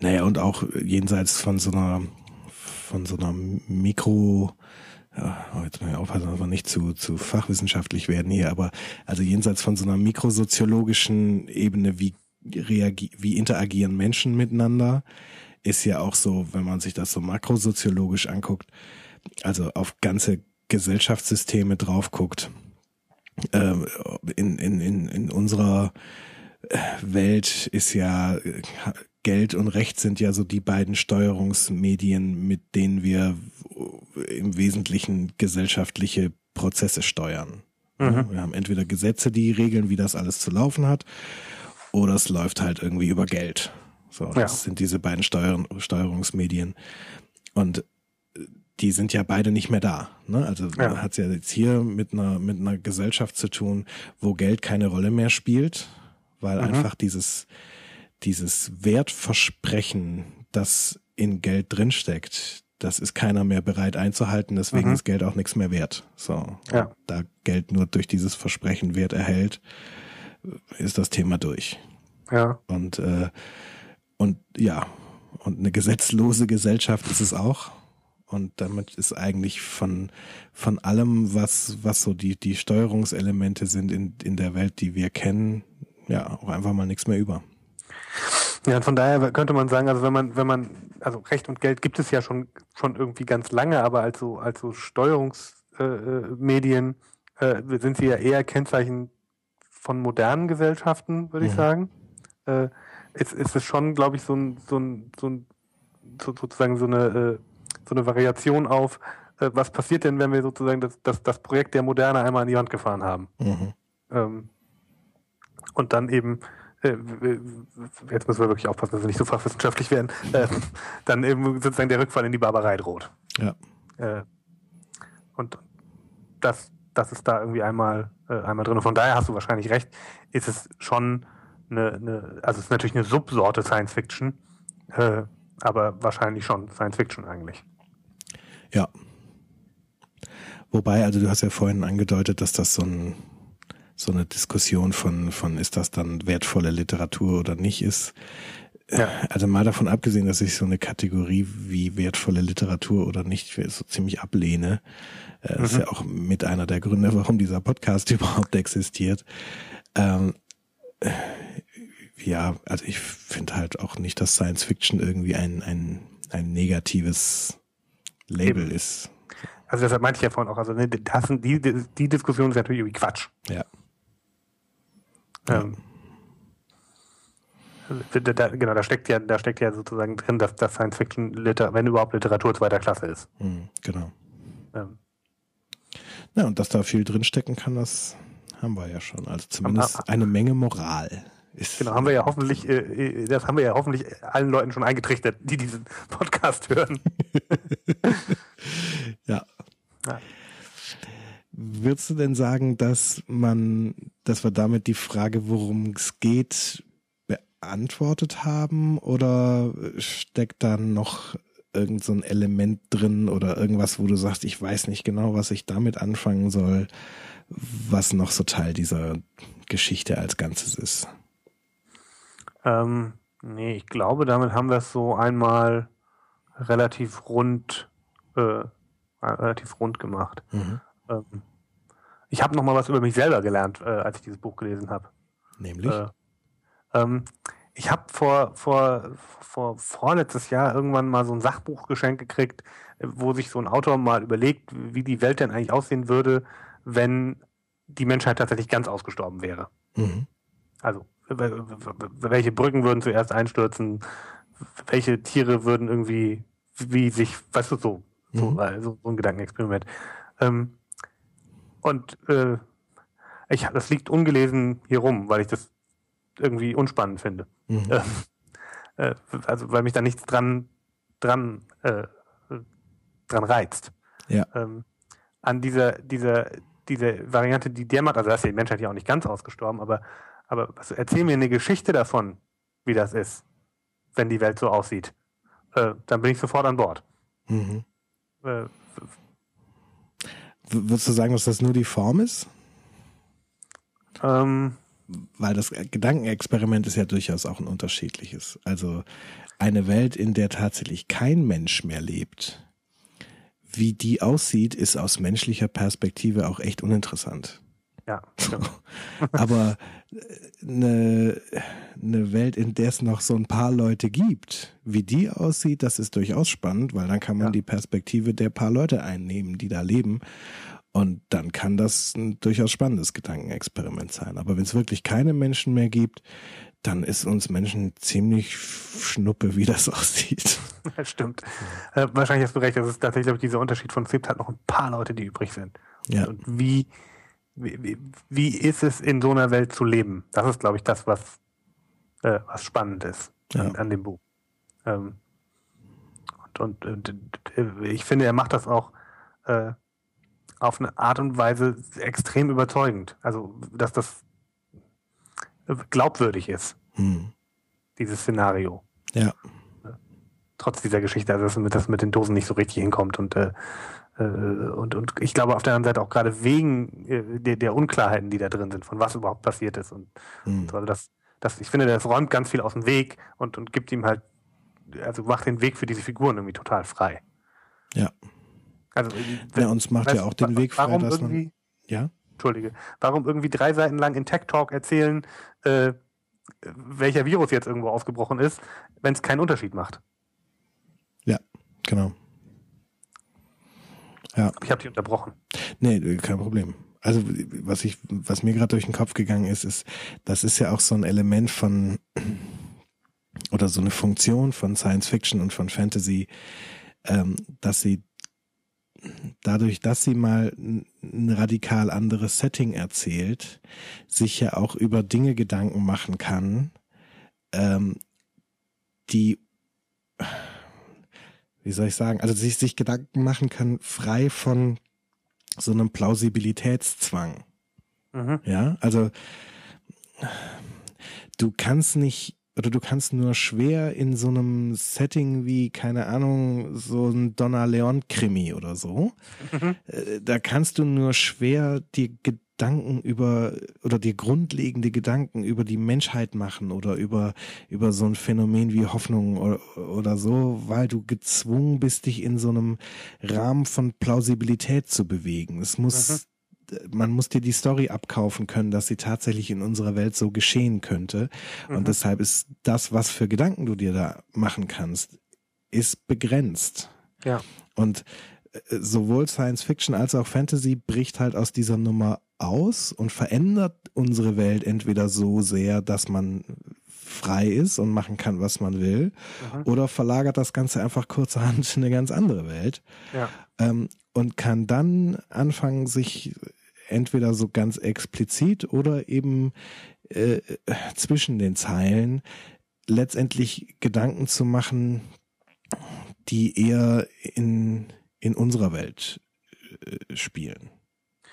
Naja, und auch jenseits von so einer, von so einer Mikro, ja, jetzt ich aufpassen, dass wir nicht zu, zu fachwissenschaftlich werden hier, aber also jenseits von so einer mikrosoziologischen Ebene, wie reagi wie interagieren Menschen miteinander, ist ja auch so, wenn man sich das so makrosoziologisch anguckt, also auf ganze Gesellschaftssysteme drauf guckt, äh, in, in, in, in unserer Welt ist ja Geld und Recht sind ja so die beiden Steuerungsmedien, mit denen wir im Wesentlichen gesellschaftliche Prozesse steuern. Mhm. Wir haben entweder Gesetze, die regeln, wie das alles zu laufen hat, oder es läuft halt irgendwie über Geld. So, das ja. sind diese beiden Steuer Steuerungsmedien. Und die sind ja beide nicht mehr da. Ne? Also ja. man hat es ja jetzt hier mit einer, mit einer Gesellschaft zu tun, wo Geld keine Rolle mehr spielt, weil mhm. einfach dieses, dieses Wertversprechen, das in Geld drinsteckt, das ist keiner mehr bereit einzuhalten, deswegen mhm. ist Geld auch nichts mehr wert. So, ja. da Geld nur durch dieses Versprechen Wert erhält, ist das Thema durch. Ja. Und äh, und ja, und eine gesetzlose Gesellschaft ist es auch. Und damit ist eigentlich von, von allem, was, was so die, die Steuerungselemente sind in, in der Welt, die wir kennen, ja, auch einfach mal nichts mehr über. Ja, und von daher könnte man sagen, also wenn man, wenn man, also Recht und Geld gibt es ja schon, schon irgendwie ganz lange, aber als so, als so Steuerungsmedien äh, äh, sind sie ja eher Kennzeichen von modernen Gesellschaften, würde mhm. ich sagen. Äh, ist, ist es schon, glaube ich, so ein, so ein, so ein so, sozusagen so eine, äh, so eine Variation auf, äh, was passiert denn, wenn wir sozusagen das, das, das Projekt der Moderne einmal an die Wand gefahren haben. Mhm. Ähm, und dann eben äh, jetzt müssen wir wirklich aufpassen, dass wir nicht so fachwissenschaftlich werden, äh, dann eben sozusagen der Rückfall in die Barbarei droht. Ja. Äh, und das, das ist da irgendwie einmal, äh, einmal drin. Und von daher hast du wahrscheinlich recht, ist es schon eine, eine also es ist natürlich eine Subsorte Science Fiction, äh, aber wahrscheinlich schon Science Fiction eigentlich. Ja. Wobei, also du hast ja vorhin angedeutet, dass das so ein so eine Diskussion von, von ist das dann wertvolle Literatur oder nicht ist. ja. also mal davon abgesehen, dass ich so eine Kategorie wie wertvolle Literatur oder nicht so ziemlich ablehne, äh, mhm. ist ja auch mit einer der Gründe, warum dieser Podcast überhaupt existiert. Ähm, ja, also ich finde halt auch nicht, dass Science Fiction irgendwie ein, ein, ein negatives Label Eben. ist. Also deshalb meinte ich ja vorhin auch, also ne, das, die, die Diskussion ist natürlich irgendwie Quatsch. Ja. Ähm, da, genau, da steckt ja, da steckt ja sozusagen drin, dass, dass Science Fiction, Liter, wenn überhaupt Literatur zweiter Klasse ist. Mhm, genau. Ähm. Ja, und dass da viel drinstecken kann, das haben wir ja schon. Also zumindest eine Menge Moral. Ist genau, haben wir ja hoffentlich, äh, äh, das haben wir ja hoffentlich allen Leuten schon eingetrichtert, die diesen Podcast hören. ja. ja. Würdest du denn sagen, dass man, dass wir damit die Frage, worum es geht, beantwortet haben? Oder steckt da noch irgend so ein Element drin oder irgendwas, wo du sagst, ich weiß nicht genau, was ich damit anfangen soll, was noch so Teil dieser Geschichte als Ganzes ist? Ähm, nee, ich glaube, damit haben wir es so einmal relativ rund, äh, relativ rund gemacht. Mhm. Ähm, ich habe noch mal was über mich selber gelernt, äh, als ich dieses Buch gelesen habe. Nämlich? Äh, ähm, ich habe vor, vor, vor vorletztes Jahr irgendwann mal so ein Sachbuch geschenkt gekriegt, wo sich so ein Autor mal überlegt, wie die Welt denn eigentlich aussehen würde, wenn die Menschheit tatsächlich ganz ausgestorben wäre. Mhm. Also welche Brücken würden zuerst einstürzen, welche Tiere würden irgendwie, wie sich, weißt du, so, mhm. so, so ein Gedankenexperiment. Ähm, und äh, ich, das liegt ungelesen hier rum, weil ich das irgendwie unspannend finde. Mhm. Ähm, äh, also weil mich da nichts dran dran äh, dran reizt. Ja. Ähm, an dieser dieser diese Variante, die der macht, also da ist die Menschheit ja auch nicht ganz ausgestorben, aber aber was, erzähl mir eine Geschichte davon, wie das ist, wenn die Welt so aussieht. Äh, dann bin ich sofort an Bord. Mhm. Äh, Würdest du sagen, dass das nur die Form ist? Ähm, Weil das Gedankenexperiment ist ja durchaus auch ein unterschiedliches. Also eine Welt, in der tatsächlich kein Mensch mehr lebt, wie die aussieht, ist aus menschlicher Perspektive auch echt uninteressant. Ja. Aber eine, äh, eine Welt, in der es noch so ein paar Leute gibt, wie die aussieht, das ist durchaus spannend, weil dann kann man ja. die Perspektive der paar Leute einnehmen, die da leben. Und dann kann das ein durchaus spannendes Gedankenexperiment sein. Aber wenn es wirklich keine Menschen mehr gibt, dann ist uns Menschen ziemlich schnuppe, wie das aussieht. Das stimmt. Äh, wahrscheinlich hast du recht. Das ist tatsächlich, glaube ich, dieser Unterschied von es gibt halt noch ein paar Leute, die übrig sind. Ja. Und wie, wie, wie ist es in so einer Welt zu leben? Das ist, glaube ich, das, was, äh, was spannend ist ja. an, an, dem Buch. Ähm, und, und, und, ich finde, er macht das auch äh, auf eine Art und Weise extrem überzeugend. Also, dass das glaubwürdig ist, hm. dieses Szenario. Ja. Trotz dieser Geschichte, also dass das mit, den Dosen nicht so richtig hinkommt und äh, äh, und, und ich glaube auf der anderen Seite auch gerade wegen äh, der, der Unklarheiten, die da drin sind, von was überhaupt passiert ist. Und, mhm. und also das, das, ich finde, das räumt ganz viel aus dem Weg und, und gibt ihm halt, also macht den Weg für diese Figuren irgendwie total frei. Ja. Also, wenn, ja, uns macht weißt, ja auch den Weg frei, dass man, ja? Entschuldige. Warum irgendwie drei Seiten lang in Tech Talk erzählen, äh, welcher Virus jetzt irgendwo ausgebrochen ist, wenn es keinen Unterschied macht? Ja, genau. Ja. Ich habe dich unterbrochen. Nee, kein Problem. Also was ich, was mir gerade durch den Kopf gegangen ist, ist, das ist ja auch so ein Element von oder so eine Funktion von Science Fiction und von Fantasy, ähm, dass sie dadurch, dass sie mal ein radikal anderes Setting erzählt, sich ja auch über Dinge Gedanken machen kann, ähm, die wie soll ich sagen, also sich, sich Gedanken machen kann, frei von so einem Plausibilitätszwang. Mhm. Ja, also du kannst nicht oder du kannst nur schwer in so einem Setting wie, keine Ahnung, so ein Donna Leon Krimi oder so, mhm. Äh, da kannst du nur schwer die Gedanken über oder dir grundlegende Gedanken über die Menschheit machen oder über über so ein Phänomen wie Hoffnung oder, oder so, weil du gezwungen bist, dich in so einem Rahmen von Plausibilität zu bewegen. Es muss mhm man muss dir die Story abkaufen können, dass sie tatsächlich in unserer Welt so geschehen könnte. Mhm. Und deshalb ist das, was für Gedanken du dir da machen kannst, ist begrenzt. Ja. Und sowohl Science Fiction als auch Fantasy bricht halt aus dieser Nummer aus und verändert unsere Welt entweder so sehr, dass man frei ist und machen kann, was man will, mhm. oder verlagert das Ganze einfach kurzerhand in eine ganz andere Welt. Ja. Ähm, und kann dann anfangen, sich entweder so ganz explizit oder eben äh, zwischen den Zeilen letztendlich Gedanken zu machen, die eher in in unserer Welt äh, spielen.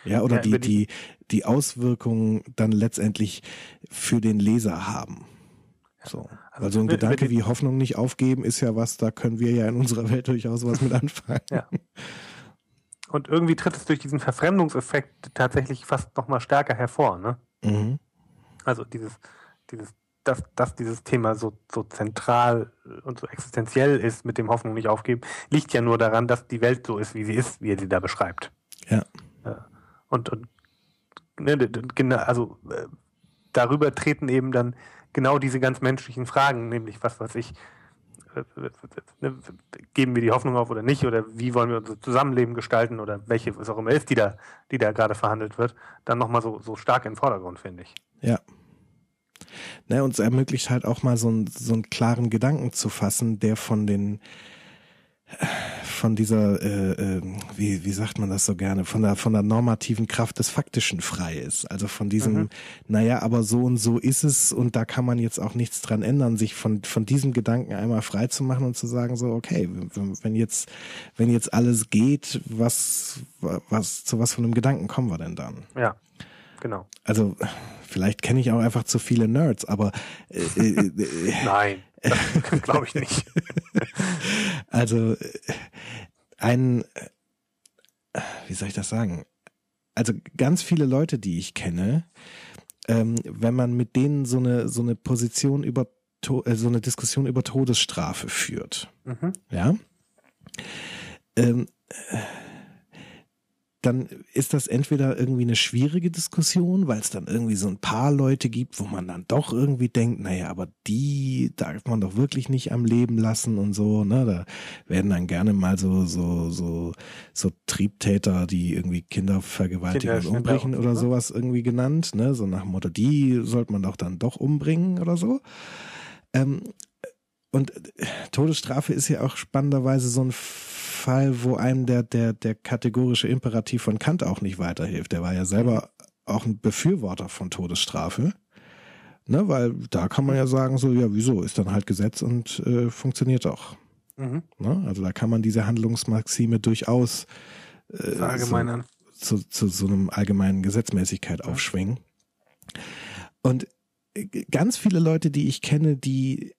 Ja, oder ja, die, die, die Auswirkungen dann letztendlich für den Leser haben. So. Also, also ein Gedanke wie Hoffnung nicht aufgeben ist ja was, da können wir ja in unserer Welt durchaus was mit anfangen. Ja. Und irgendwie tritt es durch diesen Verfremdungseffekt tatsächlich fast nochmal stärker hervor, ne? Mhm. Also dieses, dieses dass, dass dieses Thema so, so zentral und so existenziell ist mit dem Hoffnung nicht aufgeben, liegt ja nur daran, dass die Welt so ist, wie sie ist, wie er sie da beschreibt. Ja. Und, und ne, also äh, darüber treten eben dann genau diese ganz menschlichen Fragen, nämlich was weiß ich, äh, ne, geben wir die Hoffnung auf oder nicht oder wie wollen wir unser Zusammenleben gestalten oder welche was auch immer ist, die da, die da gerade verhandelt wird, dann nochmal so, so stark im Vordergrund, finde ich. Ja. Ne, und es ermöglicht halt auch mal so, ein, so einen klaren Gedanken zu fassen, der von den von dieser, äh, äh, wie, wie sagt man das so gerne, von der, von der normativen Kraft des Faktischen frei ist. Also von diesem, mhm. naja, aber so und so ist es und da kann man jetzt auch nichts dran ändern, sich von, von diesem Gedanken einmal frei zu machen und zu sagen, so, okay, wenn jetzt, wenn jetzt alles geht, was, was, zu was von einem Gedanken kommen wir denn dann? Ja, genau. Also, Vielleicht kenne ich auch einfach zu viele Nerds, aber äh, äh, äh nein, glaube ich nicht. also ein, wie soll ich das sagen? Also ganz viele Leute, die ich kenne, ähm, wenn man mit denen so eine so eine Position über äh, so eine Diskussion über Todesstrafe führt, mhm. ja. Ähm, dann ist das entweder irgendwie eine schwierige Diskussion, weil es dann irgendwie so ein paar Leute gibt, wo man dann doch irgendwie denkt, naja, aber die darf man doch wirklich nicht am Leben lassen und so, ne? Da werden dann gerne mal so, so, so, so Triebtäter, die irgendwie Kinder vergewaltigen Kinder und umbrechen oder ne? sowas irgendwie genannt, ne? So nach dem Motto, die sollte man doch dann doch umbringen oder so. Ähm, und Todesstrafe ist ja auch spannenderweise so ein Fall, wo einem der, der, der kategorische Imperativ von Kant auch nicht weiterhilft. Der war ja selber auch ein Befürworter von Todesstrafe. Ne, weil da kann man ja sagen, so, ja, wieso, ist dann halt Gesetz und äh, funktioniert auch. Mhm. Ne? Also da kann man diese Handlungsmaxime durchaus äh, so, zu, zu so einem allgemeinen Gesetzmäßigkeit aufschwingen. Und äh, ganz viele Leute, die ich kenne, die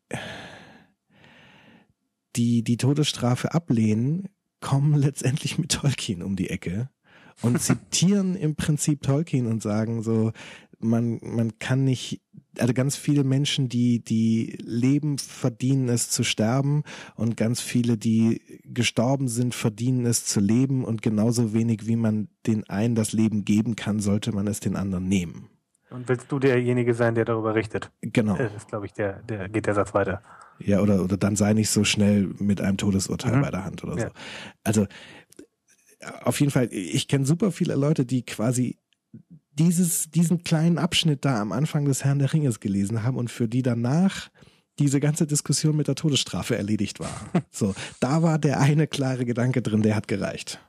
die die Todesstrafe ablehnen, kommen letztendlich mit Tolkien um die Ecke und zitieren im Prinzip Tolkien und sagen so, man, man kann nicht, also ganz viele Menschen, die, die leben, verdienen es zu sterben und ganz viele, die gestorben sind, verdienen es zu leben und genauso wenig wie man den einen das Leben geben kann, sollte man es den anderen nehmen. Und willst du derjenige sein, der darüber richtet? Genau. Das ist, glaube ich, der, der geht der Satz weiter. Ja, oder, oder dann sei nicht so schnell mit einem Todesurteil mhm. bei der Hand oder ja. so. Also auf jeden Fall, ich kenne super viele Leute, die quasi dieses, diesen kleinen Abschnitt da am Anfang des Herrn der Ringes gelesen haben und für die danach diese ganze Diskussion mit der Todesstrafe erledigt war. So, da war der eine klare Gedanke drin, der hat gereicht.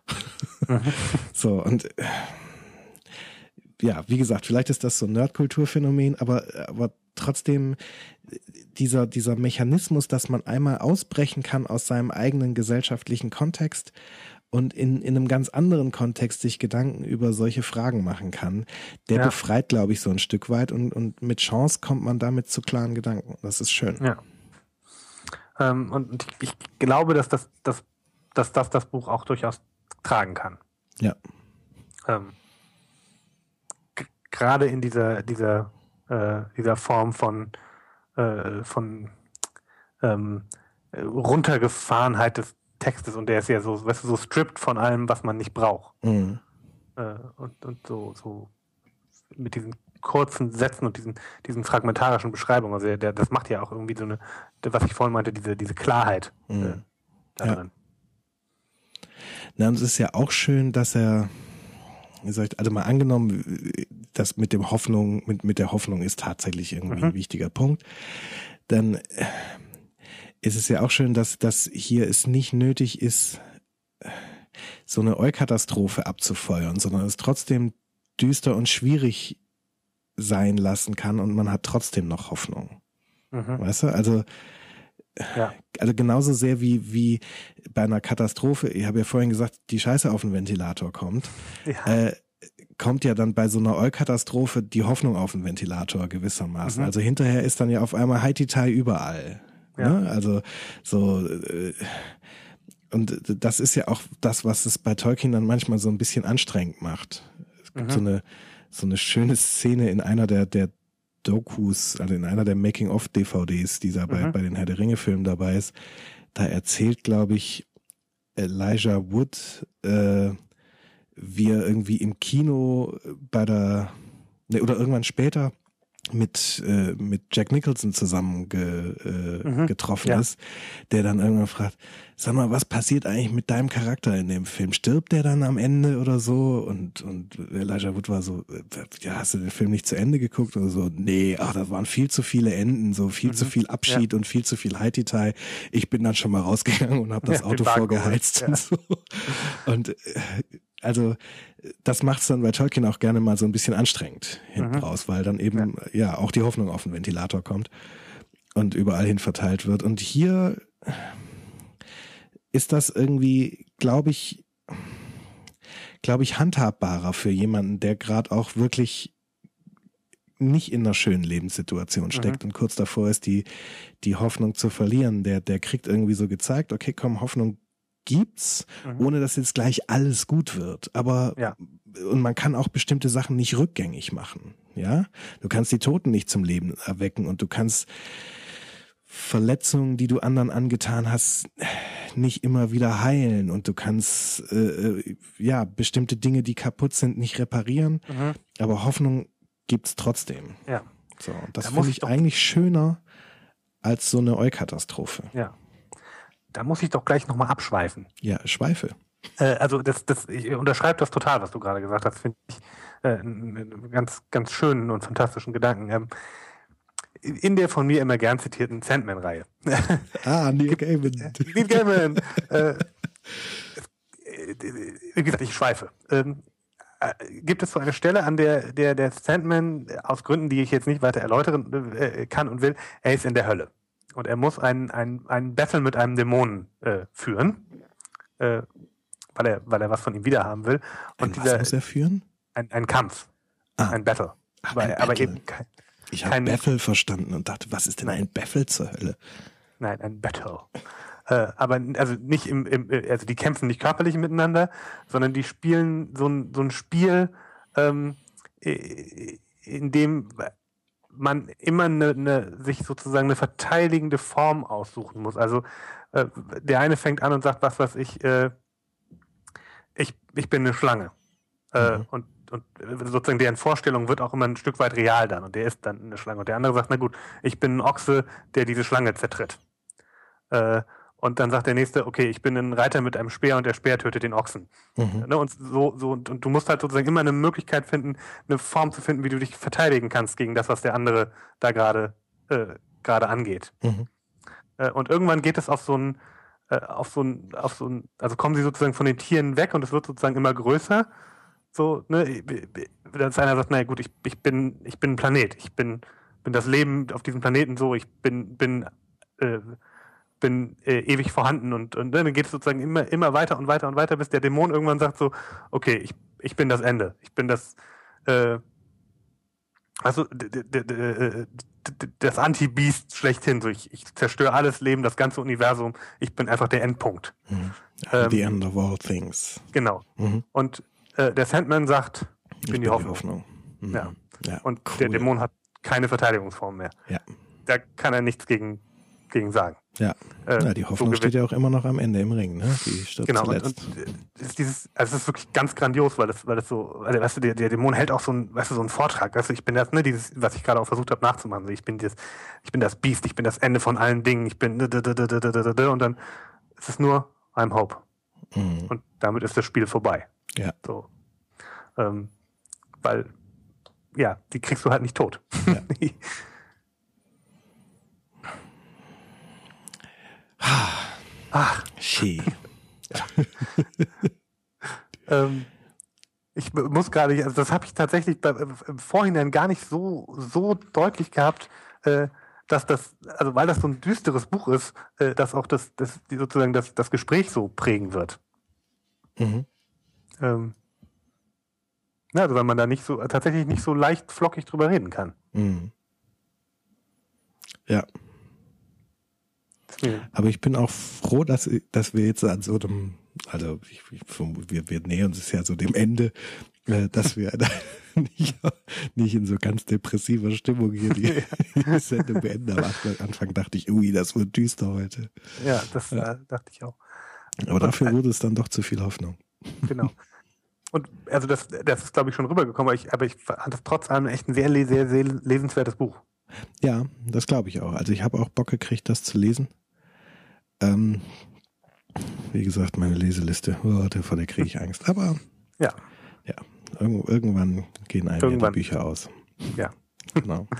Mhm. so, und ja, wie gesagt, vielleicht ist das so ein Nerdkulturphänomen, aber, aber trotzdem dieser, dieser Mechanismus, dass man einmal ausbrechen kann aus seinem eigenen gesellschaftlichen Kontext und in, in einem ganz anderen Kontext sich Gedanken über solche Fragen machen kann, der ja. befreit, glaube ich, so ein Stück weit und, und mit Chance kommt man damit zu klaren Gedanken. Das ist schön. Ja. Ähm, und ich glaube, dass das, dass, dass das das Buch auch durchaus tragen kann. Ja. Ähm, gerade in dieser, dieser, äh, dieser Form von, äh, von ähm, Runtergefahrenheit des Textes und der ist ja so, weißt du, so stripped von allem, was man nicht braucht. Mhm. Äh, und, und so, so mit diesen kurzen Sätzen und diesen, diesen fragmentarischen Beschreibungen. Also der, das macht ja auch irgendwie so eine, was ich vorhin meinte, diese, diese Klarheit äh, Mhm. da Ja. drin. Na, und es ist ja auch schön, dass er, ich, also mal angenommen, das mit dem Hoffnung, mit, mit der Hoffnung ist tatsächlich irgendwie Mhm. ein wichtiger Punkt, dann äh, ist es ja auch schön, dass, dass hier es nicht nötig ist, so eine Eukatastrophe abzufeuern, sondern es trotzdem düster und schwierig sein lassen kann und man hat trotzdem noch Hoffnung. Mhm. Weißt du? Also, Ja. also genauso sehr wie, wie bei einer Katastrophe, ich habe ja vorhin gesagt, die Scheiße auf den Ventilator kommt, Ja. äh, kommt ja dann bei so einer Eukatastrophe die Hoffnung auf den Ventilator gewissermaßen. Mhm. Also hinterher ist dann ja auf einmal Haiti-Tai überall. Ja. Ne? Also so äh, und das ist ja auch das, was es bei Tolkien dann manchmal so ein bisschen anstrengend macht. Es gibt Mhm. so eine so eine schöne Szene in einer der der Dokus, also in einer der Making-of-DVDs, die da bei, Mhm. bei den Herr der Ringe-Filmen dabei ist. Da erzählt, glaube ich, Elijah Wood, äh, wie er irgendwie im Kino bei der, ne, oder irgendwann später mit, äh, mit Jack Nicholson zusammen ge, äh, Mhm, getroffen ja. ist, der dann irgendwann fragt, sag mal, was passiert eigentlich mit deinem Charakter in dem Film? Stirbt der dann am Ende oder so? Und, und Elijah Wood war so, äh, ja, hast du den Film nicht zu Ende geguckt? Oder so, nee, ach, das waren viel zu viele Enden, so viel zu Mhm, viel Abschied und viel zu viel Haiti-Tai. Ich bin dann schon mal rausgegangen und habe das Ja, Auto vorgeheizt geholt, und so. Und äh, also das macht es dann bei Tolkien auch gerne mal so ein bisschen anstrengend hinten Mhm. raus, weil dann eben ja. auch die Hoffnung auf den Ventilator kommt und überall hin verteilt wird. Und hier ist das irgendwie, glaube ich, glaube ich, handhabbarer für jemanden, der gerade auch wirklich nicht in einer schönen Lebenssituation steckt und kurz davor ist, die, die Hoffnung zu verlieren. Der, der kriegt irgendwie so gezeigt, okay, komm, Hoffnung gibt's, Mhm. ohne dass jetzt gleich alles gut wird. Aber Ja. und man kann auch bestimmte Sachen nicht rückgängig machen. Ja, du kannst die Toten nicht zum Leben erwecken und du kannst Verletzungen, die du anderen angetan hast, nicht immer wieder heilen und du kannst äh, äh, ja bestimmte Dinge, die kaputt sind, nicht reparieren. Mhm. Aber Hoffnung gibt's trotzdem. Ja. So, und das Da finde ich eigentlich schöner als so eine Eukatastrophe. Ja. Da muss ich doch gleich nochmal abschweifen. Ja, Schweife. Äh, also das, das, ich unterschreibe das total, was du gerade gesagt hast. Finde ich äh, einen einen ganz, ganz schönen und fantastischen Gedanken. Ähm, in der von mir immer gern zitierten Sandman-Reihe. Ah, Neil Gaiman. Neil Gaiman. äh, äh, wie gesagt, ich schweife. Ähm, äh, gibt es so eine Stelle, an der der, der Sandman äh, aus Gründen, die ich jetzt nicht weiter erläutern äh, kann und will, er ist in der Hölle. Und er muss ein, ein, ein Battle mit einem Dämonen äh, führen, äh, weil, er, weil er was von ihm wiederhaben will. Und was dieser, muss er führen? ein, ein Kampf, Ah. ein Battle. Ach, aber, ein aber eben kein, Ich habe Beffel verstanden und dachte, was ist denn ein Beffel zur Hölle? Nein, ein Battle. Äh, aber also nicht im, im, also die kämpfen nicht körperlich miteinander, sondern die spielen so ein, so ein Spiel, ähm, äh, in dem man immer eine, eine, sich sozusagen eine verteidigende Form aussuchen muss. Also äh, der eine fängt an und sagt, was weiß ich, äh, ich, ich bin eine Schlange. Äh, Mhm. und, und sozusagen deren Vorstellung wird auch immer ein Stück weit real dann und der ist dann eine Schlange. Und der andere sagt, na gut, ich bin ein Ochse, der diese Schlange zertritt. Äh, und dann sagt der nächste, okay, ich bin ein Reiter mit einem Speer und der Speer tötet den Ochsen. Mhm. Ne? Und so, so, und, und du musst halt sozusagen immer eine Möglichkeit finden, eine Form zu finden, wie du dich verteidigen kannst gegen das, was der andere da gerade äh, gerade angeht. Mhm. Äh, und irgendwann geht es auf so ein, äh, auf so ein, auf so ein, also kommen sie sozusagen von den Tieren weg und es wird sozusagen immer größer. So, ne, dass einer sagt, naja gut, ich, ich bin, ich bin ein Planet, ich bin, bin das Leben auf diesem Planeten so, ich bin, bin, äh, bin äh, ewig vorhanden und, und dann geht es sozusagen immer, immer weiter und weiter und weiter, bis der Dämon irgendwann sagt so, okay, ich, ich bin das Ende, ich bin das, äh, also das Anti-Beast schlechthin, so ich, ich zerstöre alles Leben, das ganze Universum, ich bin einfach der Endpunkt. Mhm. Ähm, The end of all things. Genau. Mhm. Und äh, der Sandman sagt, ich, bin die Hoffnung. Mhm. Ja. ja. Und cool. der Dämon hat keine Verteidigungsform mehr. Ja. Da kann er nichts gegen, gegen sagen. Ja. Äh, ja, die Hoffnung so steht ja auch immer noch am Ende im Ring, ne? Die stirbt Genau, und, zuletzt. und äh, ist dieses, also es ist wirklich ganz grandios, weil das, weil das so, weil, weißt du, der, der Dämon hält auch so ein, weißt du, so einen Vortrag. Weißt du, ich bin das, ne, dieses, was ich gerade auch versucht habe nachzumachen. Ich bin das, ich bin das Biest, ich bin das Ende von allen Dingen, ich bin und dann ist es nur I'm Hope. Mhm. Und damit ist das Spiel vorbei. Ja. So. Ähm, weil, ja, die kriegst du halt nicht tot. Ja. Ach, Schee. ähm, ich muss gerade, also das habe ich tatsächlich bei, im Vorhinein gar nicht so, so deutlich gehabt, äh, dass das, also weil das so ein düsteres Buch ist, äh, dass auch das, das sozusagen das, das Gespräch so prägen wird. Mhm. Ähm, ja, also weil man da nicht so, tatsächlich nicht so leicht flockig drüber reden kann. Mhm. Ja. Deswegen, Aber ich bin auch froh, dass, dass wir jetzt an so einem, also ich, ich, wir, wir nähern uns ja so dem Ende, äh, dass wir da nicht, nicht in so ganz depressiver Stimmung hier die, die Sendung beenden. Aber am Anfang dachte ich, ui, das wird düster heute. Ja, das Ja. Äh, dachte ich auch. Aber dafür wurde es dann doch zu viel Hoffnung. Genau. Und also das, das ist, glaube ich, schon rübergekommen, aber ich, aber ich fand das trotz allem echt ein sehr, sehr, sehr lesenswertes Buch. Ja, das glaube ich auch. Also ich habe auch Bock gekriegt, das zu lesen. Ähm, wie gesagt, meine Leseliste, oh, davor der kriege ich Angst. Aber Ja. ja, irgend, irgendwann gehen einem ja Irgendwann. die Bücher aus. Ja. Genau.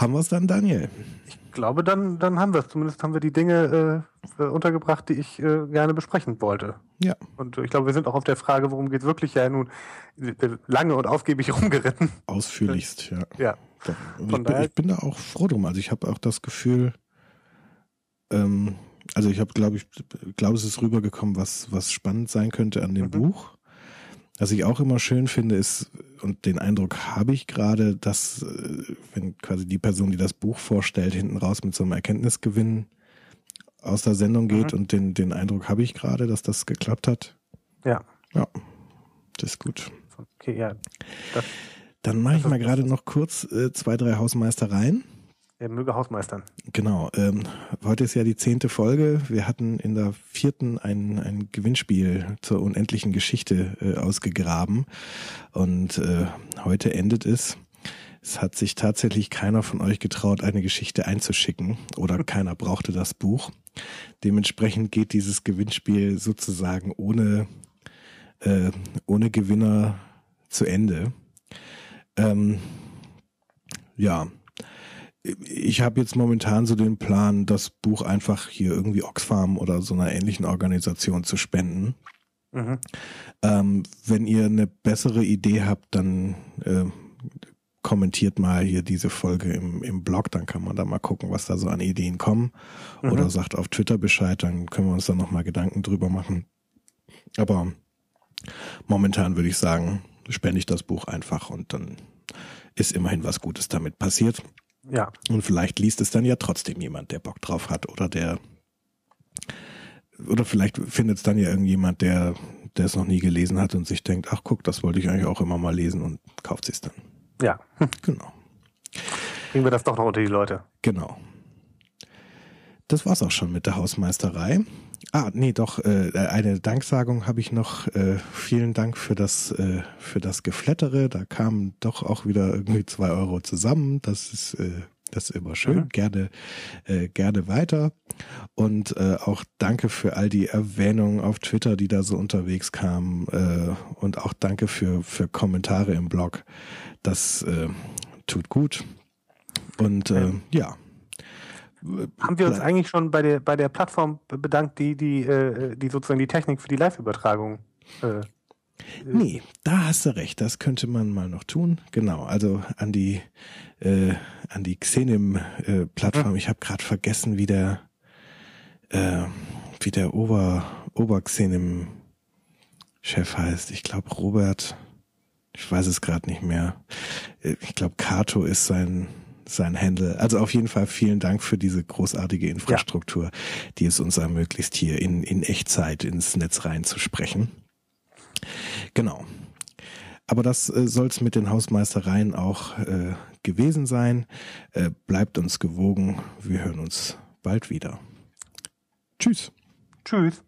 haben wir es dann, Daniel? Ich glaube, dann, dann haben wir es. Zumindest haben wir die Dinge äh, äh, untergebracht, die ich äh, gerne besprechen wollte. Ja. Und ich glaube, wir sind auch auf der Frage, worum geht es wirklich ja nun äh, lange und ausgiebig rumgeritten. Ausführlichst, ja. Ja. Und ich, bin, ich bin da auch froh drum. Also ich habe auch das Gefühl, ähm, also ich habe, glaube ich, glaube es ist rübergekommen, was, was spannend sein könnte an dem Mhm. Buch. Was ich auch immer schön finde, ist, und den Eindruck habe ich gerade, dass, äh, wenn quasi die Person, die das Buch vorstellt, hinten raus mit so einem Erkenntnisgewinn aus der Sendung geht Mhm. und den, den Eindruck habe ich gerade, dass das geklappt hat. Ja. Ja, das ist gut. Okay, ja. Das, Dann mache ich mal gerade noch kurz äh, zwei, drei Hausmeistereien. Er möge Hausmeistern. Genau. Ähm, heute ist ja die zehnte Folge. Wir hatten in der vierten ein, ein Gewinnspiel zur unendlichen Geschichte äh, ausgegraben. Und äh, heute endet es. Es hat sich tatsächlich keiner von euch getraut, eine Geschichte einzuschicken oder keiner brauchte das Buch. Dementsprechend geht dieses Gewinnspiel sozusagen ohne, äh, ohne Gewinner zu Ende. Ähm, ja, ich habe jetzt momentan so den Plan, das Buch einfach hier irgendwie Oxfam oder so einer ähnlichen Organisation zu spenden. Mhm. Ähm, wenn ihr eine bessere Idee habt, dann äh, kommentiert mal hier diese Folge im, im Blog, dann kann man da mal gucken, was da so an Ideen kommen. Mhm. Oder sagt auf Twitter Bescheid, dann können wir uns da nochmal Gedanken drüber machen. Aber momentan würde ich sagen, spende ich das Buch einfach und dann ist immerhin was Gutes damit passiert. Ja. Und vielleicht liest es dann ja trotzdem jemand, der Bock drauf hat oder der oder vielleicht findet es dann ja irgendjemand, der der es noch nie gelesen hat und sich denkt, ach guck, das wollte ich eigentlich auch immer mal lesen und kauft es dann. Ja. Genau. Kriegen wir das doch noch unter die Leute. Genau. Das war's auch schon mit der Hausmeisterei. Ah, nee, doch, äh, eine Danksagung habe ich noch. Äh, vielen Dank für das, äh, für das Geflattere. Da kamen doch auch wieder irgendwie zwei Euro zusammen. Das ist, äh, das ist immer schön. Mhm. Gerne, äh, gerne weiter. Und äh, auch danke für all die Erwähnungen auf Twitter, die da so unterwegs kamen. Äh, und auch danke für, für Kommentare im Blog. Das äh, tut gut. Und äh, ja. Haben wir uns eigentlich schon bei der bei der Plattform bedankt, die die äh, die sozusagen die Technik für die Live-Übertragung äh, Nee, da hast du recht, das könnte man mal noch tun. Genau, also an die äh, an die Xenim-Plattform. Ich habe gerade vergessen, wie der äh, wie der Ober Ober-Xenim-Chef heißt. Ich glaube Robert. Ich weiß es gerade nicht mehr. Äh, Ich glaube Kato ist sein sein Handle. Also auf jeden Fall vielen Dank für diese großartige Infrastruktur, die es uns ermöglicht, hier in, in Echtzeit ins Netz reinzusprechen. Genau. Aber das äh, soll es mit den Hausmeistereien auch äh, gewesen sein. Äh, bleibt uns gewogen. Wir hören uns bald wieder. Tschüss. Tschüss.